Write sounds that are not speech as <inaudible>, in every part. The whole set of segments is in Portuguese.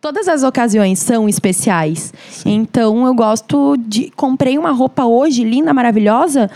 todas as ocasiões são especiais. Então eu gosto de. Comprei uma roupa hoje, linda, maravilhosa.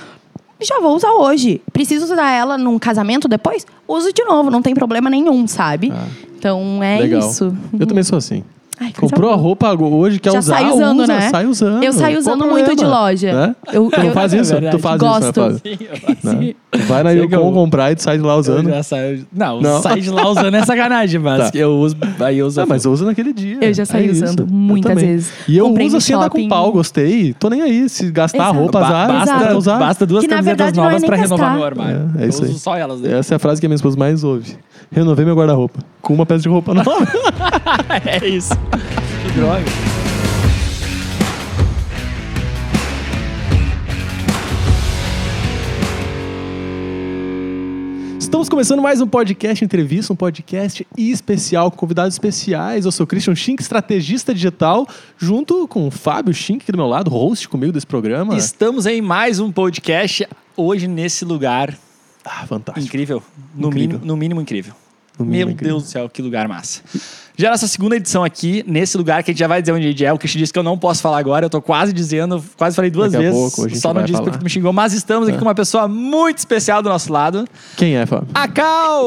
Já vou usar hoje. Preciso usar ela num casamento depois? Uso de novo, não tem problema nenhum, sabe? Então é Legal. isso. Eu também sou assim. Ai, Comprou a roupa hoje, quer Já usar, sai usando, usa, né? sai usando. Eu saio usando muito de loja. Né? Eu, Tu não eu- faz É isso? verdade. Tu faz Gosto. isso, né? Sim, eu Né? sim. Vai na Yukon eu- comprar e tu sai de lá Eu usando. já saio. Não, Não. sai de lá usando é sacanagem, mas Tá. eu uso. Aí eu uso. Ah, mas eu uso naquele dia. Eu já saí É isso. usando Eu muitas vezes. E eu Comprei uso assim, andar com pau, gostei. Tô nem aí. Se gastar a Exato. roupa, Ba- azar, basta, basta usar. basta duas Que, camisetas verdade, é novas pra renovar meu armário. É, é isso eu aí. uso só elas. Né? Essa é a frase que a minha esposa mais ouve. Renovei meu guarda-roupa. Com uma peça de roupa <laughs> nova. é <laughs> isso. Que droga. Estamos começando mais um podcast entrevista, um podcast especial com convidados especiais. Eu sou o Christian Schink, estrategista digital, junto com o Fábio Schink aqui do meu lado, host comigo desse programa. Estamos em mais um podcast hoje nesse lugar Ah, fantástico. incrível. No, Incrível. Mínimo, no mínimo incrível. No mínimo Meu incrível. Deus do céu, que lugar massa. Já nossa segunda edição aqui, nesse lugar que a gente já vai dizer onde a gente é. O Christian disse que eu não posso falar agora, eu tô quase dizendo, quase falei duas Daqui a vezes. pouco a gente só não vai disse falar. porque me xingou, mas estamos aqui É. com uma pessoa muito especial do nosso lado. Quem é, Fábio? A Cal!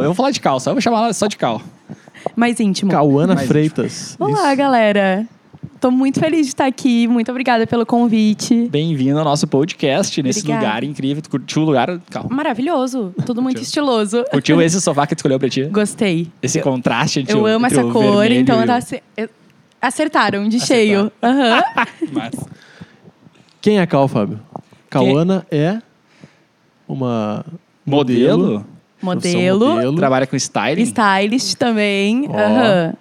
Eu vou falar de Cal, só eu vou chamar ela só de Cal. Mais íntimo. Cauana Mais Freitas. Olá, Isso. galera. Tô muito feliz de estar aqui. Muito obrigada pelo convite. Bem-vindo ao nosso podcast, nesse Obrigada. lugar incrível. Tu curtiu o lugar? Cal. Maravilhoso. Tudo muito estiloso. Curtiu <laughs> esse sofá que tu escolheu pra ti? Gostei. Esse contraste entre Eu amo entre essa cor, então tá ace- acertaram de cheio. <laughs> Aham. Mas- Quem é a Cal, Fábio? Cauana é uma Modelo? Modelo, modelo. Trabalha com styling? stylist também. Ó. Aham.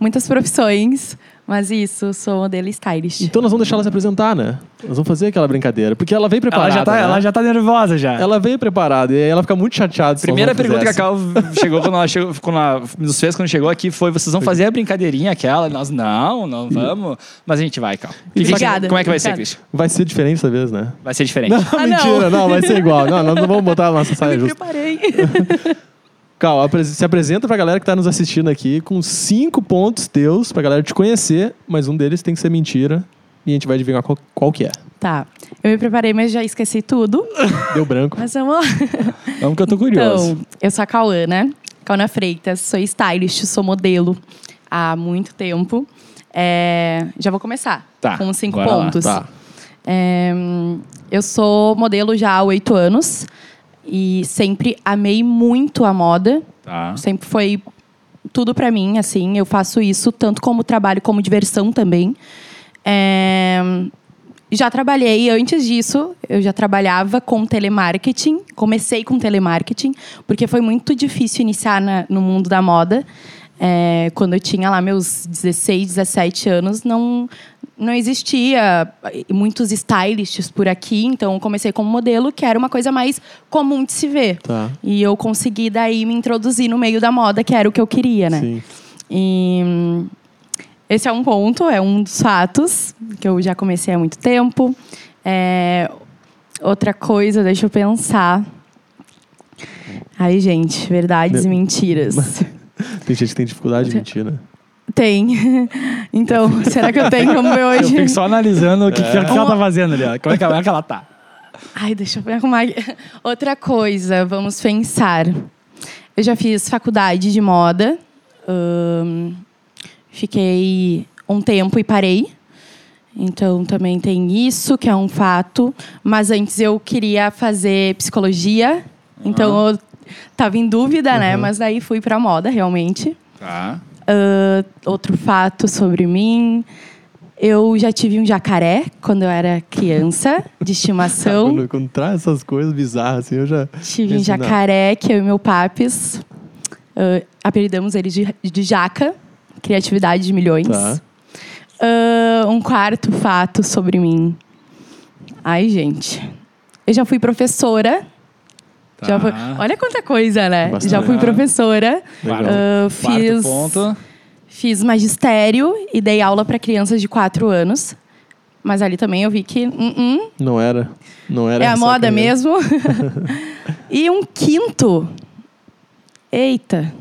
Muitas profissões, mas isso, sou modelo e stylist. Então nós vamos deixar ela se apresentar, né? Nós vamos fazer aquela brincadeira. Porque ela veio Ela preparada. já, tá, né? ela já tá nervosa já. Ela veio preparada e aí ela fica muito chateada. Primeira pergunta que a. Cal <laughs> chegou quando ela, chegou, quando ela nos fez quando chegou aqui foi: vocês vão fazer a brincadeirinha aquela? Nós, não, não vamos. Mas a gente vai, Cal. Que- Obrigada, Como é que vai ser. Christian? Vai ser diferente dessa vez, né? Vai ser diferente. Não, Ah, mentira, não. não. vai ser igual. Não, nós não vamos botar a nossa Eu saia me justa. preparei. <laughs> Cal, se apresenta pra galera que tá nos assistindo aqui com cinco pontos teus pra galera te conhecer, mas um deles tem que ser mentira e a gente vai adivinhar qual, qual que é. tá. Eu me preparei, mas já esqueci tudo. <laughs> Deu branco. Mas vamos lá. Vamos que eu tô curioso. Então, eu sou a Cauana, Cauana Freitas, sou stylist, sou modelo há muito tempo. É, já vou começar Tá, com cinco bora lá, pontos. tá. É, eu sou modelo já há oito anos e sempre amei muito a moda. Tá. Sempre foi tudo pra mim, assim. Eu faço isso tanto como trabalho como diversão também. É, já trabalhei antes disso, eu já trabalhava com telemarketing. Comecei com telemarketing, porque foi muito difícil iniciar na- no mundo da moda. É, quando eu tinha lá meus 16, 17 anos, não, não existia muitos stylists por aqui. Então, eu comecei como modelo, que era uma coisa mais comum de se ver. Tá. E eu consegui daí me introduzir no meio da moda, que era o que eu queria, né? Sim. E hum, esse é um ponto, é um dos fatos que eu já comecei há muito tempo. É, outra coisa, deixa eu pensar. Ai, gente, verdades e mentiras. <laughs> Tem gente que tem dificuldade de mentir, né? Tem. <laughs> Então, <laughs> será que eu tenho como ver Eu hoje? fico só analisando o que, que ela tá fazendo ali. ó. Como é que, como é que ela tá? Ai, deixa eu ver arrumar. aqui. <laughs> Outra coisa, vamos pensar. Eu já fiz faculdade de moda. fiquei um tempo e parei. Então também tem isso, que é um fato. Mas antes eu queria fazer psicologia. Então eu tava em dúvida, né? Mas daí fui pra moda, realmente. Tá. Ah, outro fato sobre mim. Eu já tive um jacaré quando eu era criança, de estimação. Quando, quando traz essas coisas bizarras, assim, eu já. Tive um jacaré, que eu e meu papis uh, apelidamos ele de, de Jaca, criatividade de milhões. Tá. Uh, um quarto fato sobre mim. Ai, gente. Eu já fui professora. Tá. Já fui- olha quanta coisa, né? Bastante. Já fui professora. Uh, fiz, ponto. fiz magistério e dei aula para crianças de 4 anos. Mas ali também eu vi que hum, hum, Não era. Não era é a moda mesmo. <laughs> e um quinto. Eita.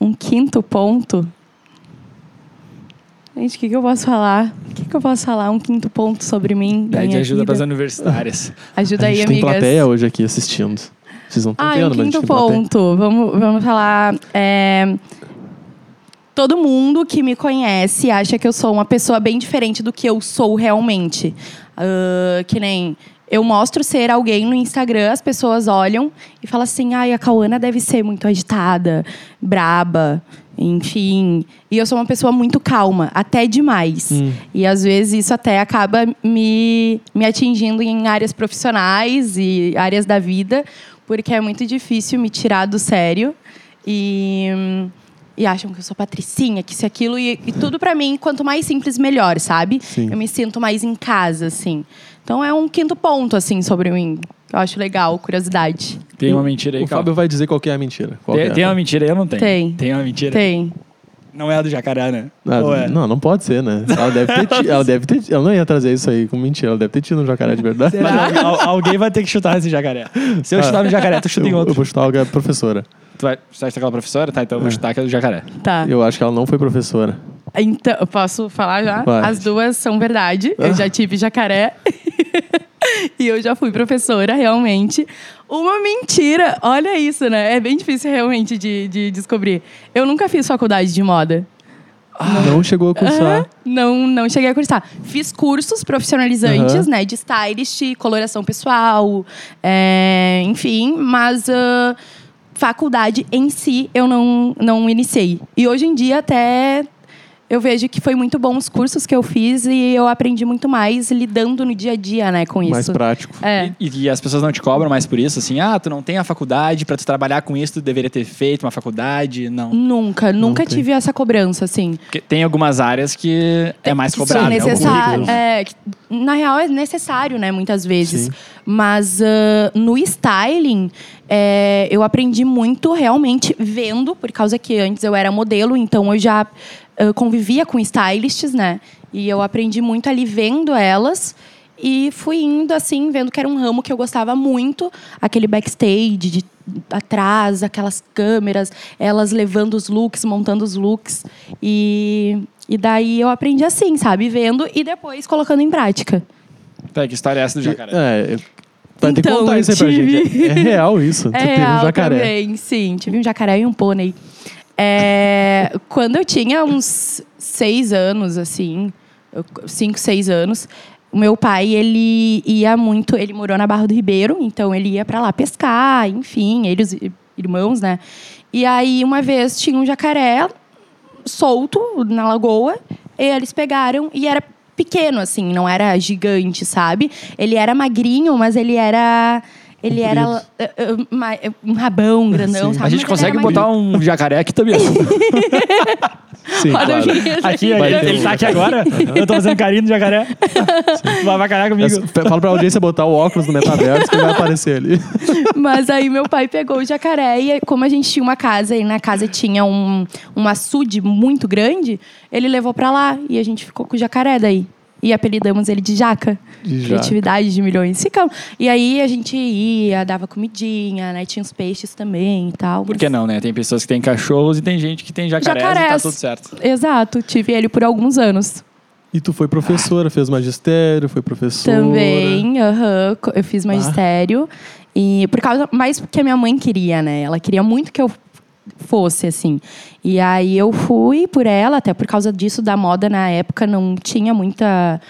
Um quinto ponto. Gente, o que, que eu posso falar? O que, que eu posso falar? Um quinto ponto sobre mim. da Pede minha ajuda para as universitárias. Ajuda a aí, gente tem amigas. plateia hoje aqui assistindo. Vocês não estão Ah, vendo, um mas quinto ponto. Vamos, vamos falar. é, Todo mundo que me conhece acha que eu sou uma pessoa bem diferente do que eu sou realmente. Ah, que nem eu mostro ser alguém no Instagram, as pessoas olham e falam assim: ai, a Cauana deve ser muito agitada, braba, enfim. E eu sou uma pessoa muito calma, até demais. E às vezes isso até acaba me, me atingindo em áreas profissionais e áreas da vida, porque é muito difícil me tirar do sério. E, e acham que eu sou patricinha, que isso e aquilo. E, e tudo pra mim, quanto mais simples, melhor, sabe? Sim. Eu me sinto mais em casa, assim. Então é um quinto ponto, assim, sobre mim. Eu acho legal, curiosidade. Tem uma mentira aí, O Cal. Fábio vai dizer qual que é a mentira. Qual Tem, é? tem uma mentira aí ou não tem? Tem. Tem uma mentira? Tem. Não é a do jacaré, né? Ah, é? Não, não pode ser, né? Ela deve ter, ti- ela deve ter, ela não ia trazer isso aí com mentira. Ela deve ter tido um jacaré de verdade. Mas al- alguém vai ter que chutar esse jacaré. Se eu chutar no jacaré, tu chuta em Eu, eu outro. vou chutar é professora. Tu vai chutar aquela professora? Tá, então eu vou chutar que é do jacaré. Tá. Eu acho que ela não foi professora. Então, eu posso falar já? Vai. As duas são verdade. Ah. Eu já tive jacaré. <laughs> e eu já fui professora, realmente. Uma mentira. Olha isso, né? É bem difícil realmente de, de descobrir. Eu nunca fiz faculdade de moda. Não chegou a cursar. Aham. Não, não cheguei a cursar. Fiz cursos profissionalizantes, Aham. né? De stylist, coloração pessoal, é, enfim. Mas ah, faculdade em si eu não, não iniciei. E hoje em dia até eu vejo que foi muito bom os cursos que eu fiz e eu aprendi muito mais lidando no dia a dia, né? Com Mais isso. prático. É. E, e as pessoas não te cobram mais por isso? Assim, ah, tu não tem a faculdade, pra tu trabalhar com isso, tu deveria ter feito uma faculdade. Não. Nunca, nunca tem. tive essa cobrança, assim. Porque tem algumas áreas que é mais que cobrado. são né? É, que, na real, é necessário, né? Muitas vezes. Sim. Mas ah, no styling, é, eu aprendi muito realmente vendo, por causa que antes eu era modelo, então eu já convivia com stylists, né? E eu aprendi muito ali vendo elas. E fui indo assim, vendo que era um ramo que eu gostava muito, aquele backstage de atrás, aquelas câmeras, elas levando os looks, montando os looks. E, e daí eu aprendi assim, sabe? Vendo e depois colocando em prática. Pera, que história é essa do jacaré? É, vai ter que Então, contar isso aí pra tive- gente. É, real isso. <laughs> É tu teve um real jacaré. também, sim. Tive um jacaré e um pônei. É, quando eu tinha uns seis anos, assim, cinco, seis anos, o meu pai, ele ia muito... Ele morou na Barra do Ribeiro, então ele ia pra lá pescar, enfim, eles, irmãos, né? E aí, uma vez, tinha um jacaré solto na lagoa, eles pegaram e era pequeno, assim, não era gigante, sabe? Ele era magrinho, mas ele era. Ele era ma- eh, um rabão grandão, Sim. sabe? A gente Mas consegue ele botar um jacaré aqui também. <laughs> Sim, Roda claro. Aqui, ter ele um- tá aqui agora. Eu tô fazendo carinho no jacaré. Vai avacalhar comigo. Fala pra audiência botar o óculos no metaverso que vai aparecer ali. <laughs> Mas aí meu pai pegou o jacaré e como a gente tinha uma casa e na casa tinha um, um açude muito grande, ele levou pra lá e a gente ficou com o jacaré daí. E apelidamos ele de Jaca. De Jaca. Criatividade de milhões. Ficamos. E aí a gente ia, dava comidinha, né? Tinha os peixes também e tal. Por mas- que não, né? Tem pessoas que têm cachorros e tem gente que tem jacarés, e tá Jacarés. tudo certo. Exato. Tive ele por alguns anos. E tu foi professora, fez magistério, foi professora. Também, aham. eu fiz magistério. E por causa. Mais porque a minha mãe queria, né? Ela queria muito que eu fosse, assim. E aí eu fui por ela, até por causa disso da moda na época não tinha muita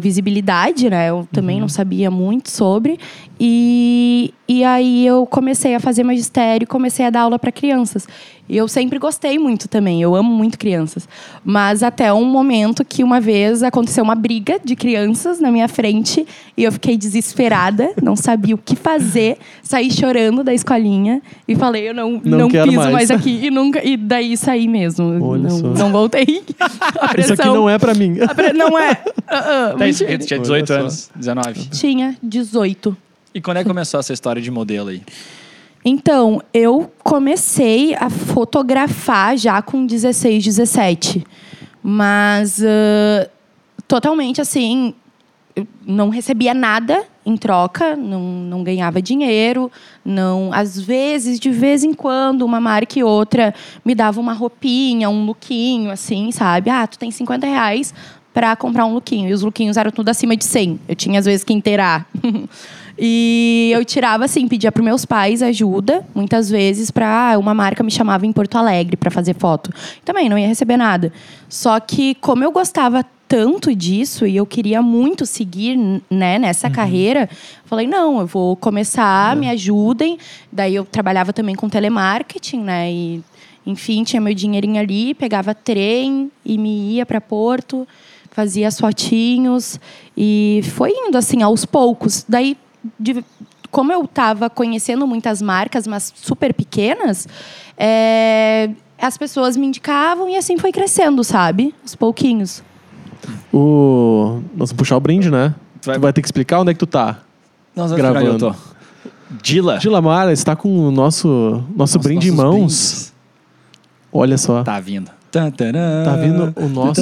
visibilidade, né? Eu também não sabia muito sobre. E, e aí eu comecei a fazer magistério, comecei a dar aula para crianças. E eu sempre gostei muito também, eu amo muito crianças. Mas até um momento que uma vez aconteceu uma briga de crianças na minha frente e eu fiquei desesperada, <laughs> não sabia o que fazer, saí chorando da escolinha e falei, eu não, Não não, piso mais. mais. aqui. <laughs> E, nunca, e daí saí mesmo. Olha não, só. não voltei. A <laughs> Isso pressão. aqui não é pra mim. pre- Não é. Ah, isso tu tinha 18 Olha anos, 19. Tinha 18. E quando é que começou essa história de modelo aí? Então, eu comecei a fotografar já com 16, 17. Mas ah, totalmente assim, eu não recebia nada em troca, não, não ganhava dinheiro, não. Às vezes, de vez em quando, uma marca e outra me dava uma roupinha, um lookinho, assim, sabe? Ah, tu tem 50 reais para comprar um lookinho. E os lookinhos eram tudo acima de 100. Eu tinha, às vezes, que inteirar. <laughs> e eu tirava, assim, pedia para meus pais ajuda, muitas vezes, para uma marca me chamava em Porto Alegre para fazer foto. Também não ia receber nada. Só que, como eu gostava tanto disso e eu queria muito seguir né, nessa carreira, falei, não, eu vou começar, me ajudem. Daí eu trabalhava também com telemarketing, né? E, enfim, tinha meu dinheirinho ali, pegava trem e me ia para Porto, fazia as fotinhos e foi indo assim aos poucos. Daí, de- como eu estava conhecendo muitas marcas, mas super pequenas, é, as pessoas me indicavam e assim foi crescendo, sabe? Aos pouquinhos. O... Nós vamos puxar o brinde, né? Tu vai- Tu vai ter que explicar onde é que tu tá. Nossa, Gravando. eu tô. Dila. Dilamara, está com o nosso, nosso Nossa, brinde em mãos. brindes. Olha só. Tá vindo. Tá vindo o nosso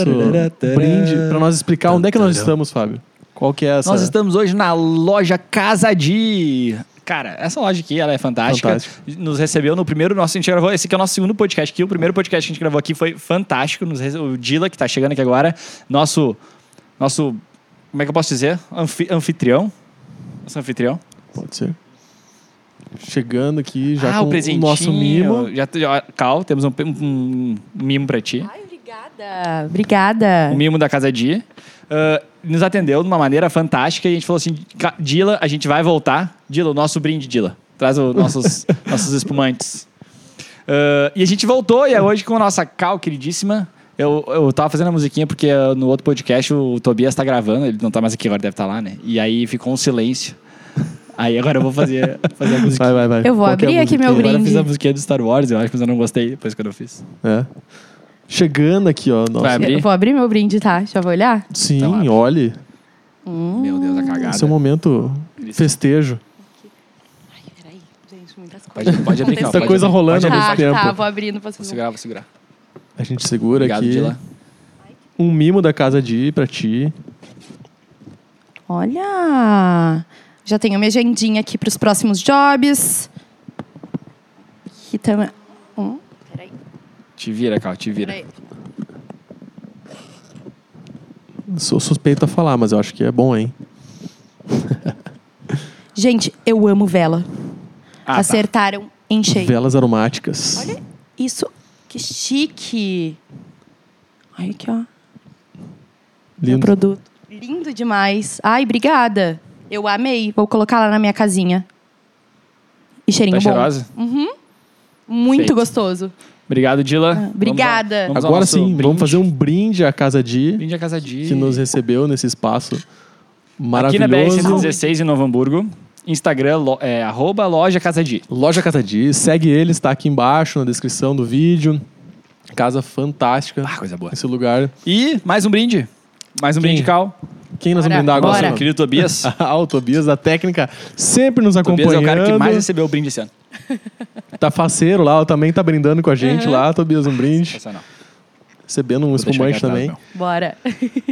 brinde para nós explicar onde é que nós estamos, Fábio. Qual que é essa? Nós estamos hoje na loja Casa Di. Cara, essa loja aqui, ela é fantástica. Fantástica. Nos recebeu no primeiro nosso, a gente gravou, esse aqui é o nosso segundo podcast aqui. O primeiro podcast que a gente gravou aqui foi fantástico. Nos rece- o Dila, que tá chegando aqui agora, nosso, nosso, como é que eu posso dizer? Anfi- anfitrião. Nosso anfitrião. Pode ser. Chegando aqui já ah, com o o nosso mimo. Já, já, Cal, temos um, um- um mimo pra ti. Ai, obrigada. Obrigada. o mimo da Casa Di. Ah, nos atendeu de uma maneira fantástica e a gente falou assim: "Ca- Dila, a gente vai voltar. Dila, o nosso brinde, Dila. Traz os nossos, <laughs> nossos espumantes. Ah, e a gente voltou e é hoje com a nossa Cal, queridíssima. Eu, eu tava fazendo a musiquinha porque ah, no outro podcast o Tobias tá gravando, ele não tá mais aqui agora, deve estar lá, né? E aí ficou um silêncio. Aí agora eu vou fazer, fazer a <laughs> musiquinha. Vai, vai, vai. Eu vou Qual que é abrir aqui meu musiquinha? Agora eu fiz a brinde. musiquinha do Star Wars, eu acho, mas eu não gostei depois quando eu fiz. É. Chegando aqui, ó. Nossa. Vai abrir? Eu vou abrir meu brinde, tá? Já vou olhar? Sim, Então olhe. Meu Deus, a cagada. Esse é um momento festejo. Ai, peraí. Gente, muitas coisas. Pode, pode abrir, Muita coisa abrir. rolando ao mesmo Tá, tempo. tá, vou abrindo pra Vou vocês. segurar, vou segurar. A gente segura Obrigado, aqui. Dila. Um mimo da casa de pra ti. Olha! Já tenho minha agendinha aqui para os próximos jobs. Aqui também. Hum, peraí, Te vira, Cal, te vira. peraí. Sou suspeito a falar, mas eu acho que é bom, hein? <laughs> Gente, eu amo vela. Ah, tá. Acertaram em cheio. Velas aromáticas. Olha isso. Que chique. Ai, aqui, ó. Meu Lindo. produto. Lindo demais. Ai, obrigada. Eu amei. Vou colocar lá na minha casinha. E cheirinho Tá bom. cheirosa? Muito Feito. gostoso. Obrigado, Dila. Ah, obrigada. Vamos vamos Agora sim, brinde. vamos fazer um brinde à casa de brinde à Casa Di. que nos recebeu nesse espaço Aqui maravilhoso. na BR-116 em Novo Hamburgo. Instagram, lo- é, arroba loja Casa Di. Loja Casa Di, segue eles, tá aqui embaixo na descrição do vídeo. Casa fantástica. Ah, coisa boa. Esse lugar. E mais um brinde. Mais um Quem? brinde, Cal. Quem nós vamos brindar agora? bora. Nosso querido Tobias. <laughs> Ah, o Tobias da técnica sempre nos Tobias acompanhando. é o cara que mais recebeu o brinde esse ano. <laughs> Tá faceiro lá, também tá brindando com a gente lá, Tobias, um brinde. Sensacional. Recebendo um Vou deixar espumante aqui atrás, também. meu. Bora.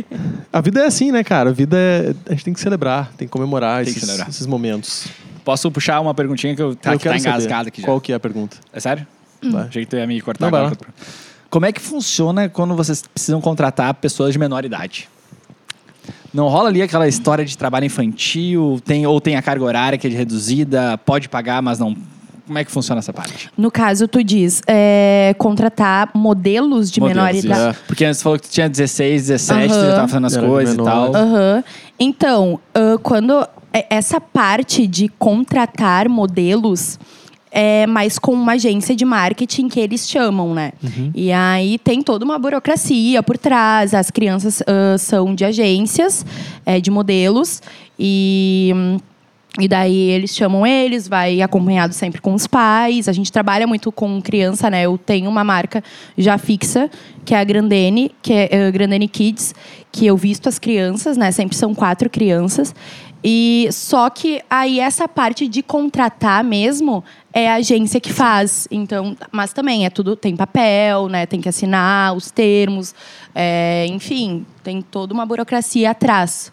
<laughs> A vida é assim, né, cara? A vida é. A gente tem que celebrar, tem que comemorar, Tem que esses, celebrar. esses momentos. Posso puxar uma perguntinha que eu, tá, Eu que tá quero saber. engasgado aqui já. Qual que é a pergunta? É sério? Vai. Achei que tu ia me cortar Não, vai agora. Como é que funciona quando vocês precisam contratar pessoas de menor idade? Não rola ali aquela história de trabalho infantil, tem, ou tem a carga horária que é reduzida, pode pagar, mas não. Como é que funciona essa parte? No caso, tu diz é, contratar modelos de menor idade. isso. Porque antes você falou que tu tinha 16, 17, tu já tava fazendo as Era coisas e tal. Então, ah, quando é- essa parte de contratar modelos é mais com uma agência de marketing que eles chamam, né? E aí tem toda uma burocracia por trás. As crianças ah, são de agências, é, de modelos e e daí eles chamam eles, vai acompanhado sempre com os pais. A gente trabalha muito com criança, né? Eu tenho uma marca já fixa, que é a Grandene, que é eh, Grandene Kids, que eu visto as crianças, né? Sempre são quatro crianças. E só que aí essa parte de contratar mesmo é a agência que faz. Então, mas também é tudo tem papel, né? Tem que assinar os termos, é, enfim, tem toda uma burocracia atrás.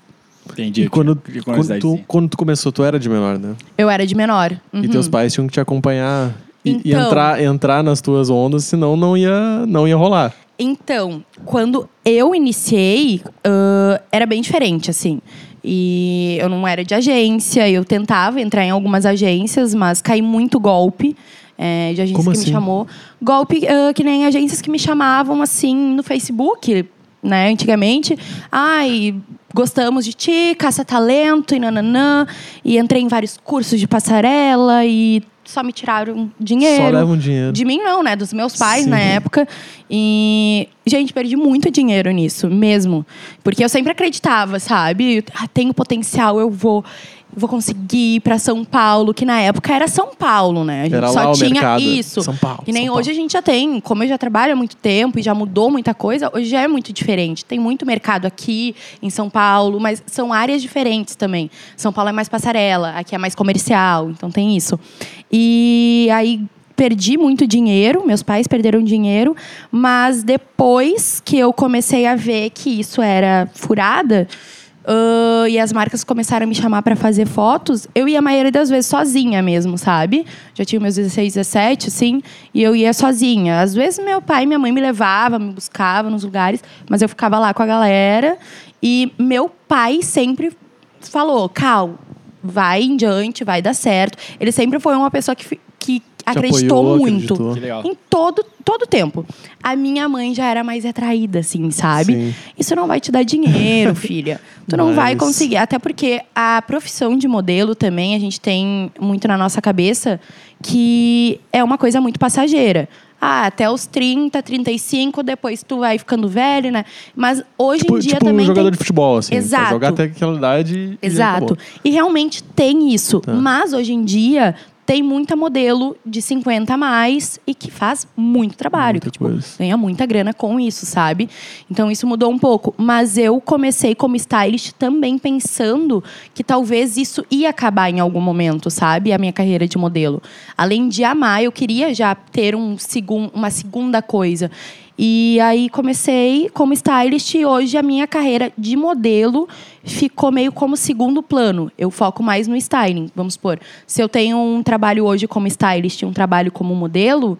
Entendi. E quando, quando, tu, quando tu começou, tu era de menor, né? Eu era de menor. E Uhum. teus pais tinham que te acompanhar e, e Então. entrar, entrar nas tuas ondas, senão não ia, não ia rolar. Então, quando eu iniciei, ãh, era bem diferente, assim. E eu não era de agência, eu tentava entrar em algumas agências, mas caí muito golpe. é, de agência Como que assim? me chamou. Golpe ãh, que nem agências que me chamavam assim no Facebook, né, antigamente. Ai, gostamos de ti, caça talento e nananã. E entrei em vários cursos de passarela e só me tiraram dinheiro. Só levam dinheiro. De mim não, né? Dos meus pais Sim. na época. E, gente, perdi muito dinheiro nisso, mesmo. Porque eu sempre acreditava, sabe? Ah, tenho potencial, eu vou. Vou conseguir ir pra São Paulo, que na época era São Paulo, né? A gente Era só tinha mercado. isso. São Paulo, E nem São hoje a gente já tem. Como eu já trabalho há muito tempo e já mudou muita coisa, hoje já é muito diferente. Tem muito mercado aqui em São Paulo, mas são áreas diferentes também. São Paulo é mais passarela, aqui é mais comercial, então tem isso. E aí perdi muito dinheiro, meus pais perderam dinheiro, mas depois que eu comecei a ver que isso era furada, ah, e as marcas começaram a me chamar para fazer fotos, eu ia a maioria das vezes sozinha mesmo, sabe? Já tinha meus 16, 17, assim, e eu ia sozinha. Às vezes meu pai e minha mãe me levava, me buscava nos lugares, mas eu ficava lá com a galera. E meu pai sempre falou: Cal, vai em diante, vai dar certo. Ele sempre foi uma pessoa que, que acreditou apoiou, muito. acreditou. Em todo, todo tempo. A minha mãe já era mais retraída, assim, sabe? Sim. Isso não vai te dar dinheiro, <laughs> filha. Tu não vai Mas- conseguir. Até porque a profissão de modelo também, a gente tem muito na nossa cabeça que é uma coisa muito passageira. Ah, até os 30, 35, depois tu vai ficando velho, né? Mas hoje Tipo, em dia tipo um também jogador tem... de futebol, assim. Vai Exato. jogar até aquela idade e Exato. acabou. E realmente tem isso. Tá. Mas hoje em dia tem muita modelo de 50 a mais e que faz muito trabalho. Muita que, tipo, coisa. ganha muita grana com isso, sabe? Então isso mudou um pouco. Mas eu comecei como stylist também pensando que talvez isso ia acabar em algum momento, sabe? A minha carreira de modelo. Além de amar, eu queria já ter um segun, uma segunda coisa. E aí comecei como stylist e hoje a minha carreira de modelo ficou meio como segundo plano. Eu foco mais no styling, vamos supor. Se eu tenho um trabalho hoje como stylist e um trabalho como modelo,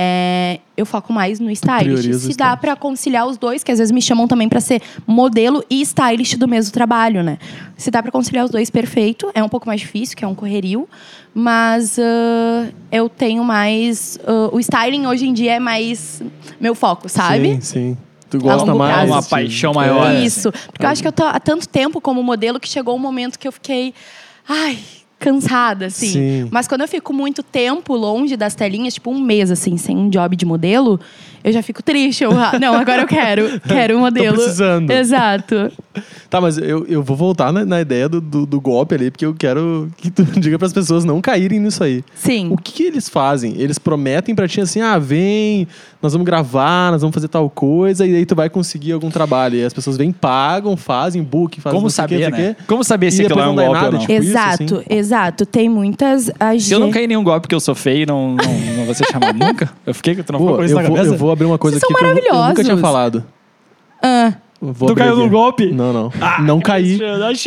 é, eu foco mais no stylist. prioriza Se dá para conciliar os dois, que às vezes me chamam também para ser modelo e stylist do mesmo trabalho, né? Se dá para conciliar os dois, perfeito. É um pouco mais difícil, que é um correrio, mas ah, eu tenho mais ah, o styling hoje em dia é mais meu foco, sabe? Sim, sim. Tu gosta mais. prazo. Uma paixão maior. É. Isso. Porque eu acho que eu tô há tanto tempo como modelo que chegou um momento que eu fiquei. Ai, cansada, assim. Sim. Mas quando eu fico muito tempo longe das telinhas, tipo um mês, assim, sem um job de modelo, eu já fico triste. Eu, ah, não, agora eu quero. <laughs> Quero um modelo. precisando. Exato. <laughs> Tá, mas eu, eu vou voltar na, na ideia do, do, do golpe ali, porque eu quero que tu <laughs> diga para as pessoas não caírem nisso aí. Sim. O que, que eles fazem? Eles prometem pra ti assim, ah, vem, nós vamos gravar, nós vamos fazer tal coisa, e aí tu vai conseguir algum trabalho. E as pessoas vêm, pagam, fazem book, fazem Como não sei o quê, saber, né? quê. Como saber se aquilo é um golpe ou nada, não? tipo, isso, exato, assim? exato. Tem muitas. Se eu não cair em nenhum golpe porque eu sou feio, não, não, não vou ser chamado <laughs> nunca? Eu fiquei, tu não Pô, com isso eu, na vou, cabeça? eu vou abrir uma coisa Vocês aqui são que eu, eu nunca tinha falado. Ah, Vou Tu caiu num golpe? Não, não. Ah, não caí.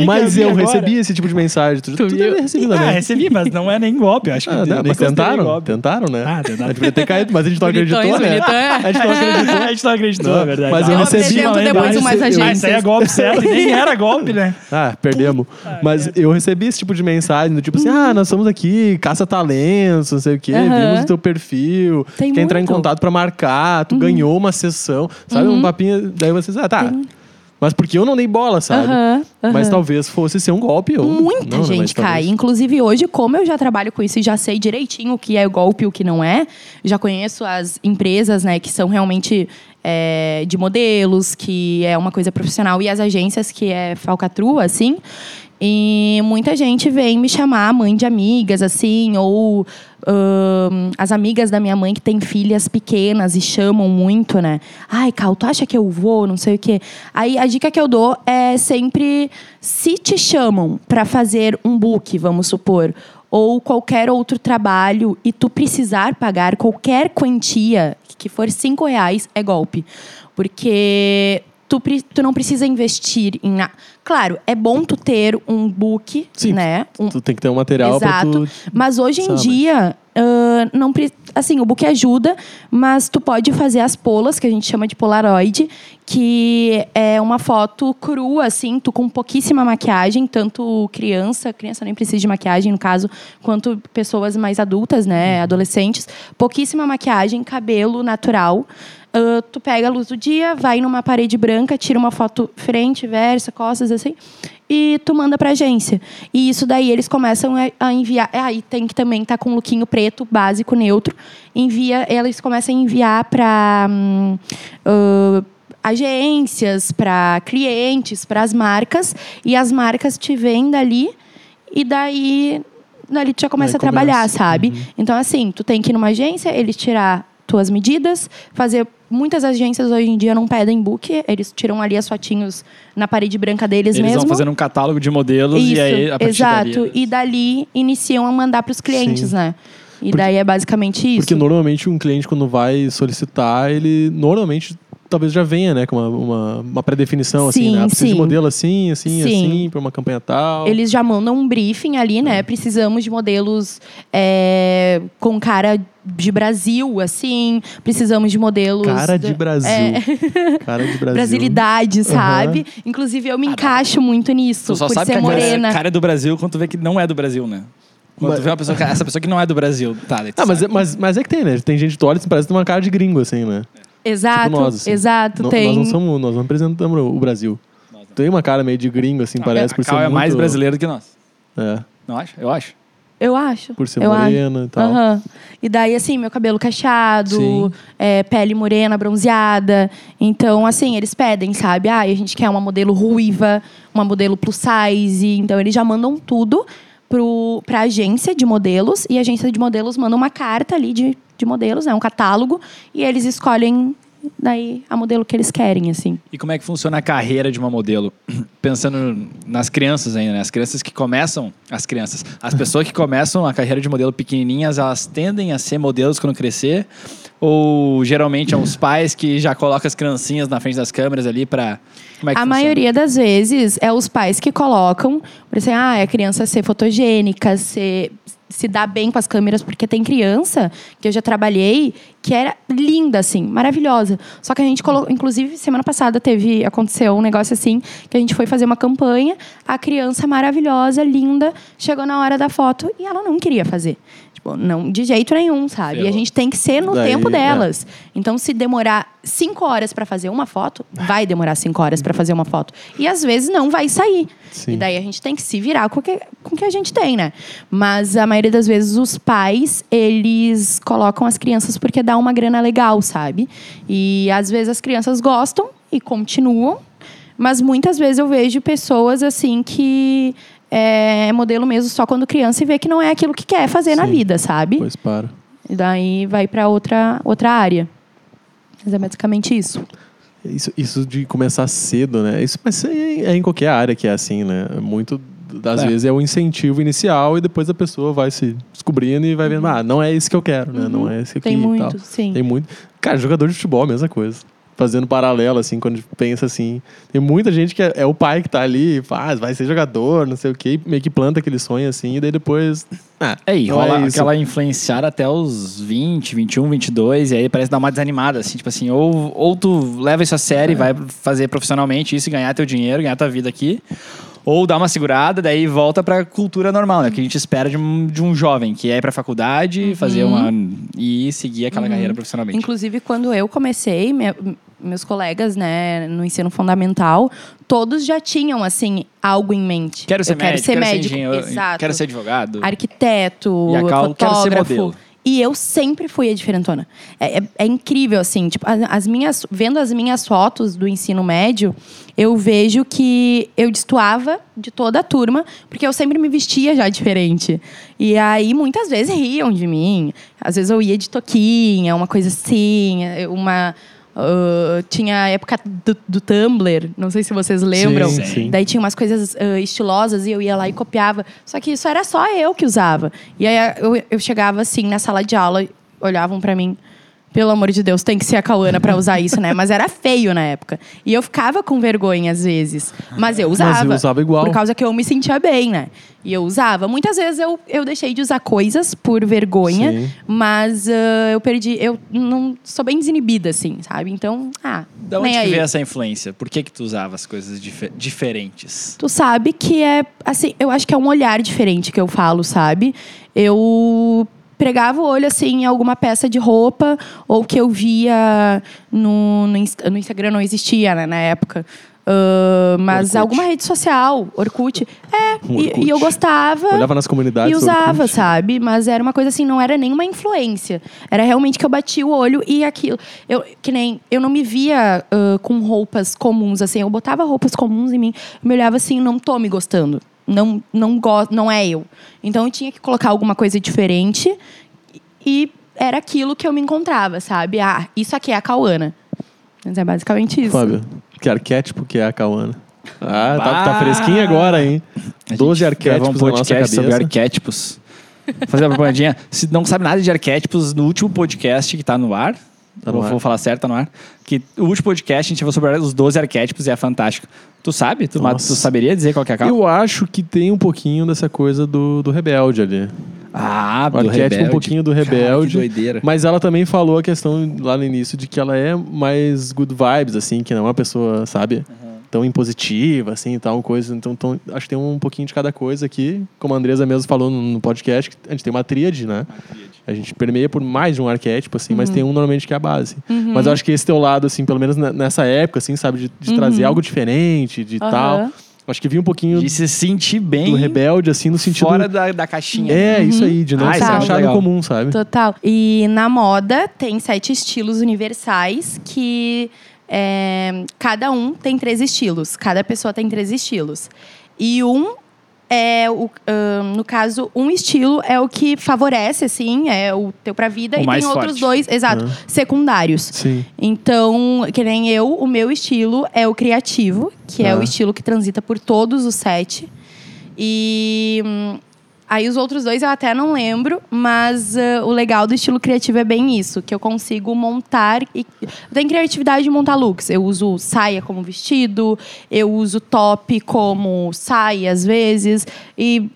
Mas eu recebi esse tipo de mensagem. Tu, tu, deve ter recebido Ah, também. recebi, mas não é nem golpe. eu Acho que Ah, eu não, mas tentaram? golpe. Tentaram, né? Ah, tentaram. <laughs> A gente podia ter caído, mas a gente não Bonitões, acreditou, né? bonitões. A gente não acreditou. <laughs> a gente não acreditou, é verdade. mas eu Eu recebi- apresento depois eu recebi- Ah, agências. isso aí é golpe certo. E nem era golpe, né? <laughs> Ah, perdemos. Mas eu recebi esse tipo de mensagem, do tipo assim, ah, nós estamos aqui, caça talentos, não sei o quê, vimos o teu perfil, Tem quer entrar em contato pra marcar, tu ganhou uma sessão, sabe? Um papinho, daí vocês, ah, tá. Mas porque eu não dei bola, sabe? Mas talvez fosse ser um golpe. Ou... Muita não, né, gente cai. talvez- Inclusive, hoje, como eu já trabalho com isso e já sei direitinho o que é golpe e o que não é, já conheço as empresas, né, que são realmente é, de modelos, que é uma coisa profissional, e as agências, que é falcatrua, assim. E muita gente vem me chamar, mãe de amigas, assim, ou ahn, as amigas da minha mãe que têm filhas pequenas e chamam muito, né? Ai, Cal, tu acha que eu vou? Não sei o quê. Aí a dica que eu dou é sempre: se te chamam para fazer um book, vamos supor, ou qualquer outro trabalho e tu precisar pagar qualquer quantia, que for cinco reais, é golpe. Porque tu, tu não precisa investir em. na- Claro, é bom tu ter um book, Sim, né? Um, Tu tem que ter um material Exato. tu. Mas hoje em Sabe. dia, ah, não pre- assim, o book ajuda, mas tu pode fazer as polas, que a gente chama de Polaroid, que é uma foto crua, assim, tu com pouquíssima maquiagem, tanto criança, criança nem precisa de maquiagem, no caso, quanto pessoas mais adultas, né, adolescentes, pouquíssima maquiagem, cabelo natural. Ah, tu pega a luz do dia, vai numa parede branca, tira uma foto frente, versa, costas, assim, e tu manda pra agência. E isso daí eles começam a- a enviar. é, Aí tem que também estar com um lookinho preto, básico, neutro. Envia, eles começam a enviar pra hum, ah, agências, pra clientes, para as marcas. E as marcas te vêm dali e daí. Dali tu já começa Daí a trabalhar, começa. sabe? Então, assim, tu tem que ir numa agência, eles tirar tuas medidas, fazer. Muitas agências hoje em dia não pedem book, eles tiram ali as fotinhos na parede branca deles Eles mesmo. vão fazendo um catálogo de modelos Isso, e aí a partir exato. dali... E dali iniciam a mandar para os clientes, Sim. né? E Porque- daí é basicamente isso. Porque normalmente um cliente, quando vai solicitar, ele normalmente talvez já venha, né, com uma, uma, uma pré-definição, assim, Sim, né? Ah, Precisa de sim. modelo assim, assim, Sim. assim, para uma campanha tal. Eles já mandam um briefing ali, né? Precisamos de modelos é, com cara de Brasil, assim. Precisamos de modelos. Cara de Brasil. É, <laughs> Cara de Brasil. brasilidade, sabe? Inclusive, eu me encaixo muito nisso, Tu só por sabe ser que a cara, morena. cara é do Brasil quando tu vê que não é do Brasil, né? Quando Mas- tu vê uma pessoa, que- essa pessoa que não é do Brasil, tá, Ah, mas, é- mas, mas é que tem, né? Tem gente que tu olha e parece ter uma cara de gringo, assim, né? Exato, Tipo nós, assim. exato. Não- tem. Nós não somos, nós não representamos o Brasil. Tem uma cara meio de gringo, assim, parece, a por ser é muito... mais brasileiro do que nós. É, Não acha? Eu acho. Eu acho. por ser eu acho. morena e tal. Aham. E daí, assim, meu cabelo cacheado, é, pele morena, bronzeada. Então, assim, eles pedem, sabe? Ah, a gente quer uma modelo ruiva, uma modelo plus size. Então, eles já mandam tudo pro, pra agência de modelos. E a agência de modelos manda uma carta ali de, de modelos, né? Um catálogo. E eles escolhem, daí, a modelo que eles querem, assim. E como é que funciona a carreira de uma modelo? <clears throat> Pensando nas crianças ainda, né? As crianças que começam... As crianças. As pessoas que começam a carreira de modelo pequenininhas, elas tendem a ser modelos quando crescer? Ou geralmente são os pais que já colocam as criancinhas na frente das câmeras ali pra... Como é a funciona? maioria das vezes é os pais que colocam, por exemplo, ah, a criança ser fotogênica, ser, se dar bem com as câmeras, porque tem criança que eu já trabalhei que era linda, assim, maravilhosa. Só que a gente colocou, inclusive, semana passada teve, aconteceu um negócio assim, que a gente foi fazer uma campanha, a criança maravilhosa, linda, chegou na hora da foto e ela não queria fazer. Tipo, não, de jeito nenhum, sabe? E a gente tem que ser no Daí, tempo é. delas. Então, se demorar cinco horas para fazer uma foto, vai demorar cinco horas para fazer uma foto. E às vezes não vai sair. Sim. E daí a gente tem que se virar com o que, com o que a gente tem, né? Mas a maioria das vezes os pais, eles colocam as crianças porque dá uma grana legal, sabe? E às vezes as crianças gostam e continuam. Mas muitas vezes eu vejo pessoas assim que é modelo mesmo só quando criança e vê que não é aquilo que quer fazer na Sim. vida, sabe? Pois para. E daí vai para outra, outra área. Mas é basicamente isso. Isso, isso de começar cedo, né? Isso, mas é, é em qualquer área que é assim, né? Muito das É. vezes é o incentivo inicial e depois a pessoa vai se descobrindo e vai vendo, ah, não é isso que eu quero, né? Não é esse aqui Uhum. Tem muito, tal. sim. Tem muito. Cara, jogador de futebol, mesma coisa. Fazendo paralelo, assim, quando a gente pensa assim. Tem muita gente que é, é o pai que tá ali, faz, vai ser jogador, não sei o quê, e meio que planta aquele sonho assim, e daí depois. Ah, É, e não rola é aquela influenciar até os 20, 21, 22, e aí parece dar uma desanimada, assim, tipo assim, ou, ou tu leva isso a É. sério e vai fazer profissionalmente isso e ganhar teu dinheiro, ganhar tua vida aqui, ou dá uma segurada, daí volta pra cultura normal, né? Que a gente espera de um, de um jovem, que é ir pra faculdade, fazer Uhum. uma. e seguir aquela carreira profissionalmente. Inclusive, quando eu comecei, me- meus colegas, né, no ensino fundamental, todos já tinham, assim, algo em mente. Quero ser eu médico, quero ser quero ser médico. engenheiro, Exato. quero ser advogado. arquiteto, E a Cal, quero ser fotógrafo. modelo. E eu sempre fui a diferentona. É, é- é incrível, assim. Tipo, as, as minhas, vendo as minhas fotos do ensino médio, eu vejo que eu destoava de toda a turma, porque eu sempre me vestia já diferente. E aí, muitas vezes, riam de mim. Às vezes eu ia de toquinha, uma coisa assim, uma... ah, tinha a época do, do Tumblr, não sei se vocês lembram. Sim, sim. Daí tinha umas coisas ah, estilosas e eu ia lá e copiava. Só que isso era só eu que usava. E aí eu, eu chegava assim na sala de aula, olhavam pra mim. Pelo amor de Deus, tem que ser a Cauana pra usar isso, né? Mas era feio na época. E eu ficava com vergonha às vezes. Mas eu usava. eu usava igual. Por causa que eu me sentia bem, né? E eu usava. Muitas vezes eu, eu deixei de usar coisas por vergonha, Sim. mas ah, eu perdi. Eu não sou bem desinibida, assim, sabe? Então, ah, Da onde nem que aí. veio essa influência? Por que que tu usava as coisas dife- diferentes? Tu sabe que é, assim, eu acho que é um olhar diferente que eu falo, sabe? Eu pregava o olho, assim, em alguma peça de roupa ou que eu via no, no, no Instagram, não existia, né, na época. Ah, mas Orkut. alguma rede social, Orkut. É, e- Orkut. E, eu gostava. Olhava nas comunidades. E usava, Orkut. sabe? Mas era uma coisa assim, não era nenhuma influência. Era realmente que eu bati o olho e aquilo. Eu, que nem, eu não me via ah, com roupas comuns, assim. Eu botava roupas comuns em mim, eu me olhava assim, não tô me gostando. Não, não, go não é eu. Então eu tinha que colocar alguma coisa diferente e era aquilo que eu me encontrava, sabe? Ah, isso aqui é a Cauana. Mas é basicamente isso. Fábio, que arquétipo que é a Cauana? Ah, tá, tá agora, hein? A 12 gente arquétipos um na nossa podcast sobre arquétipos. Fazer uma propagandinha. Se não sabe nada de arquétipos, no último podcast que tá no ar, Tá vou, vou falar certo, tá no ar, que o último podcast a gente falou sobre os 12 arquétipos e é fantástico. Tu sabe? Tu, Nossa. tu saberia dizer qual que é a causa? Eu acho que tem um pouquinho dessa coisa do, do rebelde ali. Ah, O arquétipo um pouquinho do rebelde. Cara, que doideira. Mas ela também falou a questão lá no início de que ela é mais good vibes, assim, que não é uma pessoa, sabe? Tão impositiva, assim, e tal, coisa. Então, tão- acho que tem um pouquinho de cada coisa aqui. Como a Andresa mesmo falou no, no podcast, que a gente tem uma tríade, né? A gente permeia por mais de um arquétipo, assim, mas tem um normalmente que é a base. Mas eu acho que esse teu lado, assim, pelo menos ne- nessa época, assim, sabe? De, de trazer algo diferente, de tal. Acho que vi um pouquinho De se sentir bem do rebelde, assim, no sentido... fora da, da caixinha. É, isso aí, de não Ah, se isso é legal. comum, sabe? Total. E na moda tem sete estilos universais que é, cada um tem três estilos. Cada pessoa tem três estilos. E um é o, no caso, um estilo é o que favorece, assim, é o teu pra vida. O e tem outros forte. dois, exato, secundários. Sim. Então, que nem eu, o meu estilo é o criativo, que é Ah. o estilo que transita por todos os sete. E hum, aí os outros dois eu até não lembro, mas ah, o legal do estilo criativo é bem isso, que eu consigo montar e tenho criatividade de montar looks. Eu uso saia como vestido, eu uso top como saia às vezes e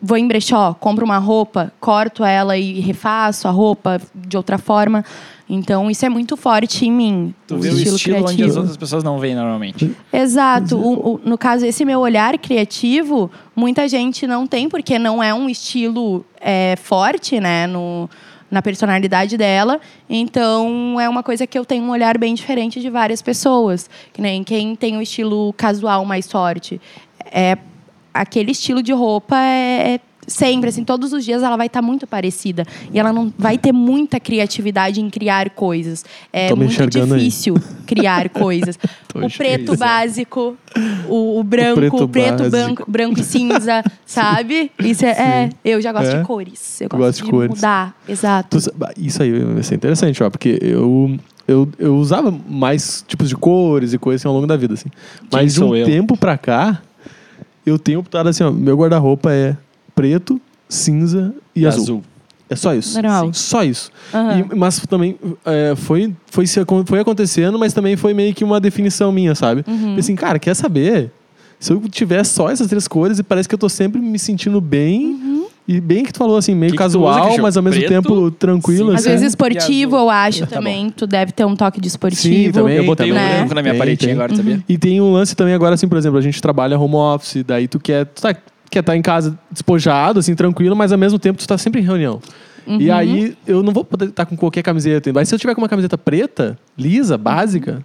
vou em brechó, compro uma roupa, corto ela e refaço a roupa de outra forma. Então isso é muito forte em mim, Tu vê o estilo, estilo onde criativo. as outras pessoas não veem normalmente. Exato. O- o- no caso, esse meu olhar criativo, muita gente não tem, porque não é um estilo é, forte, né? No, na personalidade dela. Então, é uma coisa que eu tenho um olhar bem diferente de várias pessoas. Que nem quem tem o estilo casual mais forte. É, aquele estilo de roupa é. é Sempre, assim, todos os dias ela vai estar muito parecida. E ela não vai ter muita criatividade em criar coisas. É Tô muito enxergando aí. difícil criar <laughs> coisas. O preto básico, o, o branco, preto o preto, branco, branco e cinza, <laughs> sabe? Isso é, é, eu já gosto É? de cores. Eu gosto de de, cores. mudar, exato. Isso aí vai ser interessante, ó, porque eu, eu, eu usava mais tipos de cores e coisas assim, ao longo da vida, assim. Mas de um eu? tempo pra cá, eu tenho optado assim, ó, meu guarda-roupa é preto, cinza e, azul. É só isso. Normal. Sim, Só isso. Aham. E- mas também é, foi, foi, se foi acontecendo, mas também foi meio que uma definição minha, sabe? Uhum. Falei Assim, cara, quer saber? Se eu tiver só essas três cores, e parece que eu tô sempre me sentindo bem. Uhum. E bem que tu falou assim, meio Que que casual, Cristian? mas ao mesmo Preto, tempo tranquilo. Às assim. vezes esportivo, azul. eu acho Tá também. Tu deve ter um toque de esportivo. Sim, também. Eu botei um branco na minha Tem, tem. agora, sabia? E tem um lance também agora, assim, por exemplo, a gente trabalha home office, daí tu quer. Tu tá, quer estar em casa despojado, assim, tranquilo, mas ao mesmo tempo tu tá sempre em reunião. Uhum. E aí eu não vou poder estar com qualquer camiseta. Mas se eu tiver com uma camiseta preta, lisa, básica,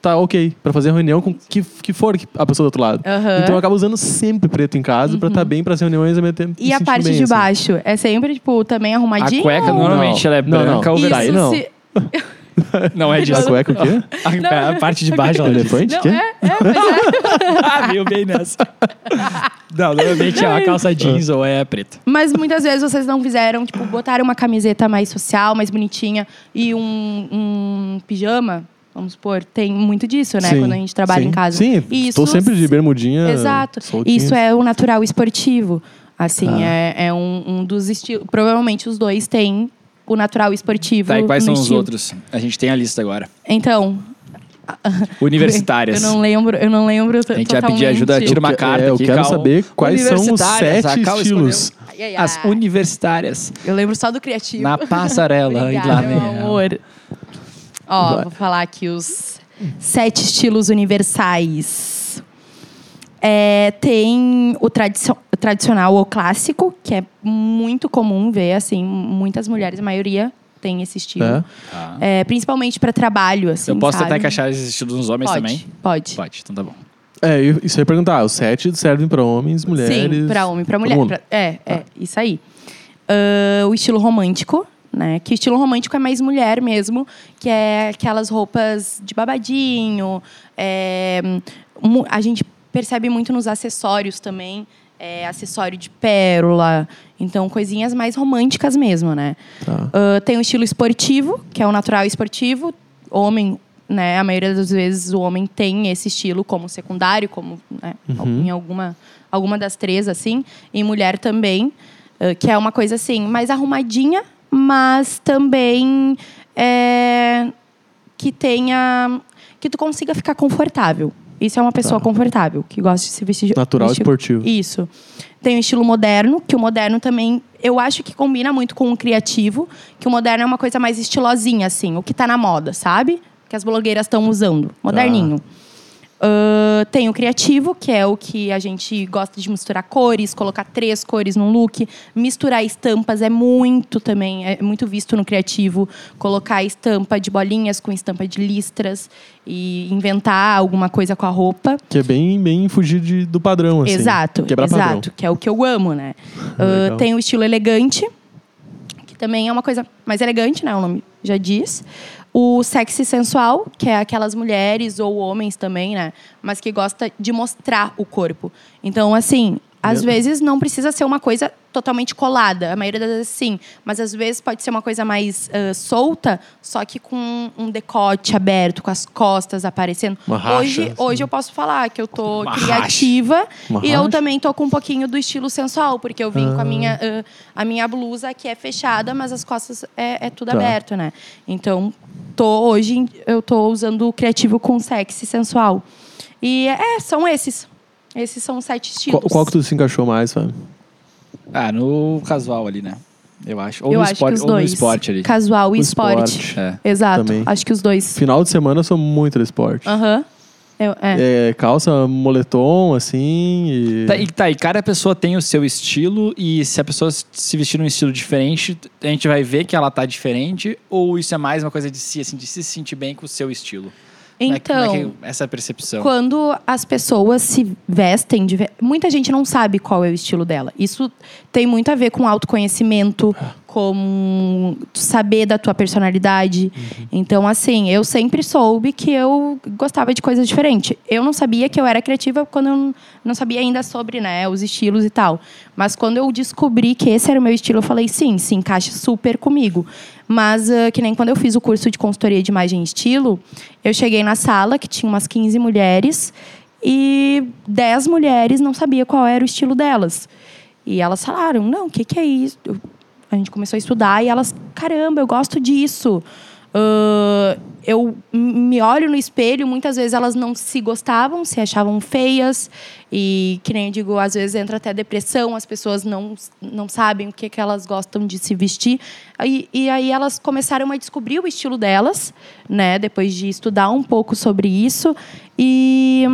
tá ok. Pra fazer reunião com que, que for a pessoa do outro lado. Aham. Então eu acabo usando sempre preto em casa pra estar bem pras reuniões ao mesmo tempo. E me a parte bem, de assim. baixo? É sempre, tipo, também A arrumadinho? cueca ou- normalmente ela é Não, não. branca ou. Daí não. se- <laughs> <laughs> Não é A disso. cueca o quê? <laughs> A, a parte de baixo é. Elefante? Não, quê? é, é, mas é. <laughs> Ah, veio bem nessa. Não, normalmente a calça jeans ou é preta. Mas muitas vezes vocês não fizeram, tipo, botaram uma camiseta mais social, mais bonitinha e um, um pijama, vamos supor. Tem muito disso, né? Sim, Quando a gente trabalha sim. em casa. Sim, estou isso sempre de bermudinha. Exato. soltinha. Isso é o natural esportivo. Assim, Ah. é, é um, um dos estilos. Provavelmente os dois têm o natural e esportivo. Tá, e quais no são os estilo. outros? A gente tem a lista agora. Então, <laughs> <laughs> Universitárias. eu não lembro, eu não lembro A gente vai pedir ajuda, tira uma Eu que- carta é, eu aqui, quero Cal. saber quais são os sete estilos. As universitárias. Eu lembro só do criativo. Na passarela. e lá Obrigada, meu amor. Ó, vou falar aqui os sete estilos universais. É, tem o, tradicio- o tradicional ou clássico, que é muito comum ver, assim, muitas mulheres, a maioria tem esse estilo. É? Tá. É, principalmente para trabalho, assim, Eu posso sabe? tentar encaixar esses estilos nos homens pode, também? Pode. Pode, então tá bom. É, isso aí perguntar. Os sete servem pra homens, mulheres. Sim, para homem, para mulher. pra- é, é, isso aí. Ah, o estilo romântico, né? Que o estilo romântico é mais mulher mesmo, que é aquelas roupas de babadinho. é, a gente percebe muito nos acessórios também. É, acessório de pérola. Então, coisinhas mais românticas mesmo, né? Tá. Ah, tem o estilo esportivo, que é o natural esportivo. Homem, né? A maioria das vezes o homem tem esse estilo como secundário, como né, Uhum. em alguma, alguma das três, assim. E mulher também, ah, que é uma coisa assim, mais arrumadinha, mas também é, que tenha. que tu consiga ficar confortável. Isso é uma pessoa Tá. confortável, que gosta de se vestir. de- Natural vestir- esportivo. Isso. Tem o estilo moderno, que o moderno também, eu acho que combina muito com o criativo, que o moderno é uma coisa mais estilosinha, assim, o que tá na moda, sabe? Que as blogueiras estão usando. Moderninho. Ahn, tem o criativo, que é o que a gente gosta de misturar cores, colocar três cores num look. Misturar estampas é muito também, é muito visto no criativo. Colocar estampa de bolinhas com estampa de listras e inventar alguma coisa com a roupa. Que é bem, bem fugir de- do padrão, assim. Exato, Quebrar exato, padrão. que é o que eu amo, né? <laughs> Legal. tem o estilo elegante, que também é uma coisa mais elegante, né? O nome já diz. O sexy sensual, que é aquelas mulheres ou homens também, né? Mas que gosta de mostrar o corpo. Então, assim, às vezes não precisa ser uma coisa totalmente colada. A maioria das vezes sim. Mas às vezes pode ser uma coisa mais ah, solta, só que com um decote aberto, com as costas aparecendo. Uma racha, hoje, assim. hoje eu posso falar que eu tô Uma criativa e eu também tô com um pouquinho do estilo sensual, porque eu vim com a Ah. minha, ah, a minha blusa que é fechada, mas as costas é, é tudo Tá. aberto, né? Então, tô, hoje eu tô usando o criativo com sexy sensual. E é, são esses. Esses são os sete estilos. Qual, qual que tu se encaixou mais, Fábio? Ah, no casual ali, né? Eu acho. Ou eu no acho esporte, que os ou no dois. esporte ali. Casual e O esporte. esporte. É. Exato. Também. Acho que os dois. Final de semana eu sou muito do esporte. Aham. Eu- é. É, calça moletom, assim, e... Tá, e, tá, e cada pessoa tem o seu estilo, e se a pessoa se vestir num estilo diferente, a gente vai ver que ela tá diferente, ou isso é mais uma coisa de si, assim, de se sentir bem com o seu estilo? Então. como é é essa percepção? Quando as pessoas se vestem, de muita gente não sabe qual é o estilo dela. Isso tem muito a ver com autoconhecimento, com saber da tua personalidade. Então, assim, eu sempre soube que eu gostava de coisas diferentes. Eu não sabia que eu era criativa quando eu não sabia ainda sobre né, os estilos e tal. Mas quando eu descobri que esse era o meu estilo, eu falei, sim, se encaixa super comigo. Mas, ah, que nem quando eu fiz o curso de consultoria de imagem e estilo, eu cheguei na sala que tinha umas 15 mulheres e 10 mulheres não sabia qual era o estilo delas. E elas falaram: não, o que, que é isso? A gente começou a estudar e elas, caramba, eu gosto disso. Ah, eu me olho no espelho, muitas vezes elas não se gostavam, se achavam feias. E, que nem eu digo, às vezes entra até depressão, as pessoas não, não sabem o que, que elas gostam de se vestir. E, e aí elas começaram a descobrir o estilo delas, né? Depois de estudar um pouco sobre isso. E.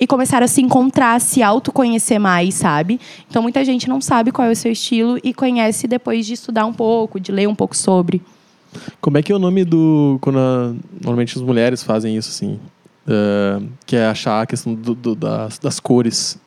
e começaram a se encontrar, a se autoconhecer mais, sabe? Então muita gente não sabe qual é o seu estilo e conhece depois de estudar um pouco, de ler um pouco sobre. Como é que é o nome do... Quando a- normalmente as mulheres fazem isso, assim? ah, que é achar a questão do- do- das, das cores.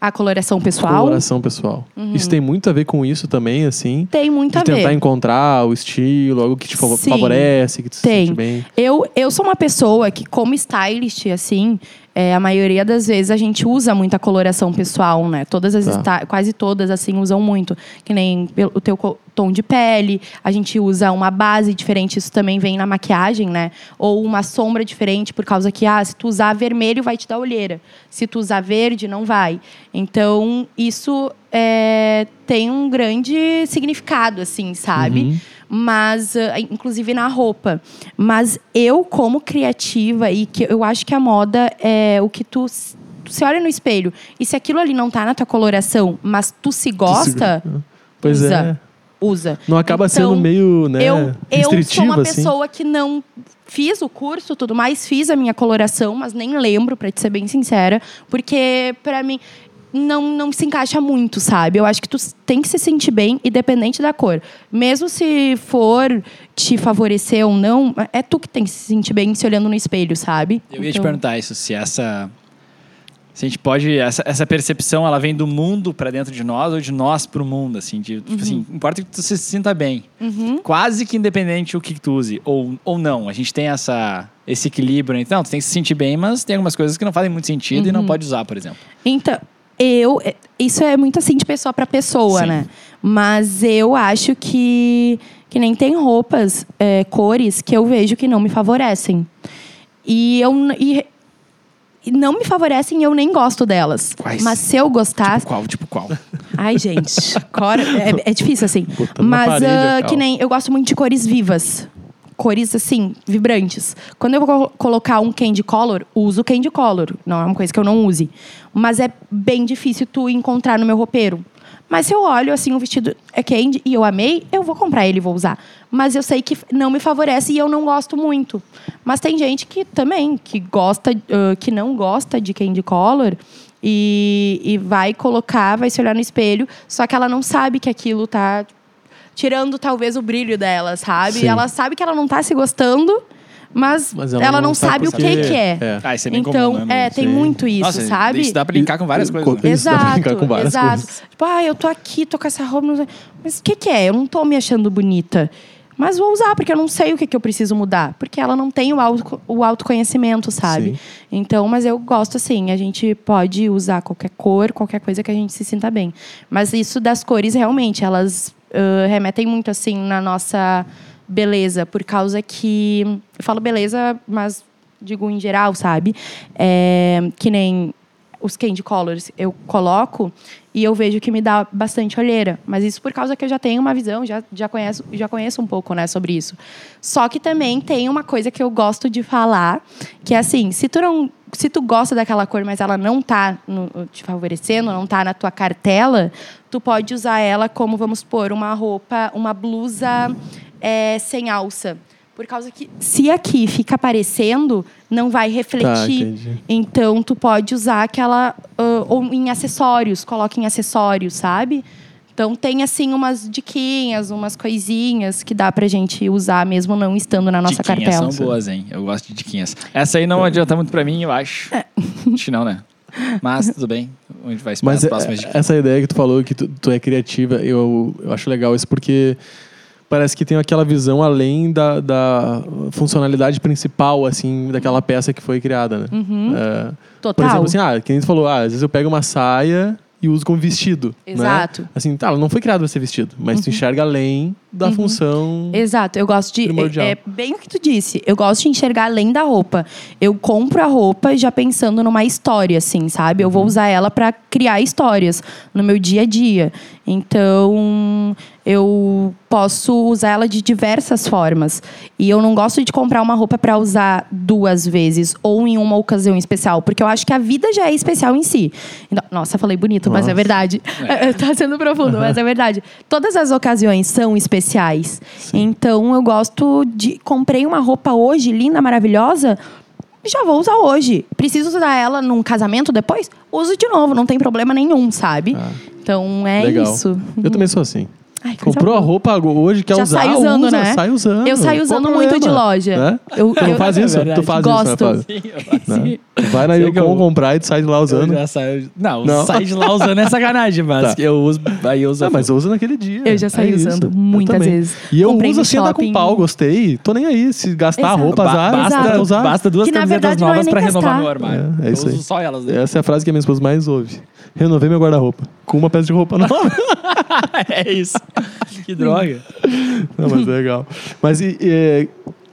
A coloração pessoal Uhum. Coloração pessoal. Isso tem muito a ver com isso também, assim? tem muito a tentar ver. encontrar o estilo, algo que te Sim. favorece, que te Tem. sente bem. Eu, eu sou uma pessoa que, como stylist, assim, é, a maioria das vezes a gente usa muita coloração pessoal, né? Todas as Tá. quase todas, assim, usam muito. Que nem o teu tom de pele, a gente usa uma base diferente, isso também vem na maquiagem, né? Ou uma sombra diferente, por causa que, ah, se tu usar vermelho, vai te dar olheira. Se tu usar verde, não vai. Então, isso é, tem um grande significado, assim, sabe? Uhum. Mas, ah, inclusive na roupa. Mas eu, como criativa, e que eu acho que a moda é o que tu. Você olha no espelho e se aquilo ali não tá na tua coloração, mas tu se gosta, Pois usa. é. usa. Não acaba Então, sendo meio, né, eu, eu sou uma assim. pessoa que não fiz o curso, tudo mais, fiz a minha coloração, mas nem lembro, pra te ser bem sincera, porque pra mim não, não se encaixa muito, sabe? Eu acho que tu tem que se sentir bem, independente da cor. Mesmo se for te favorecer ou não, é tu que tem que se sentir bem se olhando no espelho, sabe? Eu ia te Então, perguntar isso, se essa. Se a gente pode. Essa, essa percepção ela vem do mundo pra dentro de nós ou de nós pro mundo, assim. De, tipo assim, importa que tu se sinta bem. Quase que independente o que tu use. Ou, ou não. A gente tem essa, esse equilíbrio. Então, tu tem que se sentir bem, mas tem algumas coisas que não fazem muito sentido e não pode usar, por exemplo. Então, eu. é- Isso é muito assim de pessoa para pessoa, Sim. né? Mas eu acho que. Que nem tem roupas, é, cores, que eu vejo que não me favorecem. E eu. E, não me favorecem e eu nem gosto delas. Quais? Mas se eu gostasse. Qual? Tipo qual? <laughs> Ai, gente. Cor, é, é difícil, assim. Botando Mas parede, ah, calma. que nem. Eu gosto muito de cores vivas. Cores, assim, vibrantes. Quando eu vou colo- colocar um candy color, uso candy color. Não é uma coisa que eu não use. Mas é bem difícil tu encontrar no meu roupeiro. Mas se eu olho, assim, o vestido é candy e eu amei, eu vou comprar ele e vou usar. Mas eu sei que não me favorece e eu não gosto muito. Mas tem gente que também, que gosta, ah, que não gosta de candy color e, e vai colocar, vai se olhar no espelho, só que ela não sabe que aquilo tá tirando talvez o brilho dela, sabe? Sim. Ela sabe que ela não tá se gostando, mas, Mas ela, não, sabe, o por que, que é. É. Ah, isso é bem então, comum, né? é, tem Sim. muito isso, Nossa, sabe? Isso dá pra brincar com várias coisas. co- né? Isso dá pra Exato, brincar com várias exato. coisas. Tipo, ah, eu tô aqui, tô com essa roupa, não mas o que, que é? Eu não tô me achando bonita. Mas vou usar, porque eu não sei o que, que eu preciso mudar. Porque ela não tem o, auto, o autoconhecimento, sabe? Sim. Então, mas eu gosto assim. A gente pode usar qualquer cor, qualquer coisa que a gente se sinta bem. Mas isso das cores, realmente, elas remetem muito, assim, na nossa beleza. Por causa que... Eu falo beleza, mas digo em geral, sabe? É, que nem os candy colors eu coloco e eu vejo que me dá bastante olheira. Mas isso por causa que eu já tenho uma visão, já, já, conheço, já conheço um pouco né, sobre isso. Só que também tem uma coisa que eu gosto de falar, que é assim, se tu não. Se tu gosta daquela cor, mas ela não tá no- te favorecendo, não tá na tua cartela, tu pode usar ela como, vamos pôr, uma roupa, uma blusa é, sem alça. Por causa que se aqui fica aparecendo, não vai refletir. entendi. então tu pode usar aquela ah, ou em acessórios, coloca em acessórios, sabe? Então tem assim umas diquinhas, umas coisinhas que dá pra gente usar mesmo não estando na nossa diquinhas cartela. são boas, hein? Eu gosto de diquinhas. Essa aí não adianta muito pra mim, eu acho. É. Acho que não, né? Mas tudo bem. A gente vai esperar Mas as é- próximas dicas. essa ideia que tu falou, que tu, tu é criativa, eu, eu acho legal isso porque parece que tem aquela visão além da, da funcionalidade principal, assim, daquela peça que foi criada, né? É, por Uhum. Total. exemplo, assim, ah, que nem tu falou, ah, às vezes eu pego uma saia e uso como vestido. né? Exato. Uhum. Assim, tá, ela não foi criada para ser vestido, mas tu enxerga além da função. Exato, eu gosto de. Primordial. É, é bem o que tu disse. Eu gosto de enxergar além da roupa. Eu compro a roupa já pensando numa história, assim, sabe? Uhum. Eu vou usar ela pra criar histórias no meu dia a dia. Então, eu posso usar ela de diversas formas. E eu não gosto de comprar uma roupa pra usar duas vezes ou em uma ocasião especial, porque eu acho que a vida já é especial em si. Então, nossa, falei bonito, mas é Nossa. verdade. <laughs> tá sendo profundo, mas é verdade. Todas as ocasiões são especiais. Então eu gosto de. Comprei uma roupa hoje, linda, maravilhosa. Já vou usar hoje. Preciso usar ela num casamento depois? Uso de novo, não tem problema nenhum, sabe? Então é legal. isso. Eu também sou assim. Ai, Comprou a roupa hoje, quer Já usar, sai usando, usa, né? sai usando. Eu saio usando muito de loja. Né? Eu- tu eu- faz É isso? verdade. tu faz Gosto. isso, né? Sim. Né? Vai na Yukon eu- comprar e tu sai de lá usando. Eu já saio. Não, Não. sair de lá usando é sacanagem, mas Tá. eu uso. Aí eu uso. Ah, mas eu uso naquele dia. Eu já saí É isso. usando Eu muitas vezes. E eu Comprei uso assim, andar com pau, gostei. Tô nem aí. Se gastar a Exato. roupa, azar. basta, basta usar. basta duas Que, camisetas verdade, é novas pra renovar meu armário. É, é isso eu aí. uso só elas. Né? Essa é a frase que a minha esposa mais ouve. Renovei meu guarda-roupa. Com uma peça de roupa <laughs> nova. é <laughs> isso. <laughs> Que droga. Não, mas é legal. Mas e, e,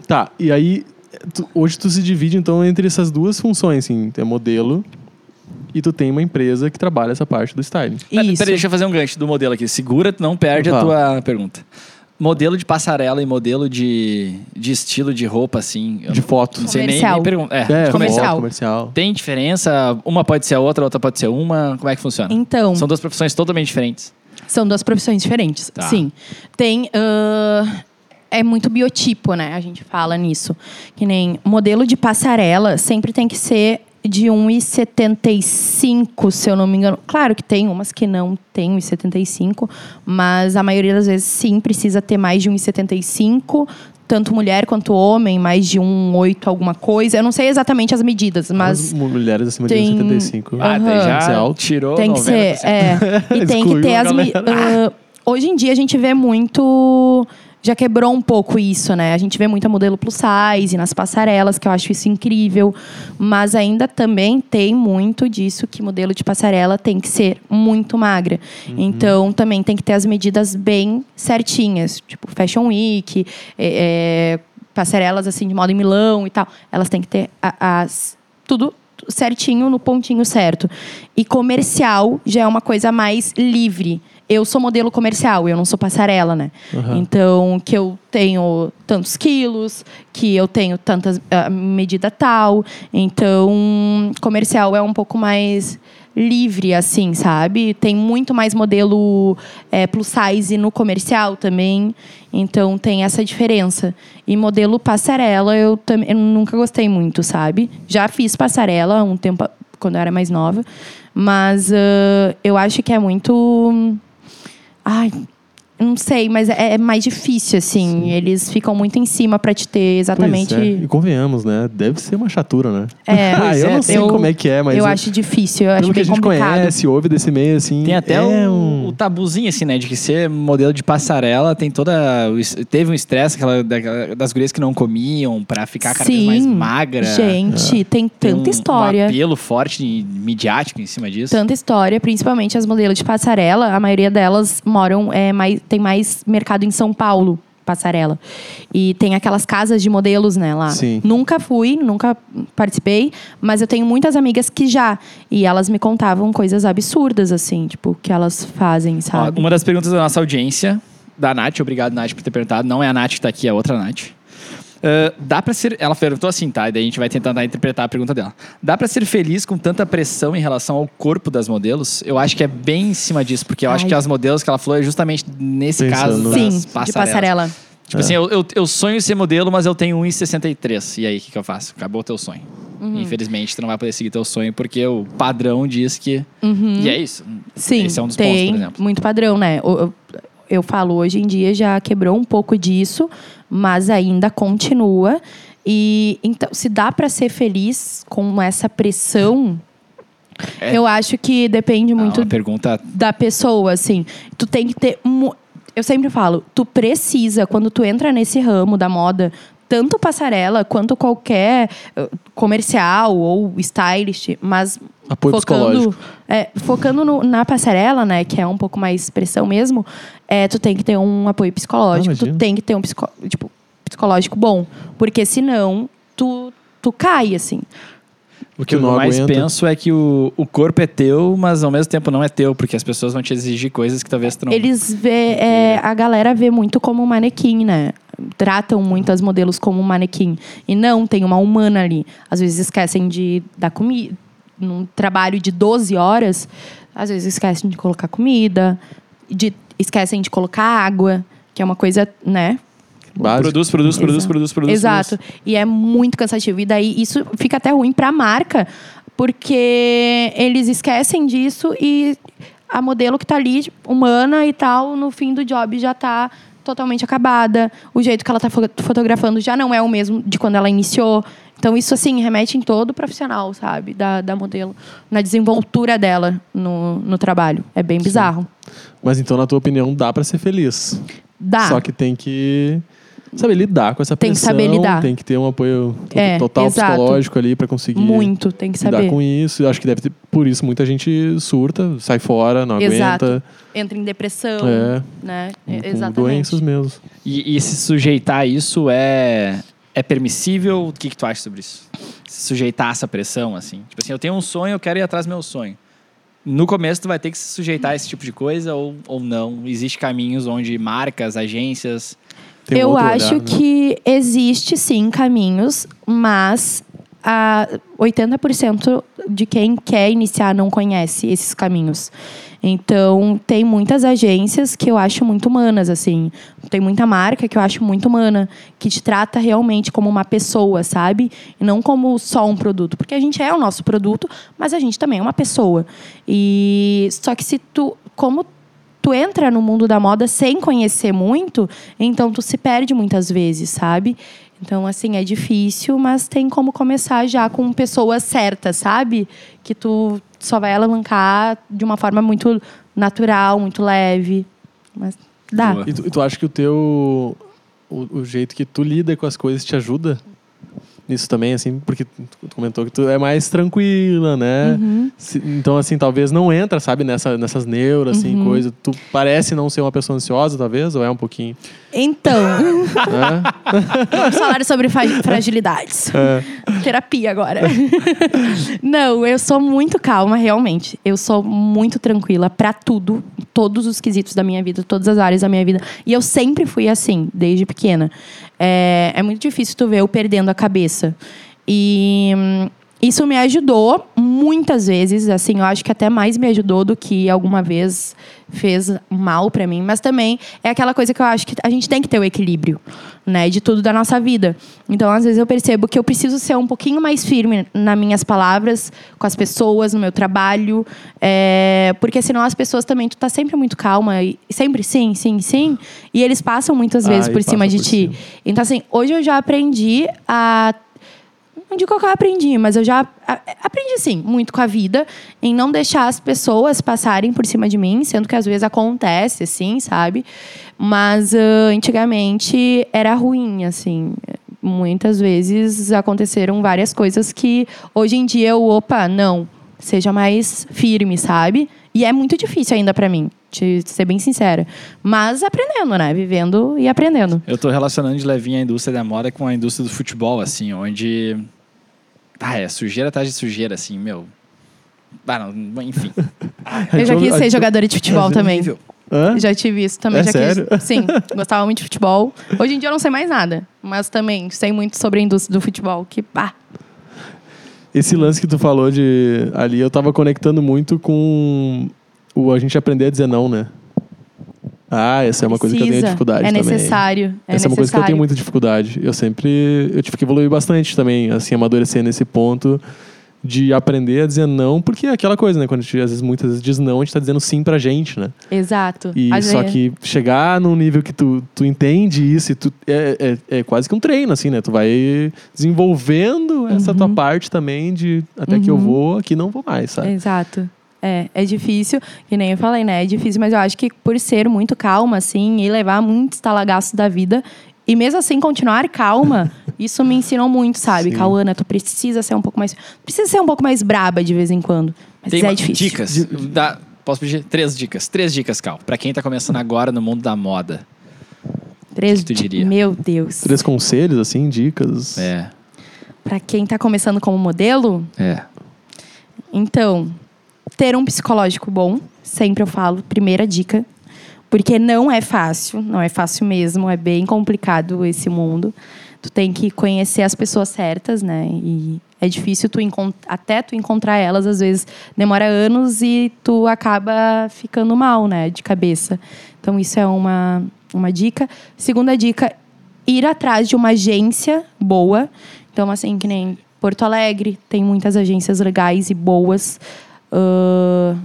tá, e aí tu- hoje tu se divide então entre essas duas funções, assim, tem modelo e tu tem uma empresa que trabalha essa parte do styling. Peraí, Isso. deixa eu fazer um gancho do modelo aqui. Segura, tu não perde a tua pergunta. modelo de passarela e modelo de, de estilo de roupa, assim. De foto. Não sei nem, Comercial. nem perguntar. É, É, Comercial. foto, comercial. Tem diferença? Uma pode ser a outra, a outra pode ser uma. Como é que funciona? Então, São duas profissões totalmente diferentes. São duas profissões diferentes, Tá. sim. Tem. ah, é muito biotipo, né? A gente fala nisso. Que nem modelo de passarela sempre tem que ser de 1,75, se eu não me engano. Claro que tem umas que não tem 1,75, mas a maioria das vezes sim precisa ter mais de 1,75. Tanto mulher quanto homem, mais de 1,8 alguma coisa. Eu não sei exatamente as medidas, mas As mulheres acima tem- de 75. Ah, daí Aham. já tirou tem que 90%. ser, é. E <laughs> tem que ter as. ah, hoje em dia a gente vê muito. Já quebrou um pouco isso, né? A gente vê muita modelo plus size nas passarelas, que eu acho isso incrível. Mas ainda também tem muito disso que modelo de passarela tem que ser muito magra. Então também tem que ter as medidas bem certinhas. Tipo, Fashion Week, é, é, passarelas assim de moda em Milão e tal. Elas têm que ter a- as. Tudo certinho no pontinho certo. E comercial já é uma coisa mais livre. Eu sou modelo comercial, eu não sou passarela, né? Aham. Então, que eu tenho tantos quilos, que eu tenho tantas ah, medida tal. Então, comercial é um pouco mais livre, assim, sabe? Tem muito mais modelo eh, plus size no comercial também. Então, tem essa diferença. E modelo passarela, eu, eu nunca gostei muito, sabe? Já fiz passarela um tempo quando eu era mais nova. Mas ah, eu acho que é muito. Ai, não sei, mas é, é mais difícil, assim. Eles ficam muito em cima pra te ter exatamente. Pois é. E convenhamos, né? Deve ser uma chatura, né? É, <laughs> ah, eu é, não sei eu- como é que é, mas eu eu- acho difícil, eu acho pelo que a gente complicado. conhece, ouve desse meio, assim. Tem até é o, um... o tabuzinho, assim, né? De que ser modelo de passarela tem toda. Teve um estresse das gurias que não comiam pra ficar cada vez mais Sim, magra. Gente, tem Tem tanta um- história. Um apelo forte e midiático em cima disso. Tanta história, principalmente as modelos de passarela. A maioria delas moram, é, mais, tem mais mercado em São Paulo, passarela. E tem aquelas casas de modelos, né, lá. Sim. Nunca fui, nunca participei, mas eu tenho muitas amigas que já. E elas me contavam coisas absurdas, assim, tipo, que elas fazem, sabe? uma das perguntas da nossa audiência, da Nath, obrigado, Nath, por ter perguntado. Não é a Nath que tá aqui, é a outra Nath. Ah, dá pra ser. Ela perguntou assim, tá? E daí a gente vai tentar interpretar a pergunta dela. Dá pra ser feliz com tanta pressão em relação ao corpo das modelos? Eu acho que é bem em cima disso, porque eu acho Ai. que as modelos que ela falou é justamente nesse Pensando caso Sim, de passarelas. passarela. Tipo assim, eu, eu, eu sonho ser modelo, mas eu tenho 1,63. E aí, o que, que eu faço? Acabou o teu sonho. Uhum. Infelizmente, tu não vai poder seguir teu sonho, porque o padrão diz que. E é isso. Uhum. Sim, Esse é um dos tem pontos, por exemplo. muito padrão, né? Eu, eu- eu falo, hoje em dia já quebrou um pouco disso, mas ainda continua. E então, se dá pra ser feliz com essa pressão, É. eu acho que depende Ah, muito uma pergunta. da pessoa, assim. Tu tem que ter. Eu sempre falo, tu precisa, quando tu entra nesse ramo da moda, tanto passarela quanto qualquer eh, comercial ou stylist, mas Apoio psicológico. é, focando no- na passarela, né, que é um pouco mais pressão mesmo, é, tu tem que ter um apoio psicológico, Ah, tu tem que ter um psico- tipo, psicológico bom, porque senão tu, tu cai, assim. O que eu não mais aguenta. penso é que o, o corpo é teu, mas ao mesmo tempo não é teu, porque as pessoas vão te exigir coisas que talvez tu não. Eles vê, é, a galera vê muito como um manequim, né? Tratam muito as modelos como um manequim. E não, tem uma humana ali. Às vezes esquecem de dar comida. Num trabalho de 12 horas, às vezes esquecem de colocar comida, de, esquecem de colocar água, que é uma coisa, né? Básico. Produz, produz, produz, Exato. produz, produz. Exato. E é muito cansativo. E daí isso fica até ruim pra marca, porque eles esquecem disso e a modelo que tá ali, humana e tal, no fim do job já tá totalmente acabada. O jeito que ela tá fo- fotografando já não é o mesmo de quando ela iniciou. Então, isso, assim, remete em todo o profissional, sabe? Da, da modelo. Na desenvoltura dela no, no trabalho. É bem bizarro. Mas então, na tua opinião, dá pra ser feliz. Dá. Só que tem que saber lidar com essa Tem que pressão. saber lidar. Tem que ter um apoio É, total exato. psicológico ali pra conseguir Muito, tem que lidar saber. com isso. Eu acho que deve ter, por isso, muita gente surta, sai fora, não Exato. aguenta. Entra em depressão, É. né? com Exatamente. doenças mesmo. E, e se sujeitar a isso é, é permissível? O que, que tu acha sobre isso? Se sujeitar a essa pressão, assim. Tipo assim, eu tenho um sonho, eu quero ir atrás do meu sonho. no começo tu vai ter que se sujeitar a esse tipo de coisa ou, ou não? Existe caminhos onde marcas, agências. Tem um eu outro acho olhar, né? que existe sim caminhos, mas a 80% de quem quer iniciar não conhece esses caminhos. Então, tem muitas agências que eu acho muito humanas, assim. Tem muita marca que eu acho muito humana, que te trata realmente como uma pessoa, sabe? E não como só um produto. Porque a gente é o nosso produto, mas a gente também é uma pessoa. E só que se tu. Como tu entra no mundo da moda sem conhecer muito, então tu se perde muitas vezes, sabe? Então, assim, é difícil, mas tem como começar já com pessoas certas, sabe? Que tu só vai alavancar de uma forma muito natural, muito leve. Mas dá. E tu, tu acha que o teu. O, o jeito que tu lida com as coisas te ajuda? Nisso também, assim, porque tu comentou que tu é mais tranquila, né? Uhum. Se- então, assim, talvez não entra, sabe, nessa, nessas neuras, assim, Uhum. coisa. Tu parece não ser uma pessoa ansiosa, talvez, ou é um pouquinho? Então, né? vamos <laughs> falar sobre fragilidades. É. Terapia agora. <laughs> Não, eu sou muito calma, realmente. Eu sou muito tranquila pra tudo, todos os quesitos da minha vida, todas as áreas da minha vida. E eu sempre fui assim, desde pequena. É, é muito difícil tu ver eu perdendo a cabeça. E hum, isso me ajudou muitas vezes, assim, eu acho que até mais me ajudou do que alguma vez fez mal pra mim, mas também é aquela coisa que eu acho que a gente tem que ter o equilíbrio, né, de tudo da nossa vida. Então, às vezes eu percebo que eu preciso ser um pouquinho mais firme nas minhas palavras, com as pessoas, no meu trabalho, é, porque senão as pessoas também, tu tá sempre muito calma e sempre sim, sim, sim, e eles passam muitas Ah, vezes e por cima de por ti. cima. Então, assim, hoje eu já aprendi a não digo que eu aprendi, mas eu já aprendi sim, muito com a vida, em não deixar as pessoas passarem por cima de mim, sendo que às vezes acontece, assim, sabe? Mas ah, antigamente era ruim, assim. Muitas vezes aconteceram várias coisas que hoje em dia eu, opa, não, seja mais firme, sabe? E é muito difícil ainda pra mim, te ser bem sincera. Mas aprendendo, né? Vivendo e aprendendo. Eu tô relacionando de levinho a indústria da moda com a indústria do futebol, assim, onde. Ah, é sujeira atrás de sujeira, assim, meu. Ah, não, enfim. <laughs> Eu já quis ser jogadora de futebol também. Hã? Já tive isso também. É já sério? Quis, <laughs> sim, gostava muito de futebol. Hoje em dia eu não sei mais nada. Mas também sei muito sobre a indústria do futebol. Que pá. Esse lance que tu falou de ali, eu tava conectando muito com o a gente aprender a dizer não, né? Ah, essa é uma coisa que eu tenho dificuldade É também. necessário. É Essa é uma coisa que eu tenho necessário. muita dificuldade. Eu sempre. Eu tive que evoluir bastante também, assim, amadurecer nesse ponto de aprender a dizer não, porque é aquela coisa, né? Quando a gente às vezes, muitas vezes diz não, a gente tá dizendo sim pra gente, né? Exato. E Às só vezes- que chegar num nível que tu, tu entende isso e tu, é, é, é quase que um treino, assim, né? Tu vai desenvolvendo essa Uhum. tua parte também de até que eu vou, aqui não vou mais, sabe? Exato. É, é difícil, que nem eu falei, né? É difícil, mas eu acho que por ser muito calma, assim, e levar muitos talagaços da vida, e mesmo assim continuar calma, <laughs> isso me ensinou muito, sabe? Sim. Cauana, tu precisa ser um pouco mais. Precisa ser um pouco mais braba de vez em quando. Mas Tem é uma- difícil. dicas. Dá- posso pedir três dicas. Três dicas, Cal. Pra quem tá começando agora no mundo da moda. Três que tu di- diria? Meu Deus. Três conselhos, assim, dicas. É. Pra quem tá começando como modelo, É. Então, ter um psicológico bom, sempre eu falo, primeira dica. Porque não é fácil, não é fácil mesmo, é bem complicado esse mundo. Tu tem que conhecer as pessoas certas, né? E é difícil tu até tu encontrar elas, às vezes demora anos e tu acaba ficando mal, né, de cabeça. Então isso é uma uma dica. Segunda dica, ir atrás de uma agência boa. Então assim, que nem Porto Alegre, tem muitas agências legais e boas. Ahn,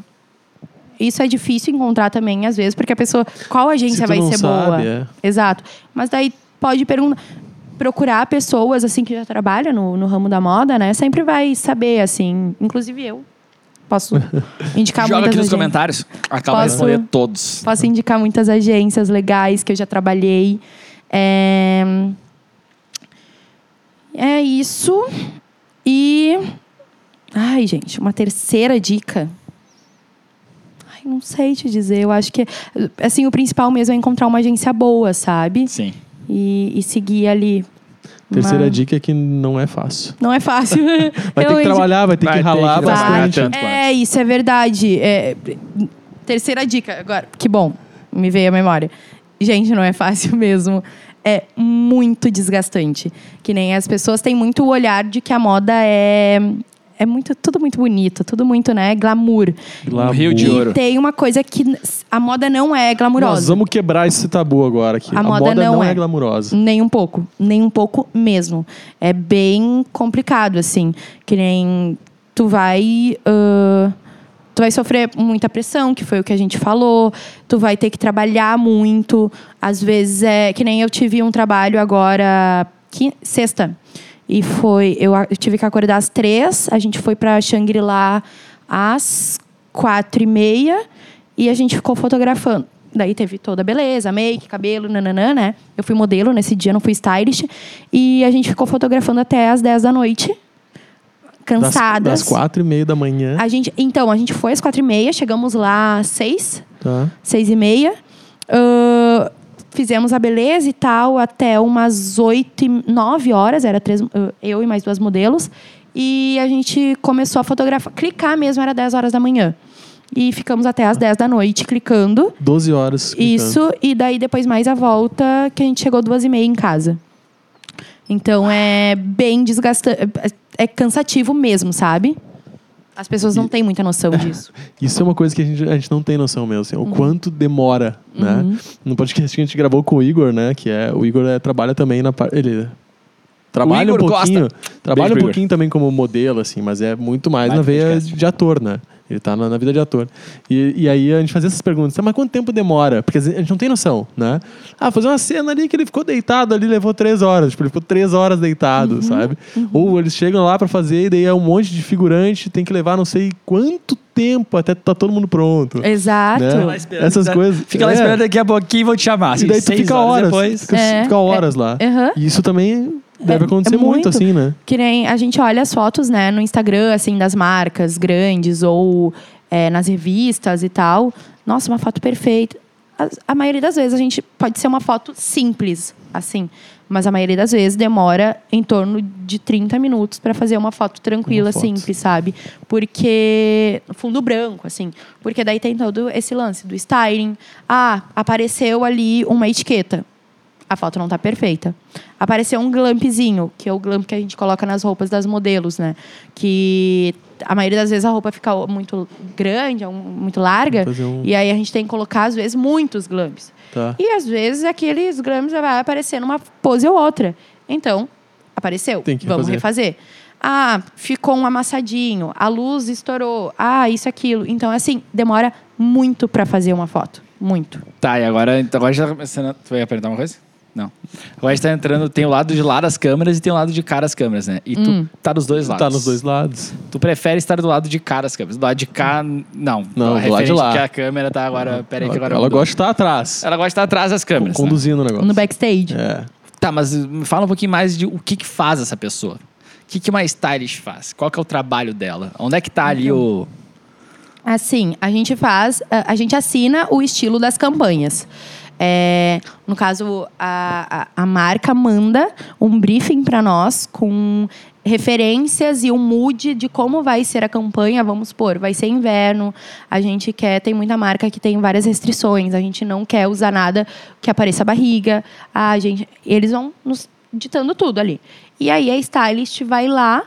isso é difícil encontrar também, às vezes, porque a pessoa. Qual agência Se vai não ser sabe, boa? é. Exato. Mas daí pode perguntar. Procurar pessoas assim que já trabalham no, no ramo da moda, né? Sempre vai saber, assim. Inclusive eu. Posso <laughs> indicar Joga muitas aqui nos agências. comentários. Acaba de Posso- responder todos. Posso indicar muitas agências legais que eu já trabalhei. É, é isso. E. Ai, gente, uma terceira dica. Ai, não sei te dizer. Eu acho que. Assim, o principal mesmo é encontrar uma agência boa, sabe? Sim. E, e seguir ali. Terceira Mas- dica é que não é fácil. Não é fácil. <laughs> Vai ter que trabalhar, vai ter Vai que ter ralar que trabalhar bastante. tanto. É, isso é verdade. É, terceira dica, agora, que bom, me veio a memória. Gente, não é fácil <laughs> mesmo. É muito desgastante. Que nem as pessoas têm muito o olhar de que a moda é. É muito, tudo muito bonito, tudo muito, né, glamour. Glamour. rio de ouro. E tem uma coisa que a moda não é Nós glamurosa. vamos quebrar esse tabu agora aqui. A A, moda moda, não não, é. é. glamurosa. Nem um pouco. Nem um pouco mesmo. É bem complicado, assim. Que nem tu vai. ah, tu vai sofrer muita pressão, que foi o que a gente falou. Tu vai ter que trabalhar muito. Às vezes é. Que nem eu tive um trabalho agora. qui- sexta. E foi. Eu, tive que acordar às três. A gente foi pra Shangri-La às quatro e meia. E a gente ficou fotografando. Daí teve toda a beleza, make, cabelo, nananã, né? Eu fui modelo nesse dia, não fui stylist. E a gente ficou fotografando até às 10 da noite. Das, Cansadas. das quatro e meia da manhã. A gente, então, a gente foi às quatro e meia, chegamos lá às seis, Tá. seis e meia. Ahn, fizemos a beleza e tal até umas oito e nove horas, era três, eu e mais duas modelos. E a gente começou a fotografar, clicar mesmo, era 10 horas da manhã. E ficamos até às 10 da noite clicando. 12 horas. clicando. Isso, e daí depois mais a volta, que a gente chegou duas e meia em casa. Então é bem desgastante. É cansativo mesmo, sabe? As pessoas não têm muita noção <laughs> disso. Isso é uma coisa que a gente, a gente não tem noção mesmo, assim, Uhum. o quanto demora, né? No podcast que a gente gravou com o Igor, né? Que é o Igor é, trabalha também na parte. Ele trabalha um Igor pouquinho. Costa. Trabalha Beijo um pouquinho também como modelo, assim, mas é muito mais Vai na veia podcast. de ator, né? Ele tá na, na vida de ator. E, e aí a gente fazia essas perguntas, "Tá, mas quanto tempo demora? Porque a gente não tem noção, né? Ah, fazer uma cena ali que ele ficou deitado ali, levou três horas. Tipo, ele ficou três horas deitado, Uhum, sabe? Ou eles chegam lá pra fazer e daí é um monte de figurante, tem que levar não sei quanto tempo até tá todo mundo pronto. Exato. Né? Fica lá esperando, Essas coisas. Fica lá É. esperando daqui a pouquinho e vão te chamar. assim, E daí tu fica horas horas. depois. Fica, É, fica horas lá. Aham. E isso também deve É- acontecer é muito, muito. assim, né? Que nem a gente olha as fotos, né, no Instagram, assim, das marcas grandes ou é, nas revistas e tal. Nossa, uma foto perfeita. A, a maioria das vezes a gente pode ser uma foto simples, assim. Mas a maioria das vezes demora em torno de 30 minutos para fazer uma foto tranquila, Uma foto. simples, sabe? Porque. Fundo branco, assim. Porque daí tem todo esse lance do styling. Ah, apareceu ali uma etiqueta a foto não tá perfeita. Apareceu um glampzinho, que é o glamp que a gente coloca nas roupas das modelos, né? Que a maioria das vezes a roupa fica muito grande, um- muito larga. Um- E aí a gente tem que colocar, às vezes, muitos glamps. Tá. E às vezes aqueles glamps vai aparecer numa pose ou outra. Então, apareceu. Tem que Vamos refazer. refazer. Ah, ficou um amassadinho, a luz estourou, ah, isso, aquilo. Então, assim, demora muito para fazer uma foto. Muito. Tá, e agora, então agora já tá começando. Tu vai perguntar uma coisa? Não. Agora a gente tá entrando, tem o lado de lá das câmeras e tem o lado de cá das câmeras, né? E tu Hum. tá dos dois lados. Tá nos dois lados. Tu prefere estar do lado de cá das câmeras. Do lado de cá, não. Não, Tá do lado de referente lá. que a câmera tá agora. Pera aí que Ela, agora. ela mudou. gosta de estar atrás, Ela gosta de estar atrás das câmeras. né? conduzindo o negócio. No backstage. É. Tá, mas me fala um pouquinho mais de o que que faz essa pessoa. O que que uma stylist faz? Qual que é o trabalho dela? Onde é que tá ali o... Assim, a gente faz, a, a gente assina o estilo das campanhas. É, no caso, a, a, a marca manda um briefing para nós com referências e um mood de como vai ser a campanha. Vamos supor, vai ser inverno. A gente quer, tem muita marca que tem várias restrições. A gente não quer usar nada que apareça a barriga. A gente, eles vão nos ditando tudo ali. E aí a stylist vai lá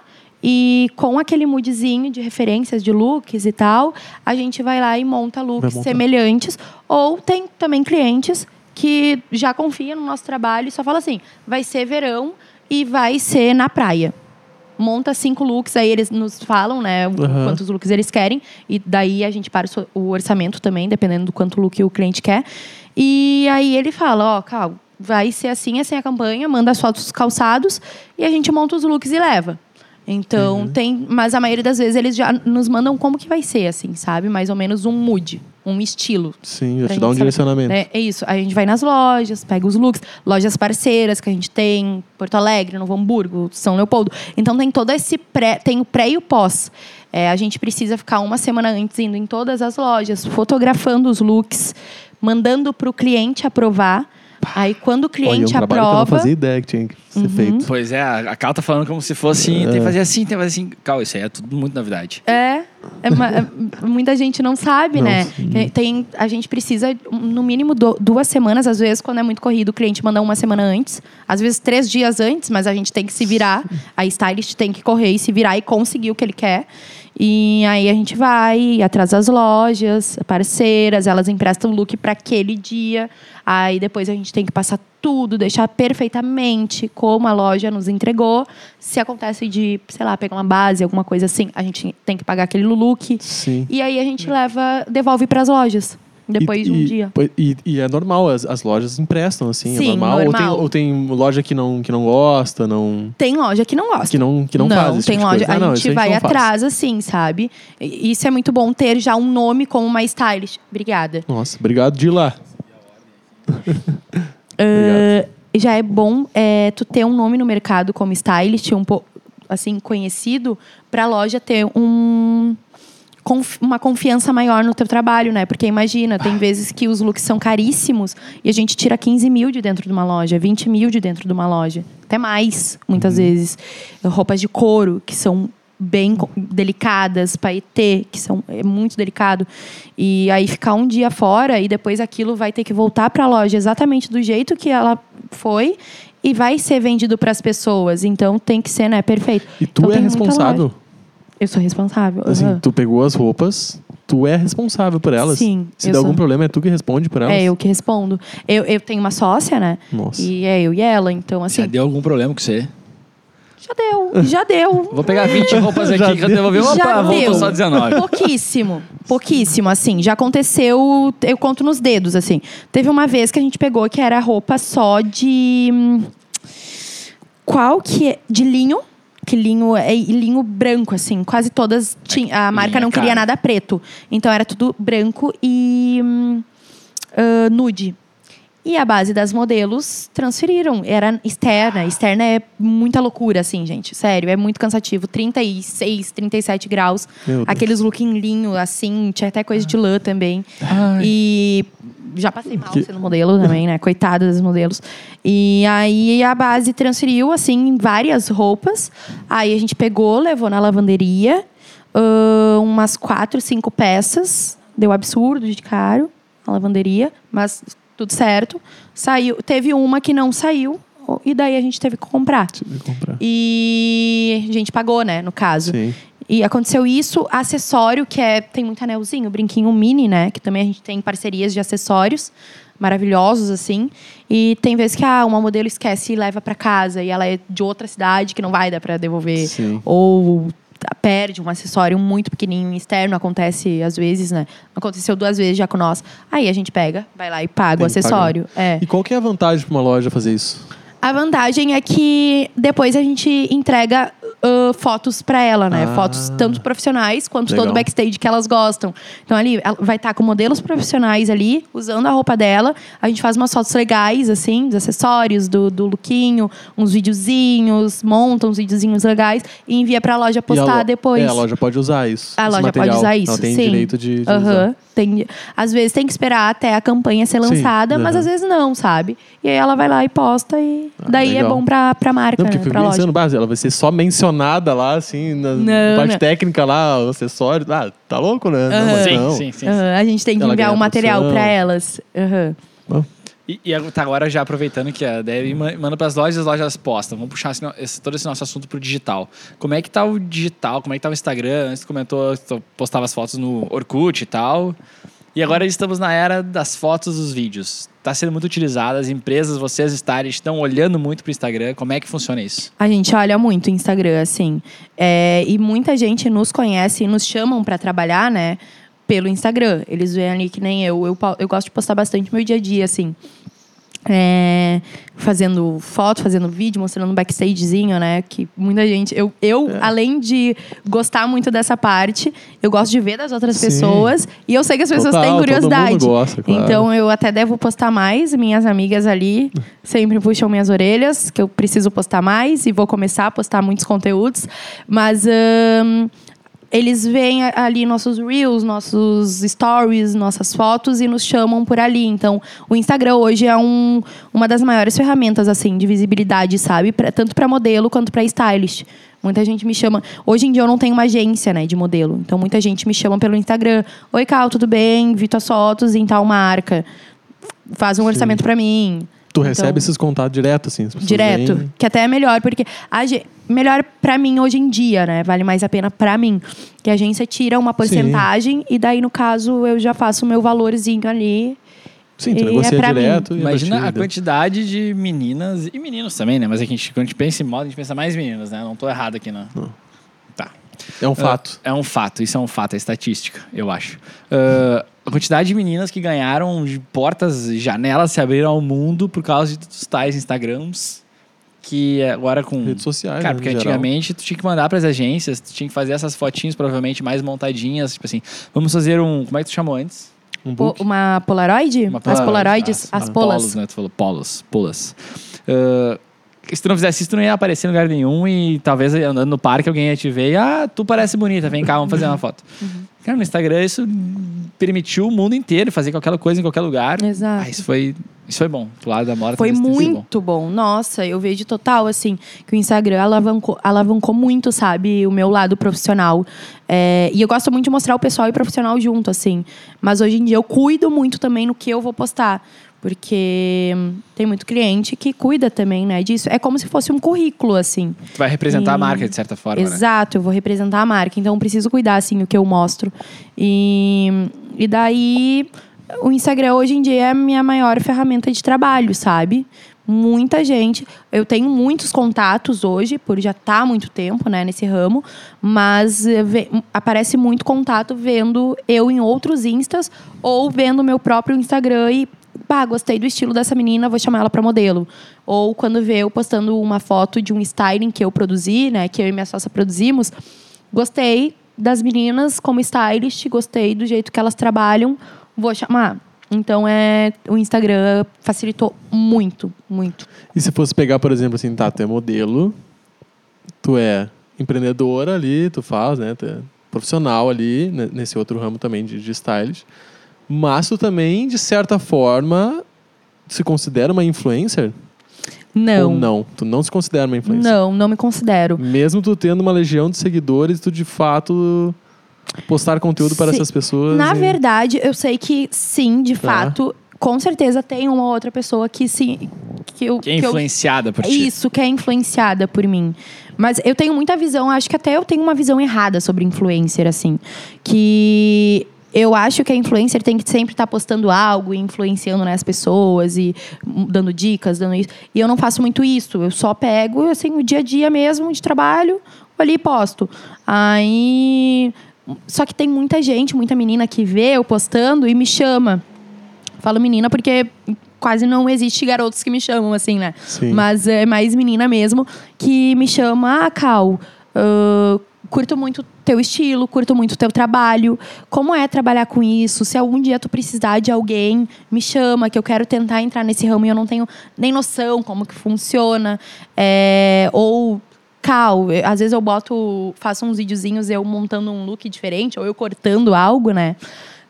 e com aquele moodzinho de referências de looks e tal, a gente vai lá e monta looks semelhantes. Ou tem também clientes que já confiam no nosso trabalho e só fala assim: vai ser verão e vai ser na praia. Monta cinco looks, aí eles nos falam, né, Aham. quantos looks eles querem. E daí a gente para o orçamento também, dependendo do quanto look o cliente quer. E aí ele fala, ó, Cal, vai ser assim, assim a campanha, manda as fotos dos calçados e a gente monta os looks e leva. Então Uhum. tem, mas a maioria das vezes eles já nos mandam como que vai ser, assim, sabe? Mais ou menos um mood, um estilo. Sim, já te dá um saber, direcionamento. né? É isso. Aí a gente vai nas lojas, pega os looks, lojas parceiras que a gente tem, Porto Alegre, Novo Hamburgo, São Leopoldo. Então tem todo esse pré, tem o pré e o pós. É, a gente precisa ficar uma semana antes indo em todas as lojas, fotografando os looks, mandando para o cliente aprovar Aí quando o Olha, é um cliente trabalho que eu não aprova. fazia ideia que tinha que ser Uhum. feito. Pois é, a Cal tá falando como se fosse. Tem que fazer assim, tem que fazer assim. Cal, isso aí é tudo muito novidade. É, é uma- é- muita gente não sabe, Não, né? sim. Tem- a gente precisa, no mínimo, do- duas semanas. Às vezes, quando é muito corrido, o cliente manda uma semana antes. Às vezes, três dias antes, mas a gente tem que se virar. A stylist tem que correr e se virar e conseguir o que ele quer. E aí a gente vai atrás das lojas, parceiras, elas emprestam look para aquele dia. Aí depois a gente tem que passar tudo, deixar perfeitamente como a loja nos entregou. Se acontece de, sei lá, pegar uma base, alguma coisa assim, a gente tem que pagar aquele look. Sim. E aí a gente leva, devolve para as lojas depois E- de um e- dia. E, e é normal, as, as lojas emprestam, assim, Sim, é normal. Ou, tem, normal. ou tem loja que não, que não gosta, não, Tem loja que não gosta. que não, que não, faz esse tem tipo loja. Ah, a não, gente isso vai não faz. atrás, assim, sabe? Isso é muito bom ter já um nome como uma stylist. Obrigada. Nossa, obrigado de lá. <laughs> Ah, já é bom é, tu ter um nome no mercado como stylist, um pouco assim conhecido, para a loja ter um conf- uma confiança maior no teu trabalho, né? Porque imagina, tem vezes que os looks são caríssimos e a gente tira 15 mil de dentro de uma loja, 20 mil de dentro de uma loja, até mais, muitas vezes. Roupas de couro que são bem delicadas, paetê, que são é muito delicado. E aí ficar um dia fora e depois aquilo vai ter que voltar para a loja exatamente do jeito que ela foi e vai ser vendido para as pessoas. Então tem que ser, né, perfeito. E tu Então, é responsável. Eu sou responsável. Assim, aham. tu pegou as roupas, tu é responsável por elas. Sim, Se der algum sou. problema, é tu que responde por elas. É eu que respondo. Eu, eu tenho uma sócia, né? Nossa. E é eu e ela. Então, assim, Já deu algum problema com você? já deu. Já deu. <laughs> Vou pegar 20 roupas <laughs> aqui Já que eu devolvi uma pra voltou só 19. Pouquíssimo. Pouquíssimo, assim. Já aconteceu, eu conto nos dedos, assim. Teve uma vez que a gente pegou que era roupa só de. hum, Qual que é? De linho. Que linho é linho branco, assim. Quase todas. Tinha, a marca não queria nada preto. Então era tudo branco e. hum, ah, nude. E a base das modelos transferiram. Era externa. Externa é muita loucura, assim, gente. Sério, é muito cansativo. 36, 37 graus. Aqueles look em linho, assim. Tinha até coisa de lã também. E já passei mal sendo modelo também, né? Coitada das modelos. E aí a base transferiu, assim, várias roupas. Aí a gente pegou, levou na lavanderia. ah, umas quatro, cinco peças. Deu absurdo de caro a lavanderia, mas tudo certo. Saiu. Teve uma que não saiu. E daí a gente teve que comprar. Tive que comprar. E a gente pagou, né, no caso. Sim. E aconteceu isso, acessório, que é. Tem muito anelzinho, brinquinho mini, né? Que também a gente tem parcerias de acessórios maravilhosos, assim. E tem vezes que ah, uma modelo esquece e leva para casa e ela é de outra cidade que não vai dar para devolver. Sim. Ou perde um acessório muito pequenininho externo, acontece às vezes, né? Aconteceu duas vezes já com nós. Aí a gente pega, vai lá e paga Tem o acessório. É. E qual que é a vantagem para uma loja fazer isso? A vantagem é que depois a gente entrega ah, fotos para ela, né? Ah. Fotos tanto profissionais quanto Legal. todo o backstage que elas gostam. Então ali ela vai estar com modelos profissionais ali, usando a roupa dela. A gente faz umas fotos legais, assim, dos acessórios, do, do lookinho, uns videozinhos, monta uns videozinhos legais e envia pra loja a postar lo- depois. É, a loja pode usar isso. A loja material. pode usar isso, Ela tem sim. direito de, de Aham. usar. Tem, às vezes tem que esperar até a campanha ser Sim, lançada, mas aham. às vezes não, sabe? E aí ela vai lá e posta e Ah, daí legal. é bom pra, pra marca, Não, porque né? loja. pensando, bah, ela vai ser só mencionada lá, assim, na Não, parte não. técnica lá, o acessório. Ah, tá louco, né? Não, mas Sim, não. sim, sim. Aham, a gente tem que Ela enviar o material produção. pra elas. Aham. E, e agora- tá agora já aproveitando que a Debbie ma- manda para as lojas, as lojas postam. Vamos puxar esse todo esse nosso assunto pro digital. Como é que tá o digital? Como é que tá o Instagram? Antes tu comentou postava as fotos no Orkut e tal. E agora estamos na era das fotos dos vídeos. Está sendo muito utilizado, as empresas, vocês estarem, estão olhando muito pro Instagram. Como é que funciona isso? A gente olha muito o Instagram, assim. É, e muita gente nos conhece e nos chamam pra trabalhar, né? Pelo Instagram. Eles veem ali que nem eu. Eu, eu gosto de postar bastante meu dia a dia, assim. É, fazendo foto, fazendo vídeo, mostrando um backstagezinho, né? Que muita gente. Eu, eu É. além de gostar muito dessa parte, eu gosto de ver das outras Sim. pessoas. E eu sei que as pessoas Total, têm todo curiosidade. mundo gosta, claro. Então eu até devo postar mais. Minhas amigas ali sempre puxam minhas orelhas, que eu preciso postar mais e vou começar a postar muitos conteúdos. Mas. ahn, eles veem ali nossos reels, nossos stories, nossas fotos e nos chamam por ali. Então, o Instagram hoje é um, uma das maiores ferramentas assim de visibilidade, sabe? Pra- tanto para modelo quanto para stylist. Muita gente me chama. Hoje em dia eu não tenho uma agência, né, de modelo. Então muita gente me chama pelo Instagram. Oi, Cal, tudo bem? Vi tuas fotos em tal marca. Faz um orçamento para mim. Tu Então- recebe esses contatos direto, assim? as Direto. vêm- Que até é melhor, porque a ge- melhor pra mim hoje em dia, né? Vale mais a pena pra mim. Que a agência tira uma porcentagem e daí, no caso, eu já faço o meu valorzinho ali. Sim, tu é negocia mim. direto. e é Imagina a né? quantidade de meninas e meninos também, né? Mas é que a gente, quando a gente pensa em moda, a gente pensa mais meninas, né? Não tô errado aqui, não. Não. Tá. É um fato. É um fato, isso é um fato, é estatística, eu acho. Ah, a quantidade de meninas que ganharam de portas, janelas se abriram ao mundo por causa dos tais Instagrams. Que agora com. Redes sociais, Cara, né, porque no geral. antigamente tu tinha que mandar pras agências, tu tinha que fazer essas fotinhas provavelmente mais montadinhas. Tipo assim, vamos fazer um. Como é que tu chamou antes? Um Po- book. uma Polaroid? Uma as Polaroid, Polaroids, ah, as ah, polas. Polos, né? Tu falou polos, pulas. Ah, se tu não fizesse isso, tu não ia aparecer em lugar nenhum e talvez andando no parque alguém ia te ver e, ah, tu parece bonita, vem cá, vamos fazer uma foto. Uhum. Cara, no Instagram isso permitiu o mundo inteiro fazer qualquer coisa em qualquer lugar. Exato. Ah, isso foi, isso foi bom. Do lado da moda Foi sido bom. muito bom. Nossa, eu vejo total, assim, que o Instagram alavancou, alavancou muito, sabe, o meu lado profissional. É, e eu gosto muito de mostrar o pessoal e o profissional junto, assim. Mas hoje em dia eu cuido muito também no que eu vou postar. Porque tem muito cliente que cuida também, né, disso. É como se fosse um currículo, assim. Tu vai representar a E- marca de certa forma, né? Exato, eu vou representar a marca, então eu preciso cuidar assim o que eu mostro. E, e daí o Instagram hoje em dia é a minha maior ferramenta de trabalho, sabe? Muita gente. Eu tenho muitos contatos hoje, por já estar há muito tempo né, nesse ramo, mas eh, aparece muito contato vendo eu em outros instas ou vendo o meu próprio Instagram e pá, gostei do estilo dessa menina, vou chamar ela para modelo. Ou quando vê eu postando uma foto de um styling que eu produzi, né, que eu e minha sócia produzimos, gostei das meninas como stylist, gostei do jeito que elas trabalham, vou chamar. Então é o Instagram facilitou muito, muito. E se fosse pegar, por exemplo, assim, tá, tu é modelo, tu é empreendedora ali, tu faz, né? Tu é profissional ali, né, nesse outro ramo também de, de stylist. Mas tu também, de certa forma, se considera uma influencer? Não. Ou não? Tu não se considera uma influencer? Não, não me considero. Mesmo tu tendo uma legião de seguidores, tu de fato postar conteúdo para Sim. essas pessoas. Na e- verdade, eu sei que sim, de Tá. fato, com certeza tem uma outra pessoa que sim, que eu Que é que eu- influenciada por É ti. Isso, que é influenciada por mim. Mas eu tenho muita visão, acho que até eu tenho uma visão errada sobre influencer, assim. Que eu acho que a influencer tem que sempre estar postando algo e influenciando né, as pessoas e dando dicas, dando isso. E eu não faço muito isso. Eu só pego, assim, o dia a dia mesmo de trabalho, ali e posto. Aí. Só que tem muita gente, muita menina que vê eu postando e me chama. Falo menina porque quase não existe garotos que me chamam, assim, né? Sim. Mas é mais menina mesmo que me chama, ah, Cal, ah, curto muito teu estilo, curto muito teu trabalho. Como é trabalhar com isso? Se algum dia tu precisar de alguém, me chama, que eu quero tentar entrar nesse ramo e eu não tenho nem noção como que funciona. É, ou Cal, às vezes eu boto, faço uns videozinhos eu montando um look diferente, ou eu cortando algo, né?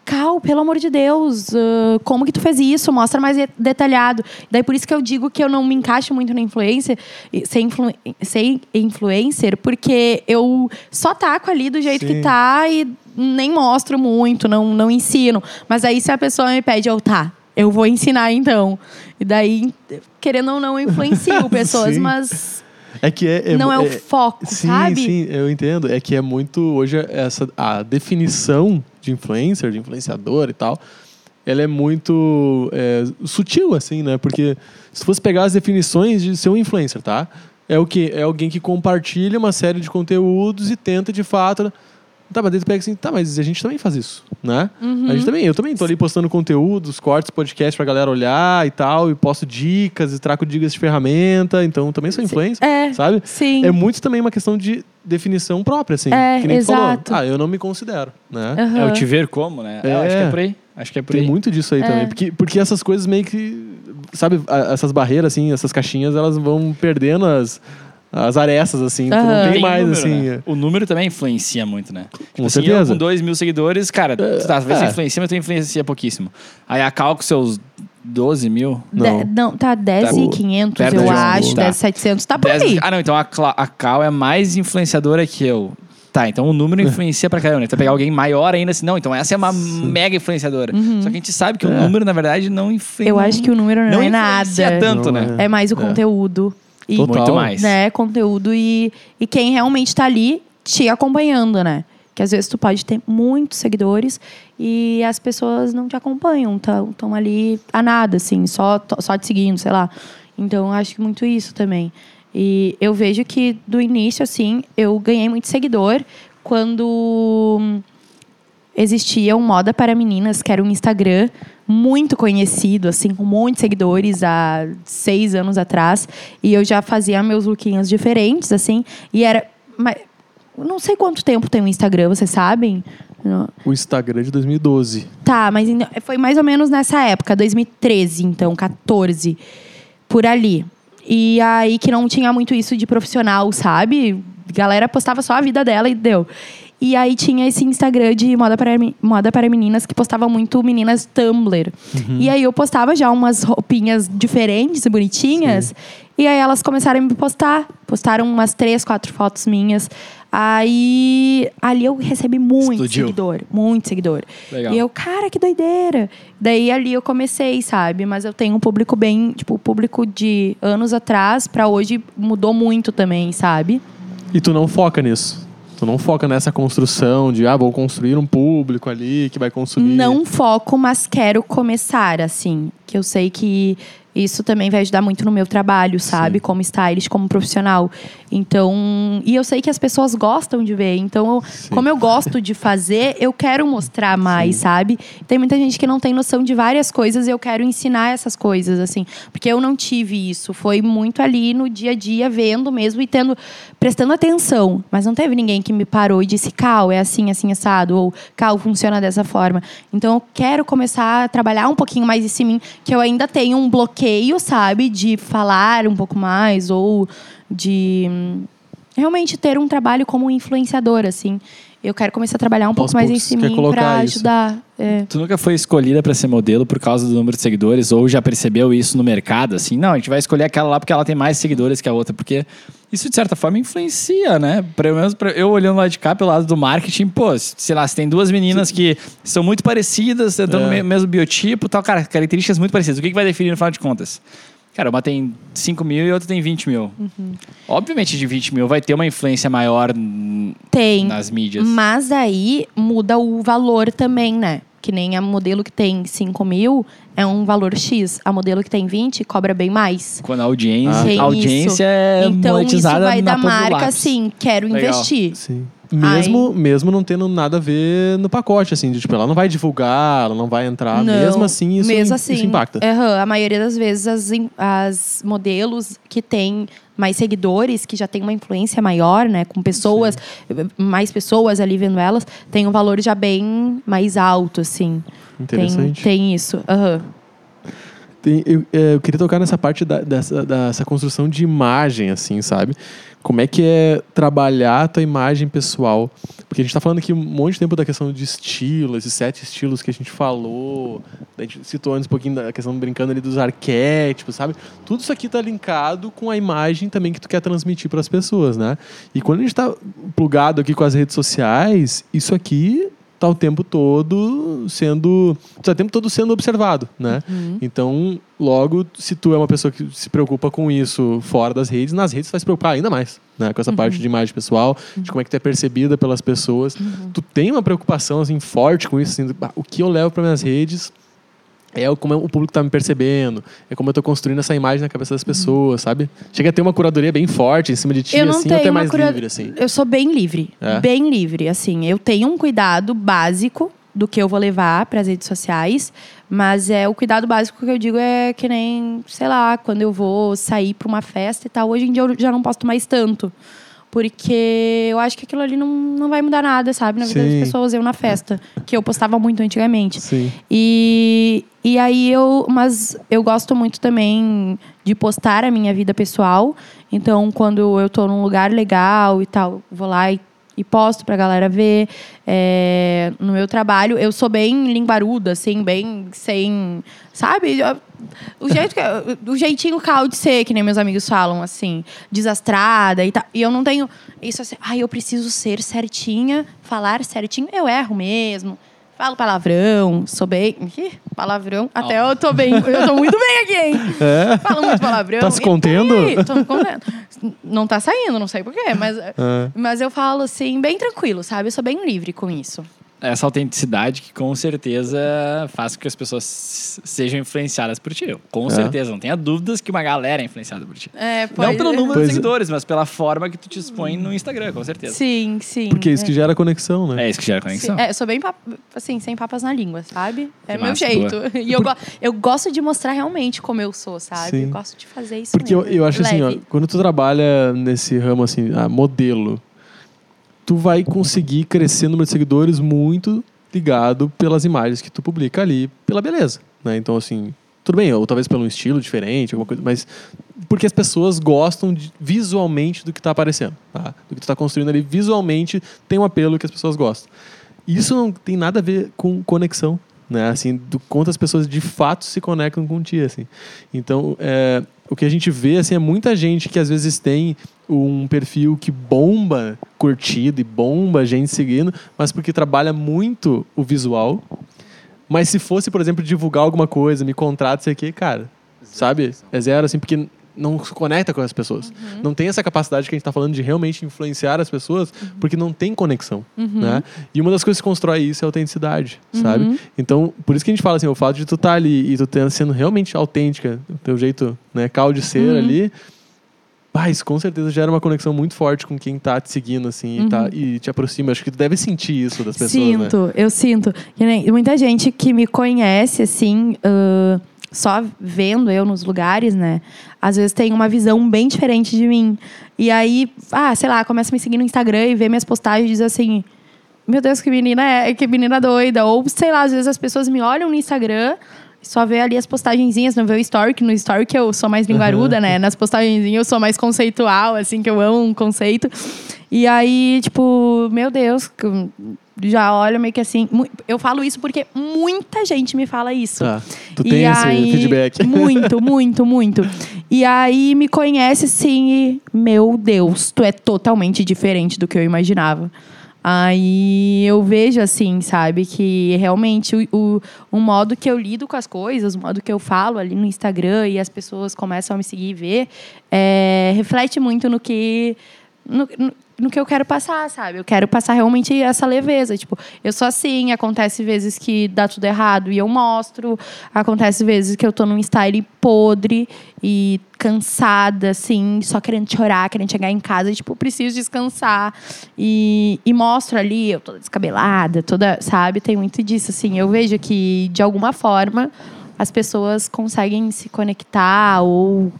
Cal, pelo amor de Deus, ah, como que tu fez isso? Mostra mais de- detalhado. Daí por isso que eu digo que eu não me encaixo muito na influência, ser, influ, ser influencer, porque eu só taco ali do jeito Sim. que tá e nem mostro muito, não, não ensino. Mas aí se a pessoa me pede, eu tá, eu vou ensinar então. E daí, querendo ou não, eu influencio <laughs> pessoas, mas É que é, é- não é, o é- foco, Sim, sabe? sim, eu entendo. É que é muito hoje essa a definição de influencer, de influenciador e tal, ela é muito é, sutil assim, né? Porque se fosse pegar as definições de ser um influencer, tá? É o que é alguém que compartilha uma série de conteúdos e tenta de fato Tá, mas daí tu pega assim, tá, mas a gente também faz isso, né? Uhum. A gente também, eu também tô ali postando conteúdos, cortes, podcast pra galera olhar e tal, e posto dicas, e trago dicas de ferramenta, então também sou influencer, É, sabe? sim. É muito também uma questão de definição própria, assim. É, que nem tu falou. exato. Ah, eu não me considero, né? Aham. É o te ver como, né? É, eu acho que é por aí. Acho que é por Tem aí. muito disso aí É. também. Porque, porque essas coisas meio que. Sabe, essas barreiras, assim, essas caixinhas, elas vão perdendo as, as arestas, assim. Tu Aham. não tem, Tem mais, número, assim. né? O número também influencia muito, né? Tipo assim, certeza. Com 2 mil seguidores, cara, tu tá, talvez é. você influencia, mas tu influencia pouquíssimo. Aí a Cal com seus 12 mil. Não. De- não tá 10 Tá e 500, perto eu acho, Tá. 10 700, tá por 10 aí. Ah, não, então a, a Cal é mais influenciadora que eu. Tá, então o número <laughs> influencia pra caramba. né? Vai pegar alguém maior ainda assim, não, então essa é uma mega influenciadora. Só que a gente sabe que o É. número, na verdade, não influencia. Eu acho que o número não, é influencia nada. tanto, Não né? é. É mais o É. conteúdo. E, Total. Muito mais. né, conteúdo e, e quem realmente tá ali te acompanhando, né? Que às vezes tu pode ter muitos seguidores e as pessoas não te acompanham, estão ali a nada, assim, só, só te seguindo, sei lá. Então, eu acho que muito isso também. E eu vejo que do início, assim, eu ganhei muito seguidor quando existia um Moda para Meninas, que era um Instagram muito conhecido, assim, com muitos seguidores há seis anos atrás. E eu já fazia meus lookinhos diferentes, assim. E era. Mas, não sei quanto tempo tem o Instagram, vocês sabem? O Instagram de 2012. Tá, mas foi mais ou menos nessa época, 2013, então, 14, por ali. E aí que não tinha muito isso de profissional, sabe? Galera postava só a vida dela e deu. E aí tinha esse Instagram de moda para, moda para meninas que postava muito meninas Tumblr. E aí eu postava já umas roupinhas diferentes e bonitinhas. E aí elas começaram a me postar. Postaram umas três, quatro fotos minhas. Aí ali eu recebi muito Explodiu. seguidor, muito seguidor. Legal. E eu, cara, que doideira. Daí ali eu comecei, sabe? Mas eu tenho um público bem, tipo, o público de anos atrás pra hoje mudou muito também, sabe? E tu não foca nisso. Tu não foca nessa construção de, ah, vou construir um público ali que vai consumir. Não foco, mas quero começar, assim. Que eu sei que isso também vai ajudar muito no meu trabalho, sabe? Sim. Como stylist, como profissional. Então, e eu sei que as pessoas gostam de ver. Então, como eu gosto de fazer, eu quero mostrar mais, sabe? Tem muita gente que não tem noção de várias coisas e eu quero ensinar essas coisas, assim. Porque eu não tive isso. Foi muito ali no dia a dia, vendo mesmo e tendo, prestando atenção. Mas não teve ninguém que me parou e disse, Cal, é assim, assim, assado. Ou Cal, funciona dessa forma. Então, eu quero começar a trabalhar um pouquinho mais isso em mim, que eu ainda tenho um bloqueio, sabe? De falar um pouco mais ou de hum, realmente ter um trabalho como influenciador, assim. Eu quero começar a trabalhar um Aos pouco mais em pra isso. ajudar. É. Tu nunca foi escolhida pra ser modelo por causa do número de seguidores ou já percebeu isso no mercado assim? Não, a gente vai escolher aquela lá porque ela tem mais seguidores que a outra, porque isso de certa forma influencia, né? Pelo menos pra- eu olhando lá de cá pelo lado do marketing, pô, se- sei lá, se tem duas meninas que são muito parecidas, estão no É. me- mesmo biotipo, tal, cara, características muito parecidas. O que, que vai definir no final de contas? Cara, uma tem 5 mil e outra tem 20 mil. Obviamente, de 20 mil vai ter uma influência maior Tem. nas mídias. Mas aí muda o valor também, né? Que nem a modelo que tem 5 mil é um valor X. A modelo que tem 20 cobra bem mais. Quando a audiência, Tem a audiência isso. é então isso monetizada vai na da ponta do marca, assim, quero Legal. investir. Sim. Mesmo, mesmo não tendo nada a ver no pacote, assim, de, tipo, ela não vai divulgar, ela não vai entrar, Não, mesmo assim isso, mesmo isso assim, impacta. aham, a maioria das vezes as, as modelos que têm mais seguidores, que já tem uma influência maior, né, com pessoas, mais pessoas ali vendo elas, tem um valor já bem mais alto, assim. Tem, Interessante. tem isso. aham. Tem- eu, é, eu queria tocar nessa parte da- dessa, dessa construção de imagem, assim, sabe? Como é que é trabalhar a tua imagem pessoal? Porque a gente tá falando aqui um monte de tempo da questão de estilo, esses sete estilos que a gente falou. A gente citou antes um pouquinho da questão brincando ali dos arquétipos, sabe? Tudo isso aqui tá linkado com a imagem também que tu quer transmitir para as pessoas, né? E quando a gente tá plugado aqui com as redes sociais, isso aqui tá o tempo todo sendo tá o tempo todo sendo observado, né? Então, logo, se tu é uma pessoa que se preocupa com isso fora das redes, nas redes tu vai se preocupar ainda mais, né? Com essa parte de imagem pessoal, de como é que tu é percebida pelas pessoas. Tu tem uma preocupação assim forte com isso, assim, do, "Ah, o que eu levo para minhas redes é o- como o público tá me percebendo, é como eu tô construindo essa imagem na cabeça das pessoas, sabe? Chega a ter uma curadoria bem forte em cima de ti, Eu não assim, tenho ou é uma mais cura- livre, assim. Eu sou bem livre. É? Bem livre, assim. Eu tenho um cuidado básico do que eu vou levar para as redes sociais, mas é o cuidado básico que eu digo é que nem, sei lá, quando eu vou sair para uma festa e tal. Hoje em dia eu já não posto mais tanto. Porque eu acho que aquilo ali não, não vai mudar nada, sabe? Na vida Sim. das pessoas, eu na festa. Que eu postava muito antigamente. Sim. E, E aí eu, mas eu gosto muito também de postar a minha vida pessoal. Então, quando eu tô num lugar legal e tal, vou lá e, e posto pra galera ver. É, no meu trabalho, eu sou bem linguaruda, assim, bem sem. Sabe? O, jeito que, o jeitinho cal de ser, que nem meus amigos falam, assim, desastrada e tal. E eu não tenho isso assim, ai, eu preciso ser certinha, falar certinho. Eu erro mesmo. Falo palavrão, sou bem. Ih, palavrão. Até eu tô bem. Eu tô muito bem aqui, hein? <laughs> É? Falo muito palavrão. Tá se contendo? Tô me contendo. Não tá saindo, não sei porquê, mas, É. mas eu falo assim, bem tranquilo, sabe? Eu sou bem livre com isso. Essa autenticidade que com certeza faz com que as pessoas sejam influenciadas por ti. Eu, Com É. certeza, não tenha dúvidas que uma galera é influenciada por ti. É, Não pelo número Pois de é. seguidores, mas pela forma que tu te expõe no Instagram, com certeza. Sim, sim. Porque é isso que gera conexão, né? É isso que gera Sim, conexão. é, eu sou bem, pap- assim, sem papas na língua, sabe? É Que meu massa, jeito. <laughs> E eu, go- eu gosto de mostrar realmente como eu sou, sabe? Sim. Eu gosto de fazer isso Porque eu, mesmo, eu acho assim, ó, leve. quando tu trabalha nesse ramo assim, ah, modelo, tu vai conseguir crescer no número de seguidores muito ligado pelas imagens que tu publica ali, pela beleza, né? Então assim, tudo bem, ou talvez pelo estilo diferente, alguma coisa, mas porque as pessoas gostam de- visualmente do que está aparecendo, tá? Do que está construindo ali visualmente tem um apelo que as pessoas gostam. Isso não tem nada a ver com conexão, né? Assim, do quanto as pessoas de fato se conectam com ti, assim. Então, é, o que a gente vê, assim, é muita gente que às vezes tem um perfil que bomba curtido e bomba gente seguindo, mas porque trabalha muito o visual. Mas se fosse, por exemplo, divulgar alguma coisa, me contrata, sei o quê, cara, sabe? É zero, assim, porque não se conecta com as pessoas. Não tem essa capacidade que a gente está falando de realmente influenciar as pessoas, porque não tem conexão, né? E uma das coisas que constrói isso é a autenticidade, sabe? Então, por isso que a gente fala assim, o fato de tu estar ali e tu ter- sendo realmente autêntica, o teu jeito, né, cal de ser ali, pá, isso com certeza gera uma conexão muito forte com quem tá te seguindo, assim, e, tá, e te aproxima. Acho que tu deve sentir isso das pessoas, né? Sinto, eu sinto. Muita gente que me conhece, assim, ah, só vendo eu nos lugares, né? Às vezes tem uma visão bem diferente de mim. E aí, ah, sei lá, começa a me seguir no Instagram e vê minhas postagens e diz assim. Meu Deus, que menina é, que menina doida. Ou, sei lá, às vezes as pessoas me olham no Instagram, só vê ali as postagenzinhas, não vê o story, que no story que eu sou mais linguaruda, né? Nas postagenzinhas eu sou mais conceitual, assim, que eu amo um conceito. E aí, tipo, meu Deus, já olho meio que assim. Eu falo isso porque muita gente me fala isso. Tá. Tu E tem esse aí- feedback. <laughs> Muito, muito, muito. E aí me conhece assim e, meu Deus, tu é totalmente diferente do que eu imaginava. Aí eu vejo assim, sabe, que realmente o, o, o modo que eu lido com as coisas, o modo que eu falo ali no Instagram e as pessoas começam a me seguir e ver, é, reflete muito no que. No, no- no que eu quero passar, sabe? Eu quero passar realmente essa leveza. Tipo, eu sou assim, acontece vezes que dá tudo errado e eu mostro. Acontece vezes que eu tô num style podre e cansada, assim, só querendo chorar, querendo chegar em casa e, tipo, preciso descansar. E, e mostro ali, eu toda descabelada, toda, sabe? Tem muito disso, assim. Eu vejo que, de alguma forma, as pessoas conseguem se conectar ou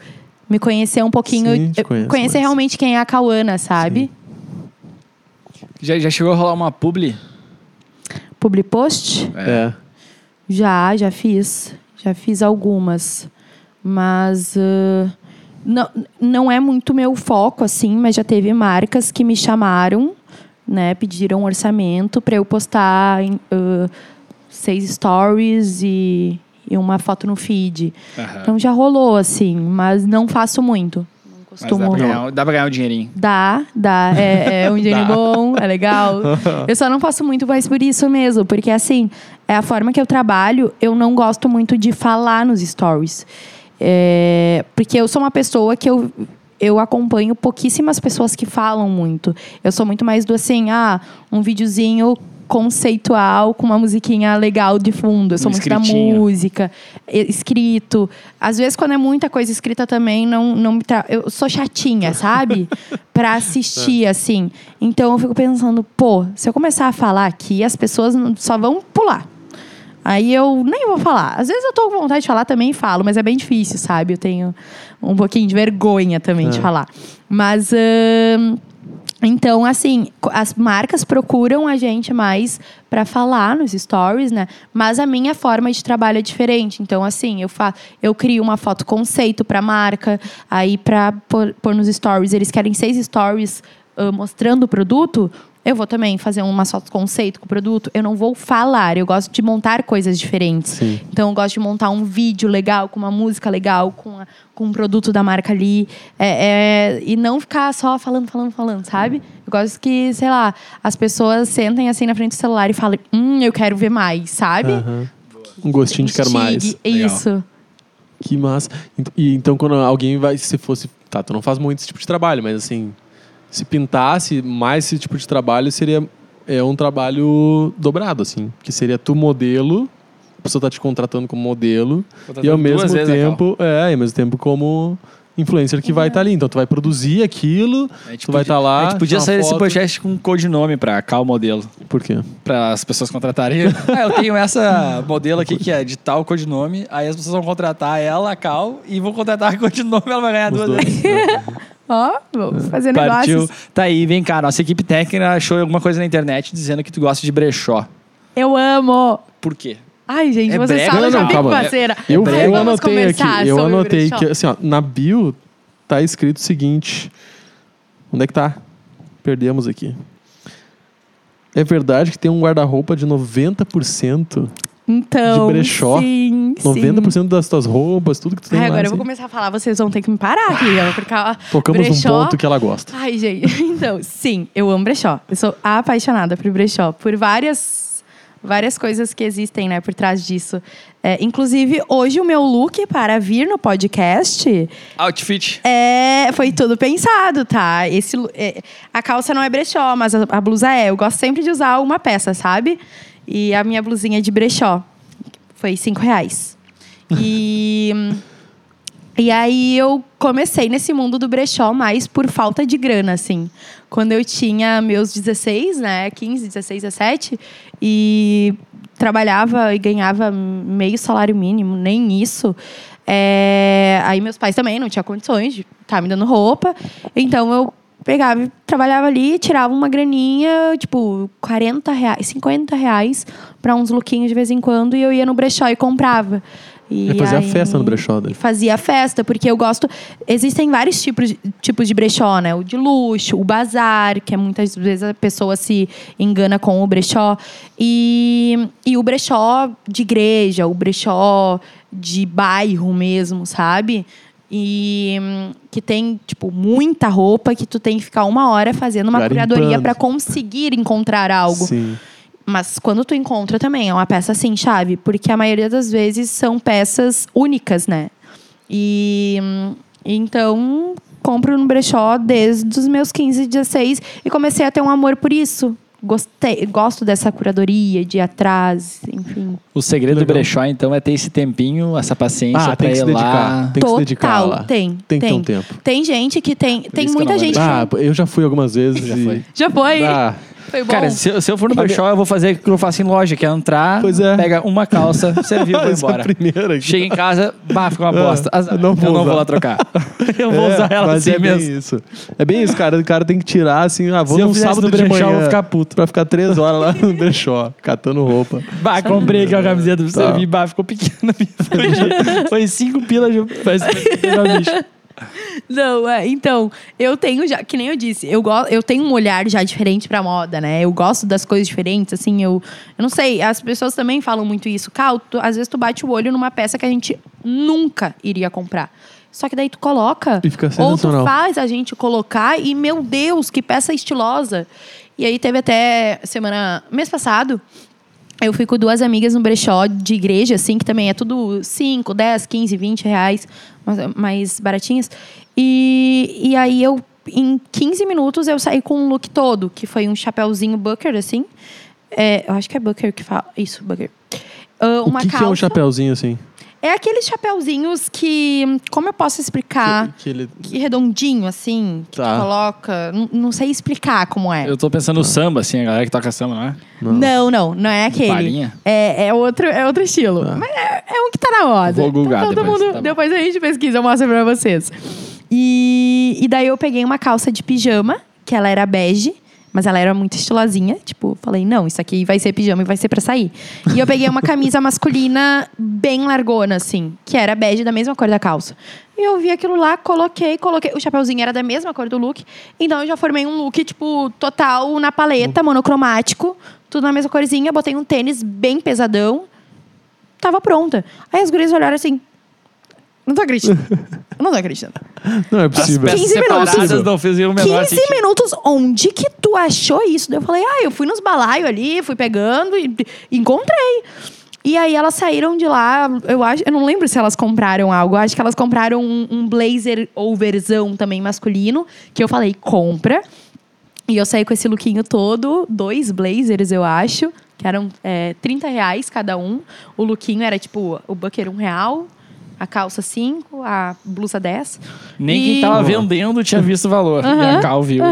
me conhecer um pouquinho. Sim, conheço conhecer mais. realmente quem é a Cauana, sabe? Já, já chegou a rolar uma publi? Publi post? É. Já, já fiz. Já fiz algumas. Mas ah, não, não é muito meu foco, assim, mas já teve marcas que me chamaram, né? Pediram um orçamento para eu postar ah, seis stories e, e uma foto no feed. Aham. Então já rolou, assim, mas não faço muito. Mas dá pra, ganhar, dá pra ganhar um dinheirinho. Dá, dá. É, é um <laughs> dinheiro Dá. bom, é legal. <laughs> Eu só não faço muito mais por isso mesmo, porque assim, é a forma que eu trabalho, eu não gosto muito de falar nos stories. É, porque eu sou uma pessoa que eu, eu acompanho pouquíssimas pessoas que falam muito. Eu sou muito mais do assim, ah, um videozinho conceitual com uma musiquinha legal de fundo. Eu sou Um muito da música, escrito. Às vezes, quando é muita coisa escrita também, não, não me tra... Eu sou chatinha, sabe? <laughs> pra assistir, assim. Então, eu fico pensando, pô, se eu começar a falar aqui, as pessoas só vão pular. Aí eu nem vou falar. Às vezes eu tô com vontade de falar também e falo, mas é bem difícil, sabe? Eu tenho um pouquinho de vergonha também de É. falar. Mas. Então, assim, as marcas procuram a gente mais para falar nos stories, né? Mas a minha forma de trabalho é diferente. Então, assim, eu fa eu crio uma foto conceito para marca, aí para pôr, nos stories, eles querem seis stories ah, mostrando o produto. Eu vou também fazer umas fotos conceito com o produto. Eu não vou falar, eu gosto de montar coisas diferentes. Sim. Então, eu gosto de montar um vídeo legal, com uma música legal, com, a- com um produto da marca ali. É, é, e não ficar só falando, falando, falando, sabe? Eu gosto que, sei lá, as pessoas sentem assim na frente do celular e falem, hum, eu quero ver mais, sabe? Aham. Um gostinho de quero mais. Legal. Isso. Que massa. E então, quando alguém vai, se fosse. Tá, tu não faz muito esse tipo de trabalho, mas assim, se pintasse mais esse tipo de trabalho, seria é um trabalho dobrado, assim. Que seria tu modelo, a pessoa tá te contratando como modelo, e ao Contratando mesmo tempo. É, e ao mesmo tempo como influencer que vai estar ali. Então tu vai produzir aquilo, tu vai estar lá. A gente podia sair desse podcast com um codinome pra Cal Modelo. Por quê? Para as pessoas contratarem. <laughs> ah, eu tenho essa modelo aqui que é de tal codinome. Aí as pessoas vão contratar ela, a Cal, e vão contratar a codinome, ela vai ganhar Os duas dois. vezes. <laughs> Ó, vamos fazer Partiu. negócios. Tá aí, vem cá. Nossa equipe técnica achou alguma coisa na internet dizendo que tu gosta de brechó. Eu amo. Por quê? Ai, gente, É você brega? sabe, Não, eu já não, fico calma. parceira. Eu, eu vamos anotei aqui, conversar eu sobre anotei brechó. que, assim, ó, na bio tá escrito o seguinte. Onde é que tá? Perdemos aqui. É verdade que tem um guarda-roupa de 90%. Então, de brechó, sim, sim. 90% das tuas roupas, tudo que tu tem Ai, lá. agora eu vou assim. começar a falar, vocês vão ter que me parar aqui, ó, porque a Tocamos brechó... um ponto que ela gosta. Ai, gente, <laughs> então, sim, eu amo brechó. Eu sou apaixonada por brechó, por várias, várias coisas que existem, né, por trás disso. É, inclusive, hoje o meu look para vir no podcast Outfit. é, foi tudo pensado, tá? Esse, é, a calça não é brechó, mas a, a blusa é. Eu gosto sempre de usar uma peça, sabe? E a minha blusinha de brechó. Foi cinco reais. <laughs> E... E aí eu comecei nesse mundo do brechó mais por falta de grana, assim. Quando eu tinha meus 16, né? 15, 16, 17, e trabalhava e ganhava meio salário mínimo, nem isso. É, Aí meus pais também não tinham condições de estar me dando roupa. Então eu pegava, e trabalhava ali, tirava uma graninha, tipo, 40 reais, 50 reais para uns lookinhos de vez em quando, e eu ia no brechó e comprava. E fazia aí- festa no brechó daí. Fazia festa, porque eu gosto. Existem vários tipos de, tipos de brechó, né? O de luxo, o bazar, que é muitas vezes a pessoa se engana com o brechó. E, e o brechó de igreja, o brechó de bairro mesmo, sabe? E hum, que tem, tipo, muita roupa que tu tem que ficar uma hora fazendo uma Garimpando. curadoria para conseguir encontrar algo. Sim. Mas quando tu encontra também, é uma peça assim, chave. Porque a maioria das vezes são peças únicas, né? E hum, então compro no brechó desde os meus 15, 16 e comecei a ter um amor por isso. Gostei, gosto dessa curadoria, de ir atrás, enfim. O segredo do Legal. brechó, então, é ter esse tempinho, essa paciência Ah, pra tem que ir se dedicar. lá. Tem que se dedicar Total, lá. tem, Tem que ter tem. um tempo. Tem gente que tem. tem que eu muita gente. Ah, eu já fui algumas vezes. Já e- foi. Já foi? Ah, Foi bom. Cara, se, eu- se eu for no brechó, eu vou fazer o que eu faço em loja, que é entrar, Pois é. pega uma calça, <laughs> serviu, vou essa é a embora. primeira aqui. Chega em casa, bah, ficou uma bosta. Ah, Azar. eu não eu vou não usar. vou lá trocar. <laughs> eu vou É, usar ela mas assim é mesmo. bem isso. É bem isso, cara. O cara tem que tirar assim, ah, vou Se eu num fizesse sábado no de brechó, manhã. eu vou ficar puto. Pra ficar três horas lá no brechó, catando roupa. Bah, comprei aquela camiseta pra Tá. servir, bah, ficou pequena. <laughs> Foi, foi cinco pilas de bicho. Não, é, então, eu tenho já, que nem eu disse, eu, go, eu tenho um olhar já diferente pra moda, né? Eu gosto das coisas diferentes, assim, eu, eu não sei, as pessoas também falam muito isso. Cal, tu- às vezes tu bate o olho numa peça que a gente nunca iria comprar. Só que daí tu coloca, E fica ou tu faz a gente colocar e, meu Deus, que peça estilosa. E aí teve até semana, mês passado, eu fui com duas amigas no brechó de igreja, assim, que também é tudo 5, 10, 15, 20 reais, mais, mais baratinhas. E, e aí eu, em 15 minutos, eu saí com um look todo, que foi um chapéuzinho Booker, assim. É, eu acho que é Booker que fala. Isso, Booker. Ah, O uma que, que calça. é um chapéuzinho assim? É aqueles chapéuzinhos que. Como eu posso explicar? Que, que ele... Que redondinho, assim, que Tá. tu coloca. Não, não sei explicar como é. Eu tô pensando no samba, assim, a galera que toca samba, não é? Não, não, não é aquele. É, é, outro, é outro estilo. Tá. Mas é, é um que tá na moda. Vou googar Então, todo depois, mundo, tá depois a gente pesquisa, eu mostro pra vocês. E, e daí eu peguei uma calça de pijama, que ela era bege. Mas ela era muito estilosinha. Tipo, falei, não, isso aqui vai ser pijama e vai ser pra sair. E eu peguei uma camisa masculina bem largona, assim. Que era bege, da mesma cor da calça. E eu vi aquilo lá, coloquei, coloquei. O chapeuzinho era da mesma cor do look. Então eu já formei um look, tipo, total na paleta, monocromático. Tudo na mesma corzinha. Botei um tênis bem pesadão. Tava pronta. Aí as gurias olharam assim... Não tô acreditando. Eu não tô acreditando. Não é possível. peças 15 minutos. não fizeram o menor 15 sentido. minutos, onde que tu achou isso? Daí eu falei, ah, eu fui nos balaios ali, fui pegando e encontrei. E aí elas saíram de lá, eu acho, eu não lembro se elas compraram algo, eu acho que elas compraram um, um blazer overzão também masculino, que eu falei, compra. E eu saí com esse lookinho todo, dois blazers, eu acho, que eram é, 30 reais cada um. O lookinho era tipo, o bucker um real, a calça 5, a blusa 10. Nem E- quem tava vendendo tinha visto o valor. E a Cal viu.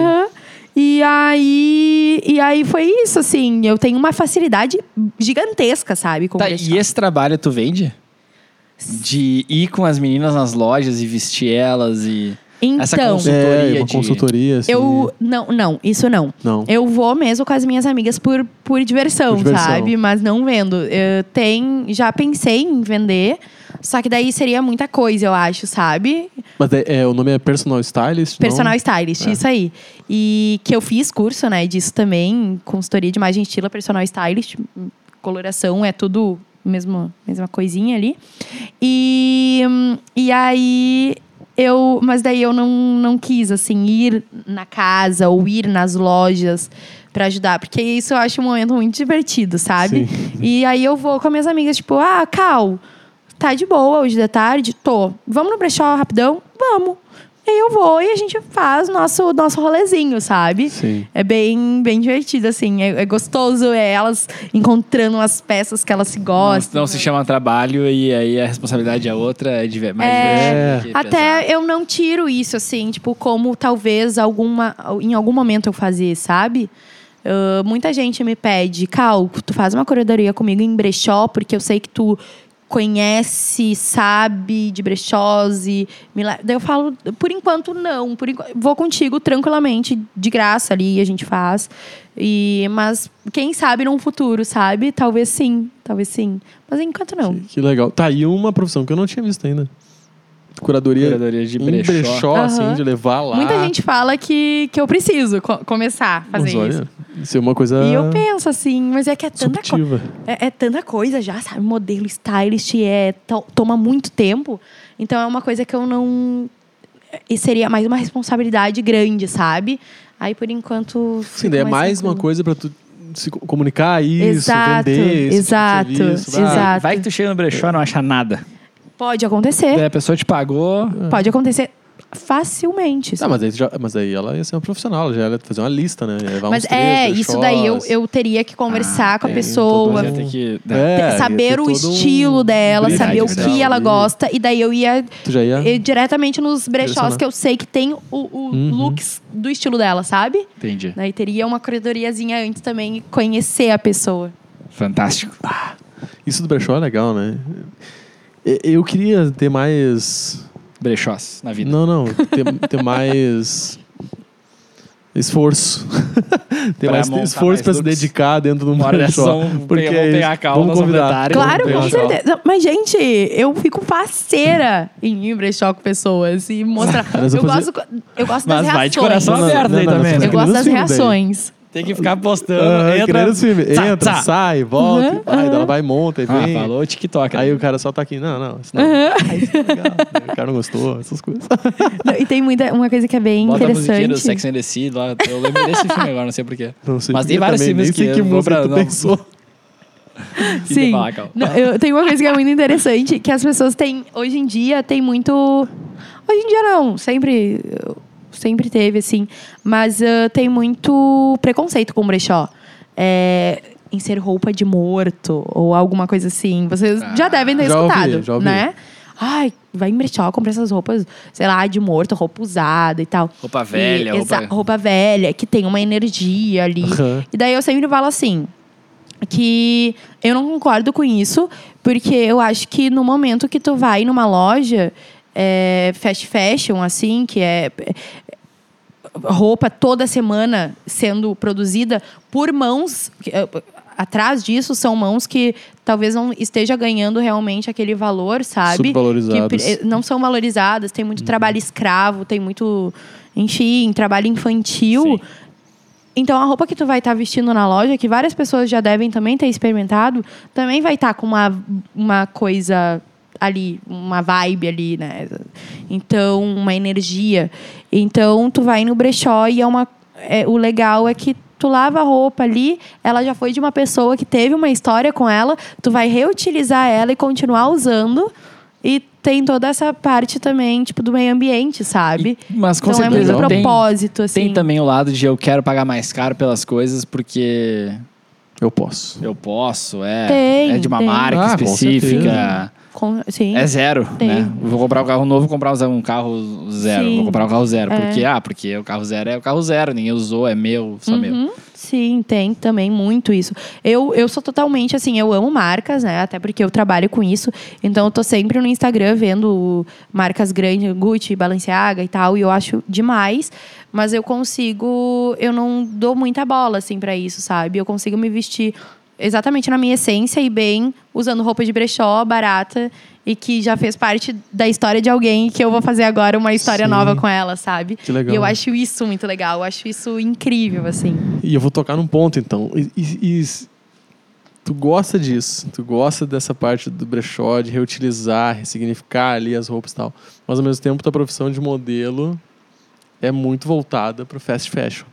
E aí, e aí foi isso, assim. Eu tenho uma facilidade gigantesca, sabe? Com Tá, e esse trabalho tu vende? De ir com as meninas nas lojas e vestir elas e. essa Então, consultoria É, uma de- consultoria, assim. eu. Não, não, isso não. Não. Eu vou mesmo com as minhas amigas por, por, diversão, Por diversão. sabe? Mas não vendo. Eu tem, já pensei em vender, só que daí seria muita coisa, eu acho, sabe? Mas é, é, o nome é Personal Stylist? não? Personal stylist, É. isso aí. E que eu fiz curso, né, disso também, consultoria de imagem estilo, personal stylist, coloração, é tudo mesmo, mesma coisinha ali. E, e aí eu, mas daí eu não, não quis assim ir na casa ou ir nas lojas pra ajudar, porque isso eu acho um momento muito divertido, sabe? E aí eu vou com as minhas amigas, tipo, ah, Cal, tá de boa hoje da tarde? Tô. Vamos no brechó rapidão? Vamos. E aí eu vou e a gente faz nosso nosso rolezinho, sabe? Sim. É bem, bem divertido, assim. É, é gostoso, é elas encontrando as peças que elas se Não, gostam. não se chama trabalho e aí a responsabilidade é outra, é diver- mais É. divertido. que Até pesado. eu não tiro isso, assim, tipo, como talvez alguma, em algum momento eu fazia, sabe? Ah, muita gente me pede, Cal, tu faz uma curadoria comigo em brechó, porque eu sei que tu conhece, sabe de e le- Daí eu falo, por enquanto não, por enquanto, vou contigo tranquilamente, de graça ali, a gente faz. E, mas quem sabe num futuro, sabe? Talvez sim, talvez sim. Mas enquanto não. Que legal. Tá aí uma profissão que eu não tinha visto ainda. Curadoria, Curadoria de brechó. brechó, assim, Aham. de levar lá. Muita gente fala que, que eu preciso co- começar a fazer Mas isso. olha, isso é uma coisa E eu penso assim, mas é que é tanta coisa. É, é tanta coisa já, sabe? Modelo, stylist, é, to- toma muito tempo. Então é uma coisa que eu não. E seria mais uma responsabilidade grande, sabe? Aí por enquanto. Sim, daí é mais uma coisa pra tu se co- comunicar isso, Exato, vender esse exato, tipo de serviço. exato. Vai que tu chega no brechó e não acha nada. Pode acontecer. Daí a pessoa te pagou. Pode acontecer facilmente. Tá, mas aí, já, mas aí ela ia ser uma profissional, ela já ia fazer uma lista, né? Mas uns três é, isso daí eu, eu teria que conversar com a pessoa. um- que. É, ia saber o todo um estilo dela, saber o dela que ela ali. gosta. E daí eu ia Tu já ia... ir diretamente nos brechós que eu sei que tem o, o Uhum. looks do estilo dela, sabe? Entendi. Daí teria uma curadoriazinha antes também e conhecer a pessoa. Fantástico. Isso do brechó é legal, né? Eu queria ter mais... Brechós na vida. Não, não. Ter, ter mais... Esforço. ter Pra mais esforço pra se dedicar dentro de um brechó. Porque vamos é a calma, vamos convidar. Claro, com certeza. Mas, gente, eu fico faceira em ir brechó com pessoas e mostrar. Mas eu eu, fazia- gosto, eu gosto Mas das vai de reações. coração aberto aí também. né? Eu gosto das filmes daí. Tem que ficar postando. Ah, que entra. nos filmes. Tsa, Entra, tsa. sai, volta. Uhum, Aí ela vai, monta e Ah, vem. falou TikTok. Aí né? o cara só tá aqui. Não, não. Isso não. Aí isso é legal. o cara não gostou, essas coisas. <laughs> Não, E tem muita, uma coisa que é bem Bota a musiquinha do interessante. Sex and the City lá. Eu lembro desse filme agora, não sei porquê. <laughs> Não sei Mas tem vários também, filmes nem sei que que eu vou música pra- tu não. pensou. Que <laughs> Sim. Não, eu, tem uma coisa que é muito interessante, que as pessoas têm, hoje em dia, tem muito... Hoje em dia não, sempre, sempre teve, assim. Mas ah, tem muito preconceito com brechó. É, em ser roupa de morto, ou alguma coisa assim. Vocês já devem ter Já ouvi, escutado, já ouvi. né? Ai, vai em brechó, compra essas roupas, sei lá, de morto, roupa usada e tal. Roupa velha, E- roupa... roupa velha, que tem uma energia ali. Aham. E daí eu sempre falo assim, que eu não concordo com isso, porque eu acho que no momento que tu vai numa loja é, fast fashion, assim, que é. Roupa toda semana sendo produzida por mãos. eh, Atrás disso são mãos que talvez não esteja ganhando realmente aquele valor, sabe? Subvalorizadas. Que, eh, não são valorizadas, tem Uhum. muito trabalho escravo, tem muito, enfim, trabalho infantil. Sim. Então a roupa que tu vai estar vestindo na loja, que várias pessoas já devem também ter experimentado, também vai estar com uma, uma coisa ali, uma vibe ali, né? Então, uma energia. Então, tu vai no brechó e é uma. é, o legal é que tu lava a roupa ali, ela já foi de uma pessoa que teve uma história com ela, tu vai reutilizar ela e continuar usando. E tem toda essa parte também, tipo, do meio ambiente, sabe? E- mas com então é certeza muito tem- propósito, assim. Tem também o lado de eu quero pagar mais caro pelas coisas porque Eu posso. eu posso, é, Tem, é de uma tem. marca Ah, com específica. Com- sim. É zero, Tem. né? Vou comprar um carro novo, comprar um carro zero. Sim. Vou comprar um carro zero. É. Por quê? Ah, porque o carro zero é o carro zero. Ninguém usou, é meu, só meu. Uhum. Sim, tem também muito isso. Eu, eu sou totalmente assim, eu amo marcas, né? Até porque eu trabalho com isso. Então eu tô sempre no Instagram vendo marcas grandes, Gucci, Balenciaga e tal, e eu acho demais. Mas eu consigo, eu não dou muita bola assim para isso, sabe? Eu consigo me vestir exatamente na minha essência e bem, usando roupa de brechó, barata e que já fez parte da história de alguém que eu vou fazer agora uma história Sim. nova com ela, sabe? Que legal. E eu acho isso muito legal, eu acho isso incrível, assim. E eu vou tocar num ponto, então. E, e- e tu gosta disso, tu gosta dessa parte do brechó, de reutilizar, ressignificar ali as roupas e tal. Mas ao mesmo tempo, tua profissão de modelo é muito voltada pro fast fashion.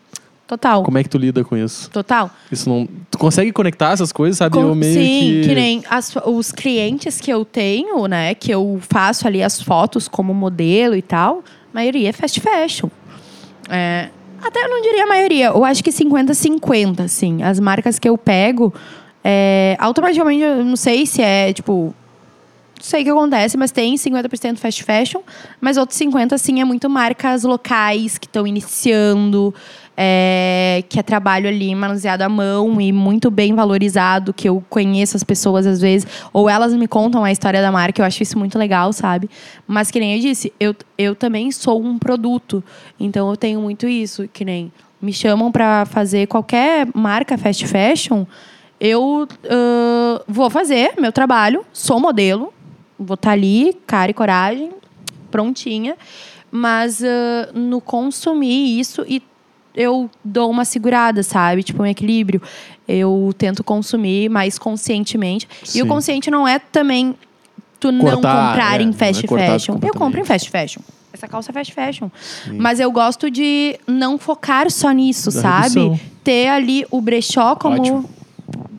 Total. Como é que tu lida com isso? Total. Isso não. Tu consegue conectar essas coisas, sabe? Com- eu meio sim, que. nem as- os clientes que eu tenho, né? Que eu faço ali as fotos como modelo e tal, a maioria é fast fashion. É, até eu não diria a maioria, eu acho que 50-50, assim. As marcas que eu pego, é, automaticamente, eu não sei se é, tipo... Não sei o que acontece, mas tem 50% fast fashion, mas outros 50% assim, é muito marcas locais que estão iniciando, é, que é trabalho ali manuseado à mão e muito bem valorizado, que eu conheço as pessoas às vezes, ou elas me contam a história da marca, eu acho isso muito legal, sabe? Mas que nem eu disse, eu, eu também sou um produto, então eu tenho muito isso, que nem me chamam para fazer qualquer marca fast fashion, eu ãh, vou fazer meu trabalho, sou modelo, vou estar ali, cara e coragem, prontinha. Mas ãh, no consumir isso e eu dou uma segurada, sabe? Tipo, um equilíbrio. Eu tento consumir mais conscientemente. E Sim. o consciente não é também tu não Cortar, comprar é, em não fast é fashion. Eu compro em fast fashion. Essa calça é fast fashion. Mas eu gosto de não focar só nisso, Da sabe? redução. Ter ali o brechó como Ótimo.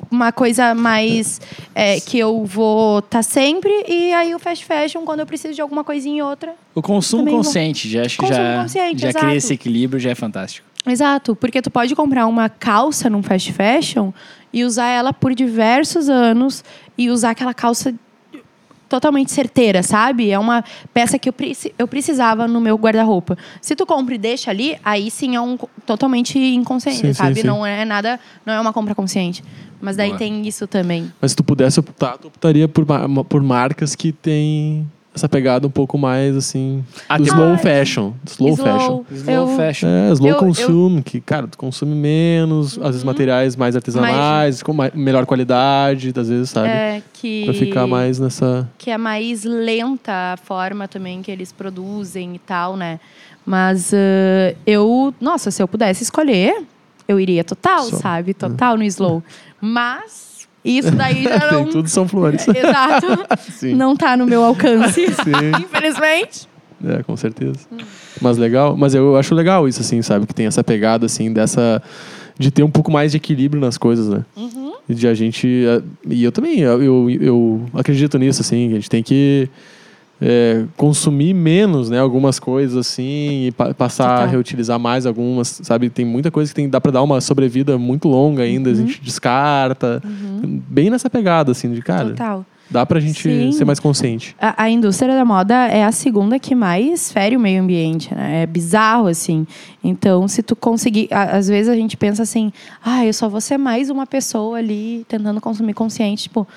uma coisa mais é, que eu vou estar sempre e aí o fast fashion quando eu preciso de alguma coisinha e outra. O consumo Também vou- consciente, já acho que Consumo já, consciente, já exato. cria esse equilíbrio, já é fantástico. Exato, porque tu pode comprar uma calça num fast fashion e usar ela por diversos anos e usar aquela calça totalmente certeira, sabe? É uma peça que eu, preci- eu precisava no meu guarda-roupa. Se tu compra e deixa ali, aí sim é um totalmente inconsciente, Sim, sim, sabe? sim. Não é nada, não é uma compra consciente. Mas daí Boa. tem isso também. Mas se tu pudesse optar, tu optaria por, por marcas que têm essa pegada um pouco mais assim. Ah, do slow fashion. do Slow, fashion. Slow eu- fashion. É, slow Eu- eu- consume, que, cara, tu consome menos, às vezes materiais mais artesanais, com mai- melhor qualidade, às vezes, sabe? É, que... Pra ficar mais nessa. que é mais lenta a forma também que eles produzem e tal, né? Mas eh, eu, nossa, se eu pudesse escolher, eu iria total, Só. sabe? Total no slow. Mas isso daí já <laughs> não. Tem tudo são flores. <laughs> Exato. Não tá no meu alcance. <laughs> Infelizmente. É, com certeza. Mas legal, mas eu acho legal isso, assim, sabe? Que tem essa pegada, assim, dessa. De ter um pouco mais de equilíbrio nas coisas, né? Uhum. E de a gente. eh, E eu também, eu, eu, eu acredito nisso, assim, a gente tem que. É, consumir menos, né, algumas coisas assim e pa- passar a Total. reutilizar mais algumas, sabe? Tem muita coisa que tem dá para dar uma sobrevida muito longa ainda, Uhum. a gente descarta. Bem nessa pegada assim de cara. Total. Dá pra gente Sim. ser mais consciente. A, a indústria da moda é a segunda que mais fere o meio ambiente, né? É bizarro, assim. Então, se tu conseguir... a- Às vezes a gente pensa assim... Ah, eu só vou ser mais uma pessoa ali tentando consumir consciente. Tipo,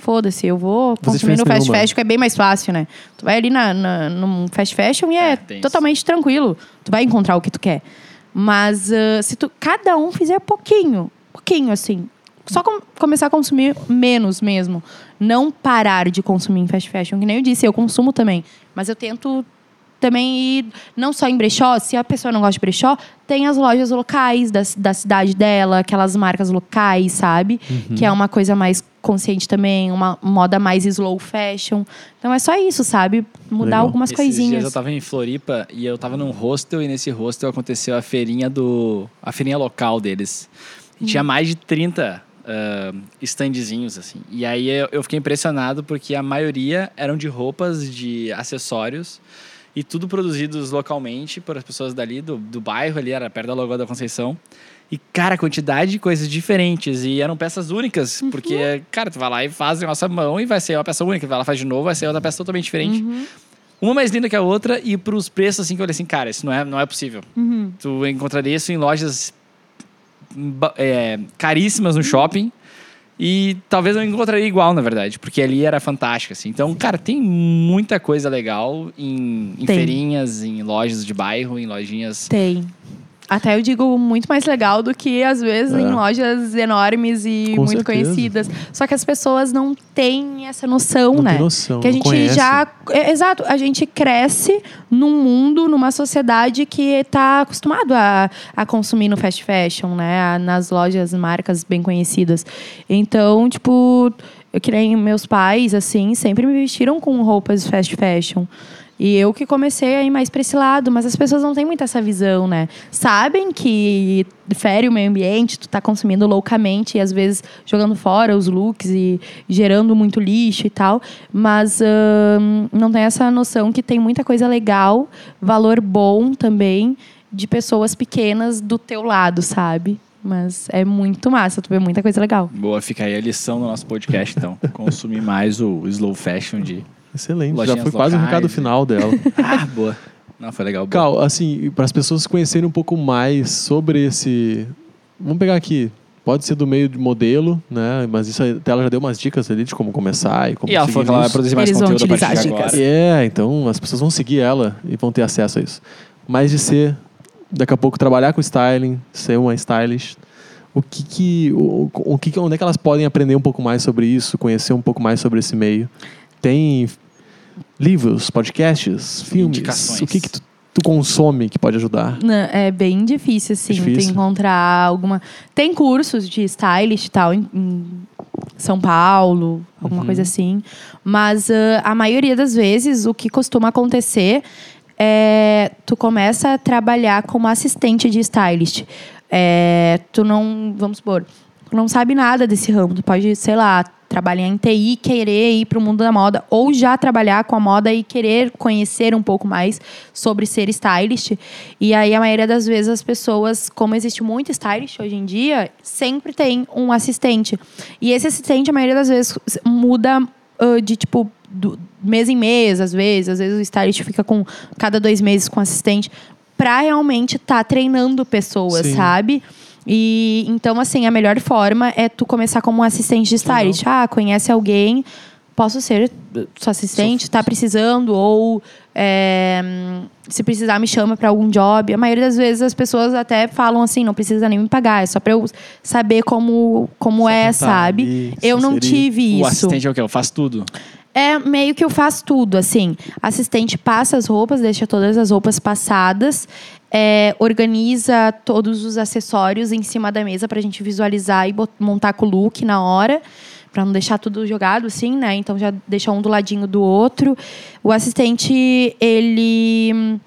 foda-se, eu vou consumir no fast fashion, que é bem mais fácil, né? Tu vai ali na, na, num fast fashion e é, É, tem isso. totalmente tranquilo. Tu vai encontrar o que tu quer. Mas ah, se tu, cada um fizer pouquinho, pouquinho assim, só com- começar a consumir menos mesmo. Não parar de consumir em fast fashion, que nem eu disse, eu consumo também. Mas eu tento também ir, não só em brechó, se a pessoa não gosta de brechó, tem as lojas locais da, da cidade dela, aquelas marcas locais, sabe? Que é uma coisa mais consciente também, uma moda mais slow fashion. Então é só isso, sabe? Mudar Legal. algumas Esses dias coisinhas. eu tava em Floripa e eu tava num hostel e nesse hostel aconteceu a feirinha do a feirinha local deles. E tinha mais de 30 ah, standzinhos assim. E aí eu, eu fiquei impressionado porque a maioria eram de roupas, de acessórios e tudo produzidos localmente por as pessoas dali do, do bairro ali, era perto da Lagoa da Conceição. E, cara, quantidade de coisas diferentes. E eram peças únicas. Porque, cara, tu vai lá e faz a nossa mão e vai ser uma peça única. Vai lá faz de novo, vai ser outra peça totalmente diferente. Uma mais linda que a outra. E pros preços, assim, que eu olhei assim, cara, isso não é, não é possível. Tu encontraria isso em lojas é, caríssimas no shopping. E talvez eu encontraria igual, na verdade, porque ali era fantástico, assim. Então, cara, tem muita coisa legal em, em feirinhas, em lojas de bairro, em lojinhas. Tem. Até eu digo muito mais legal do que, às vezes, É. em lojas enormes e Com muito certeza. conhecidas. Só que as pessoas não têm essa noção, Não né? tem noção, que a gente conhece. já. é, exato, a gente cresce num mundo, numa sociedade que está acostumado a, a consumir no fast fashion, né? Nas lojas, marcas bem conhecidas. Então, tipo, eu que nem meus pais, assim, sempre me vestiram com roupas fast fashion. E eu que comecei a ir mais para esse lado, mas as pessoas não têm muito essa visão, né? Sabem que fere o meio ambiente, tu tá consumindo loucamente e às vezes jogando fora os looks e gerando muito lixo e tal, mas ahn, não tem essa noção que tem muita coisa legal, valor bom também de pessoas pequenas do teu lado, sabe? Mas é muito massa, tu vê muita coisa legal. Boa, fica aí a lição do nosso podcast, então. <laughs> Consumir mais o slow fashion de. Excelente. Já Lojinhas foi quase o recado e- final dela. <laughs> Ah, boa. Não, foi legal. boa. Cal, assim, para as pessoas conhecerem um pouco mais sobre esse. Vamos pegar aqui. Pode ser do meio de modelo, né? Mas isso até ela já deu umas dicas ali de como começar e como E ela falou que ela vai produzir mais Eles vão conteúdo a utilizar dicas. É, então as pessoas vão seguir ela e vão ter acesso a isso. Mas de ser, daqui a pouco, trabalhar com styling, ser uma stylist, o que que, o, o que que- onde é que elas podem aprender um pouco mais sobre isso, conhecer um pouco mais sobre esse meio? Tem livros, podcasts, filmes? Indicações. O que que tu, tu consome que pode ajudar? Não, É bem difícil, assim, Difícil. tu encontrar alguma. Tem cursos de stylist e tal em, São Paulo, alguma Uhum. coisa assim. Mas ah, a maioria das vezes o que costuma acontecer é tu começa a trabalhar como assistente de stylist. É, tu não, vamos supor, tu não sabe nada desse ramo. Tu pode, sei lá, trabalhar em TI, querer ir para o mundo da moda, ou já trabalhar com a moda e querer conhecer um pouco mais sobre ser stylist. E aí, a maioria das vezes, as pessoas, como existe muito stylist hoje em dia, sempre tem um assistente. E esse assistente, a maioria das vezes, muda ah, de tipo. Do mês em mês, às vezes, às vezes o stylist fica com cada dois meses com assistente, para realmente estar treinando pessoas, Sim. sabe? E então, assim, a melhor forma é tu começar como um assistente de stylist. Ah, conhece alguém, posso ser sua assistente, tá precisando, ou é, se precisar, me chama para algum job. A maioria das vezes as pessoas até falam assim, não precisa nem me pagar, é só para eu saber como, como é, tentar sabe? ali, eu não tive O isso. assistente é o quê? Eu faço tudo. É meio que eu faço tudo, assim. Assistente passa as roupas, deixa todas as roupas passadas, é, organiza todos os acessórios em cima da mesa pra gente visualizar e montar com o look na hora. Pra não deixar tudo jogado, assim, né? Então já deixa um do ladinho do outro. O assistente, ele hum,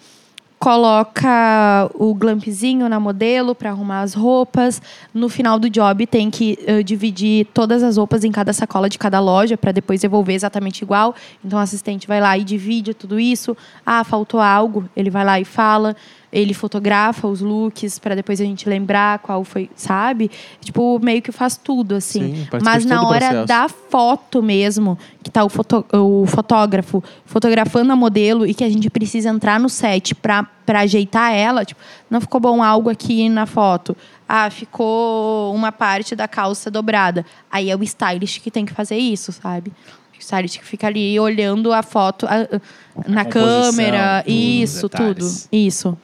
coloca o glampzinho na modelo para arrumar as roupas. No final do job tem que eh, dividir todas as roupas em cada sacola de cada loja para depois devolver exatamente igual. Então o assistente vai lá e divide tudo isso. Ah, faltou algo, ele vai lá e fala. Ele fotografa os looks para depois a gente lembrar qual foi, sabe? Tipo, meio que faz tudo assim. Sim, Mas na hora processo. da foto mesmo, que tá o, foto- o fotógrafo fotografando a modelo e que a gente precisa entrar no set pra, pra ajeitar ela, tipo, não ficou bom algo aqui na foto. Ah, ficou uma parte da calça dobrada. Aí é o stylist que tem que fazer isso, sabe? O stylist que fica ali olhando a foto a- a- na câmera. Isso, tudo. Isso.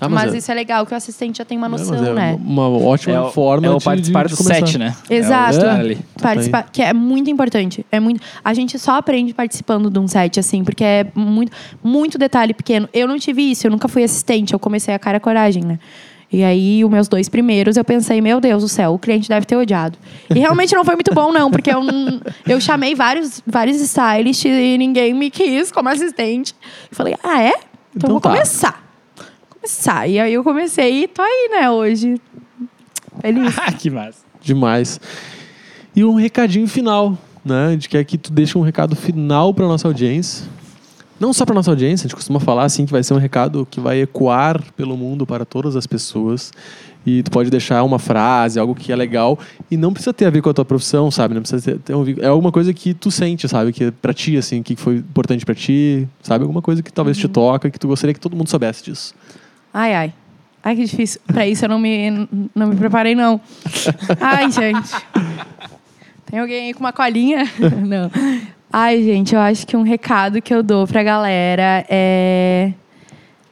Ah, mas é- isso é legal, que o assistente já tem uma é, mas noção, é né? Uma ótima É o, forma é o de- participar de, de do começar. set, né? Exato. É o ali. Participar, que é muito importante. É muito, a gente só aprende participando de um set, assim, porque é muito, muito detalhe pequeno. Eu não tive isso, eu nunca fui assistente, eu comecei a cara a coragem, né? E aí, os meus dois primeiros, eu pensei, meu Deus do céu, o cliente deve ter odiado. E realmente não foi muito bom, não, porque eu, eu chamei vários, vários stylists e ninguém me quis como assistente. Eu falei, ah, é? Então, Então vou tá. começar. Começar. E aí eu comecei e tô aí, né, hoje. Feliz. <laughs> Ah, que massa. Demais. E um recadinho final, né? A gente quer que tu deixe um recado final para nossa audiência. Não só para nossa audiência, a gente costuma falar assim que vai ser um recado que vai ecoar pelo mundo para todas as pessoas. E tu pode deixar uma frase, algo que é legal e não precisa ter a ver com a tua profissão, sabe? Não precisa ter, ter um- é alguma coisa que tu sente, sabe? Que é pra ti assim, que foi importante pra ti, sabe? Alguma coisa que talvez te toca, que tu gostaria que todo mundo soubesse disso. Ai, ai. Ai, que difícil. Pra isso eu não me, não me preparei, não. Ai, gente. Tem alguém aí com uma colinha? <laughs> Não. Ai, gente, eu acho que um recado que eu dou pra galera é.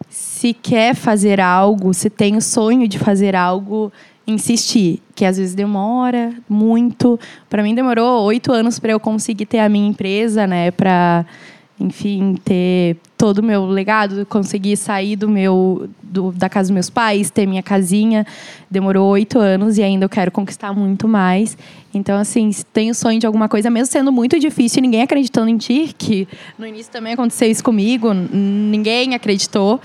Se quer fazer algo, se tem o sonho de fazer algo, insistir. Que às vezes demora muito. Pra mim demorou oito anos pra eu conseguir ter a minha empresa, né? Pra, enfim, ter todo o meu legado, conseguir sair do meu do- da casa dos meus pais, ter minha casinha. Demorou oito anos e ainda eu quero conquistar muito mais. Então, assim, se tem o sonho de alguma coisa, mesmo sendo muito difícil, ninguém acreditando em ti, que no início também aconteceu isso comigo, ninguém acreditou.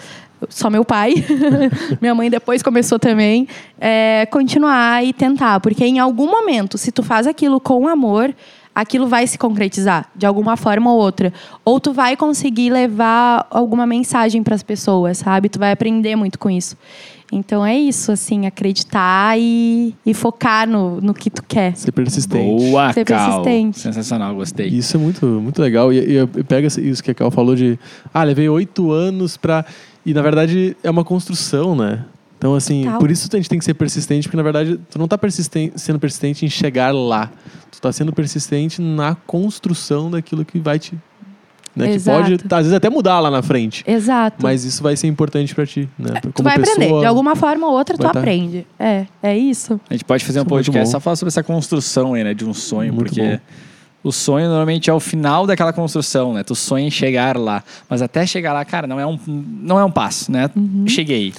Só meu pai. <laughs> Minha mãe depois começou também. É, continuar e tentar. Porque em algum momento, se tu faz aquilo com amor, aquilo vai se concretizar de alguma forma ou outra. Ou tu vai conseguir levar alguma mensagem para as pessoas, sabe? Tu vai aprender muito com isso. Então é isso, assim, acreditar e, e focar no, no que tu quer. Ser persistente. Boa, Ser Cal. persistente. Sensacional, gostei. Isso é muito, muito legal. E, e pega isso que a Cal falou de. Ah, levei oito anos pra. E na verdade é uma construção, né? Então, assim, Total. por isso a gente tem que ser persistente, porque na verdade tu não tá persisten- sendo persistente em chegar lá. Tu tá sendo persistente na construção daquilo que vai te. Né? Que pode, às vezes, até mudar lá na frente. Exato. Mas isso vai ser importante pra ti, né? tu Como vai aprender. pessoa. De alguma forma ou outra, tu vai tá- aprende. É, é isso. A gente pode fazer um Isso é podcast bom. só falar sobre essa construção aí, né? De um sonho, Muito porque bom. o sonho normalmente é o final daquela construção, né? Tu sonha em chegar lá. Mas até chegar lá, cara, não é um, não é um passo, né? Cheguei.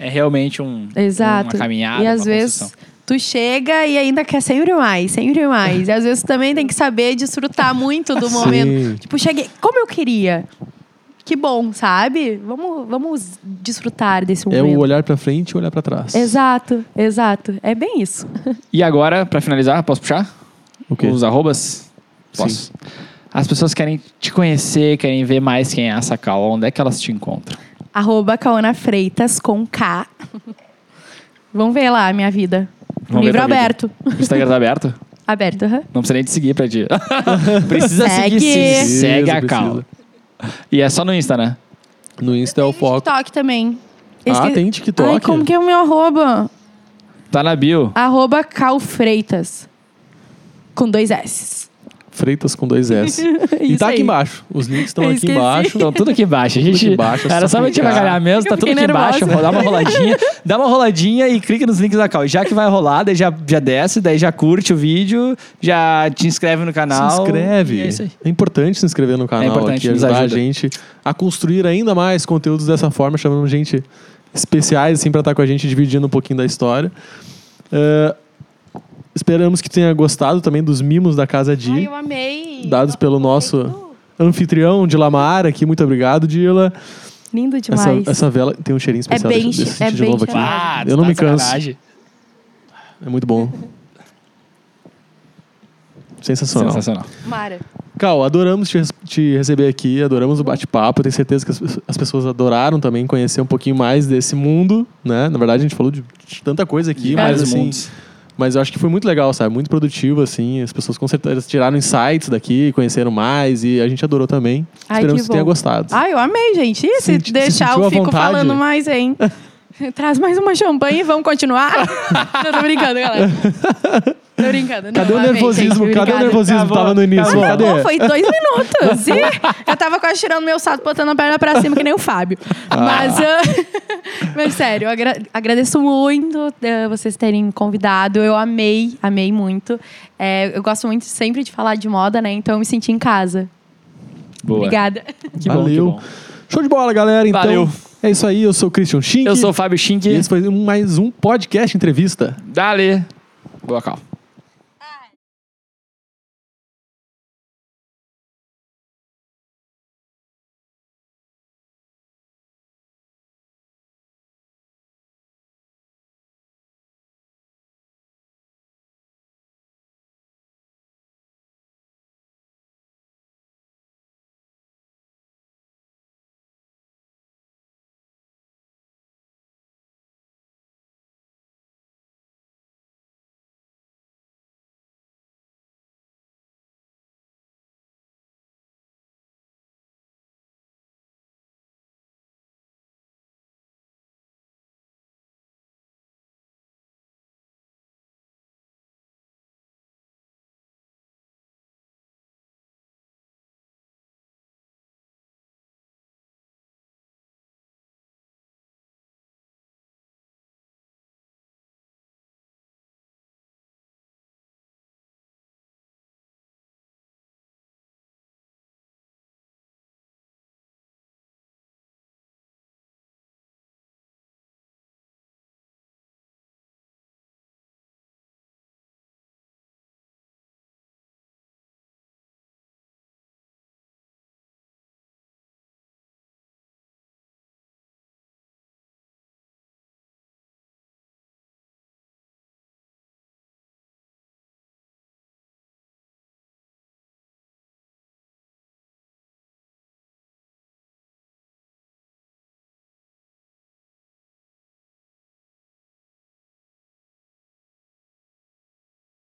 É realmente um. Exato. uma caminhada. E às uma vezes construção. tu chega e ainda quer sempre mais, sempre mais. E às vezes tu também tem que saber desfrutar muito do Sim. momento. Tipo, cheguei, como eu queria. Que bom, sabe? Vamos, vamos desfrutar desse É momento. o olhar pra frente e olhar pra trás. Exato, exato. É bem isso. E agora, pra finalizar, posso puxar? O quê? Os arrobas? Sim. Posso. As pessoas querem te conhecer, querem ver mais quem é a Sacal. Onde é que elas te encontram? Arroba Caona Freitas com K. Vamos ver lá a minha vida. Vamos Livro vida. aberto. O Instagram tá aberto? Aberto, aham. Não precisa nem te seguir pra ti. <laughs> precisa Segue. seguir sim. Segue Precisa, a Cal. E é só no Insta, né? No Insta é o foco. TikTok também. Ah, Esque- tem TikTok? Ai, como que é o meu arroba? Tá na bio. Arroba Cal Freitas. Com dois S. Freitas com dois S. <laughs> e tá aqui aí. embaixo. Os links estão aqui esqueci. embaixo. Estão tudo aqui embaixo. A gente, aqui embaixo, é era só pra te clicar. avacalhar mesmo, tá tudo aqui embaixo. Dá uma roladinha, dá uma roladinha e clica nos links da Cal. Já que vai rolar, daí já, já desce, daí já curte o vídeo, já te inscreve no canal. Se inscreve. É isso aí. É importante se inscrever no canal importante, aqui, ajudar a ajuda. gente a construir ainda mais conteúdos dessa forma, chamando gente especiais assim para estar com a gente dividindo um pouquinho da história. Eh, esperamos que tenha gostado também dos mimos da Casa Ai, Di, eu amei. dados pelo nosso anfitrião de Lamar aqui. Muito obrigado, Dila. Lindo Essa, demais. essa vela tem um cheirinho especial. bem deixa, deixa é de bem novo aqui. Ah, Eu não tá me canso. sacanagem. É muito bom. <laughs> Sensacional. Sensacional. Mara. Cal, adoramos te, te receber aqui, adoramos o bate-papo. Tenho certeza que as, as pessoas adoraram também conhecer um pouquinho mais desse mundo, né? Na verdade, a gente falou de, de tanta coisa aqui, mas Vários assim, mundos. Mas eu acho que foi muito legal, sabe? Muito produtivo, assim. As pessoas com certeza tiraram insights daqui, conheceram mais e a gente adorou também. Ai, Esperamos que que, tenha gostado. Ai, eu amei, gente. Ih, se se deixar, sentiu eu fico vontade? falando mais, hein? <laughs> <laughs> Traz mais uma champanhe e vamos continuar? <laughs> Não tô brincando, galera. Tô brincando. Não, Cadê o amei, nervosismo? gente, Cadê o obrigada. nervosismo? Acabou, Tava no início. acabou. Cadê? Pô, foi dois minutos. E eu tava quase tirando meu salto, botando a perna pra cima, que nem o Fábio. Mas, ah, <laughs> mas sério, eu agra- agradeço muito eh, vocês terem convidado. Eu amei, amei muito. Eh, eu gosto muito sempre de falar de moda, né? Então eu me senti em casa. Boa. Obrigada. Que bom, que Valeu. bom. Show de bola, galera. Então, Valeu. é isso aí. Eu sou o Christian Schink. Eu sou o Fábio Schink. E esse foi mais um podcast entrevista. Dale. Boa, calma.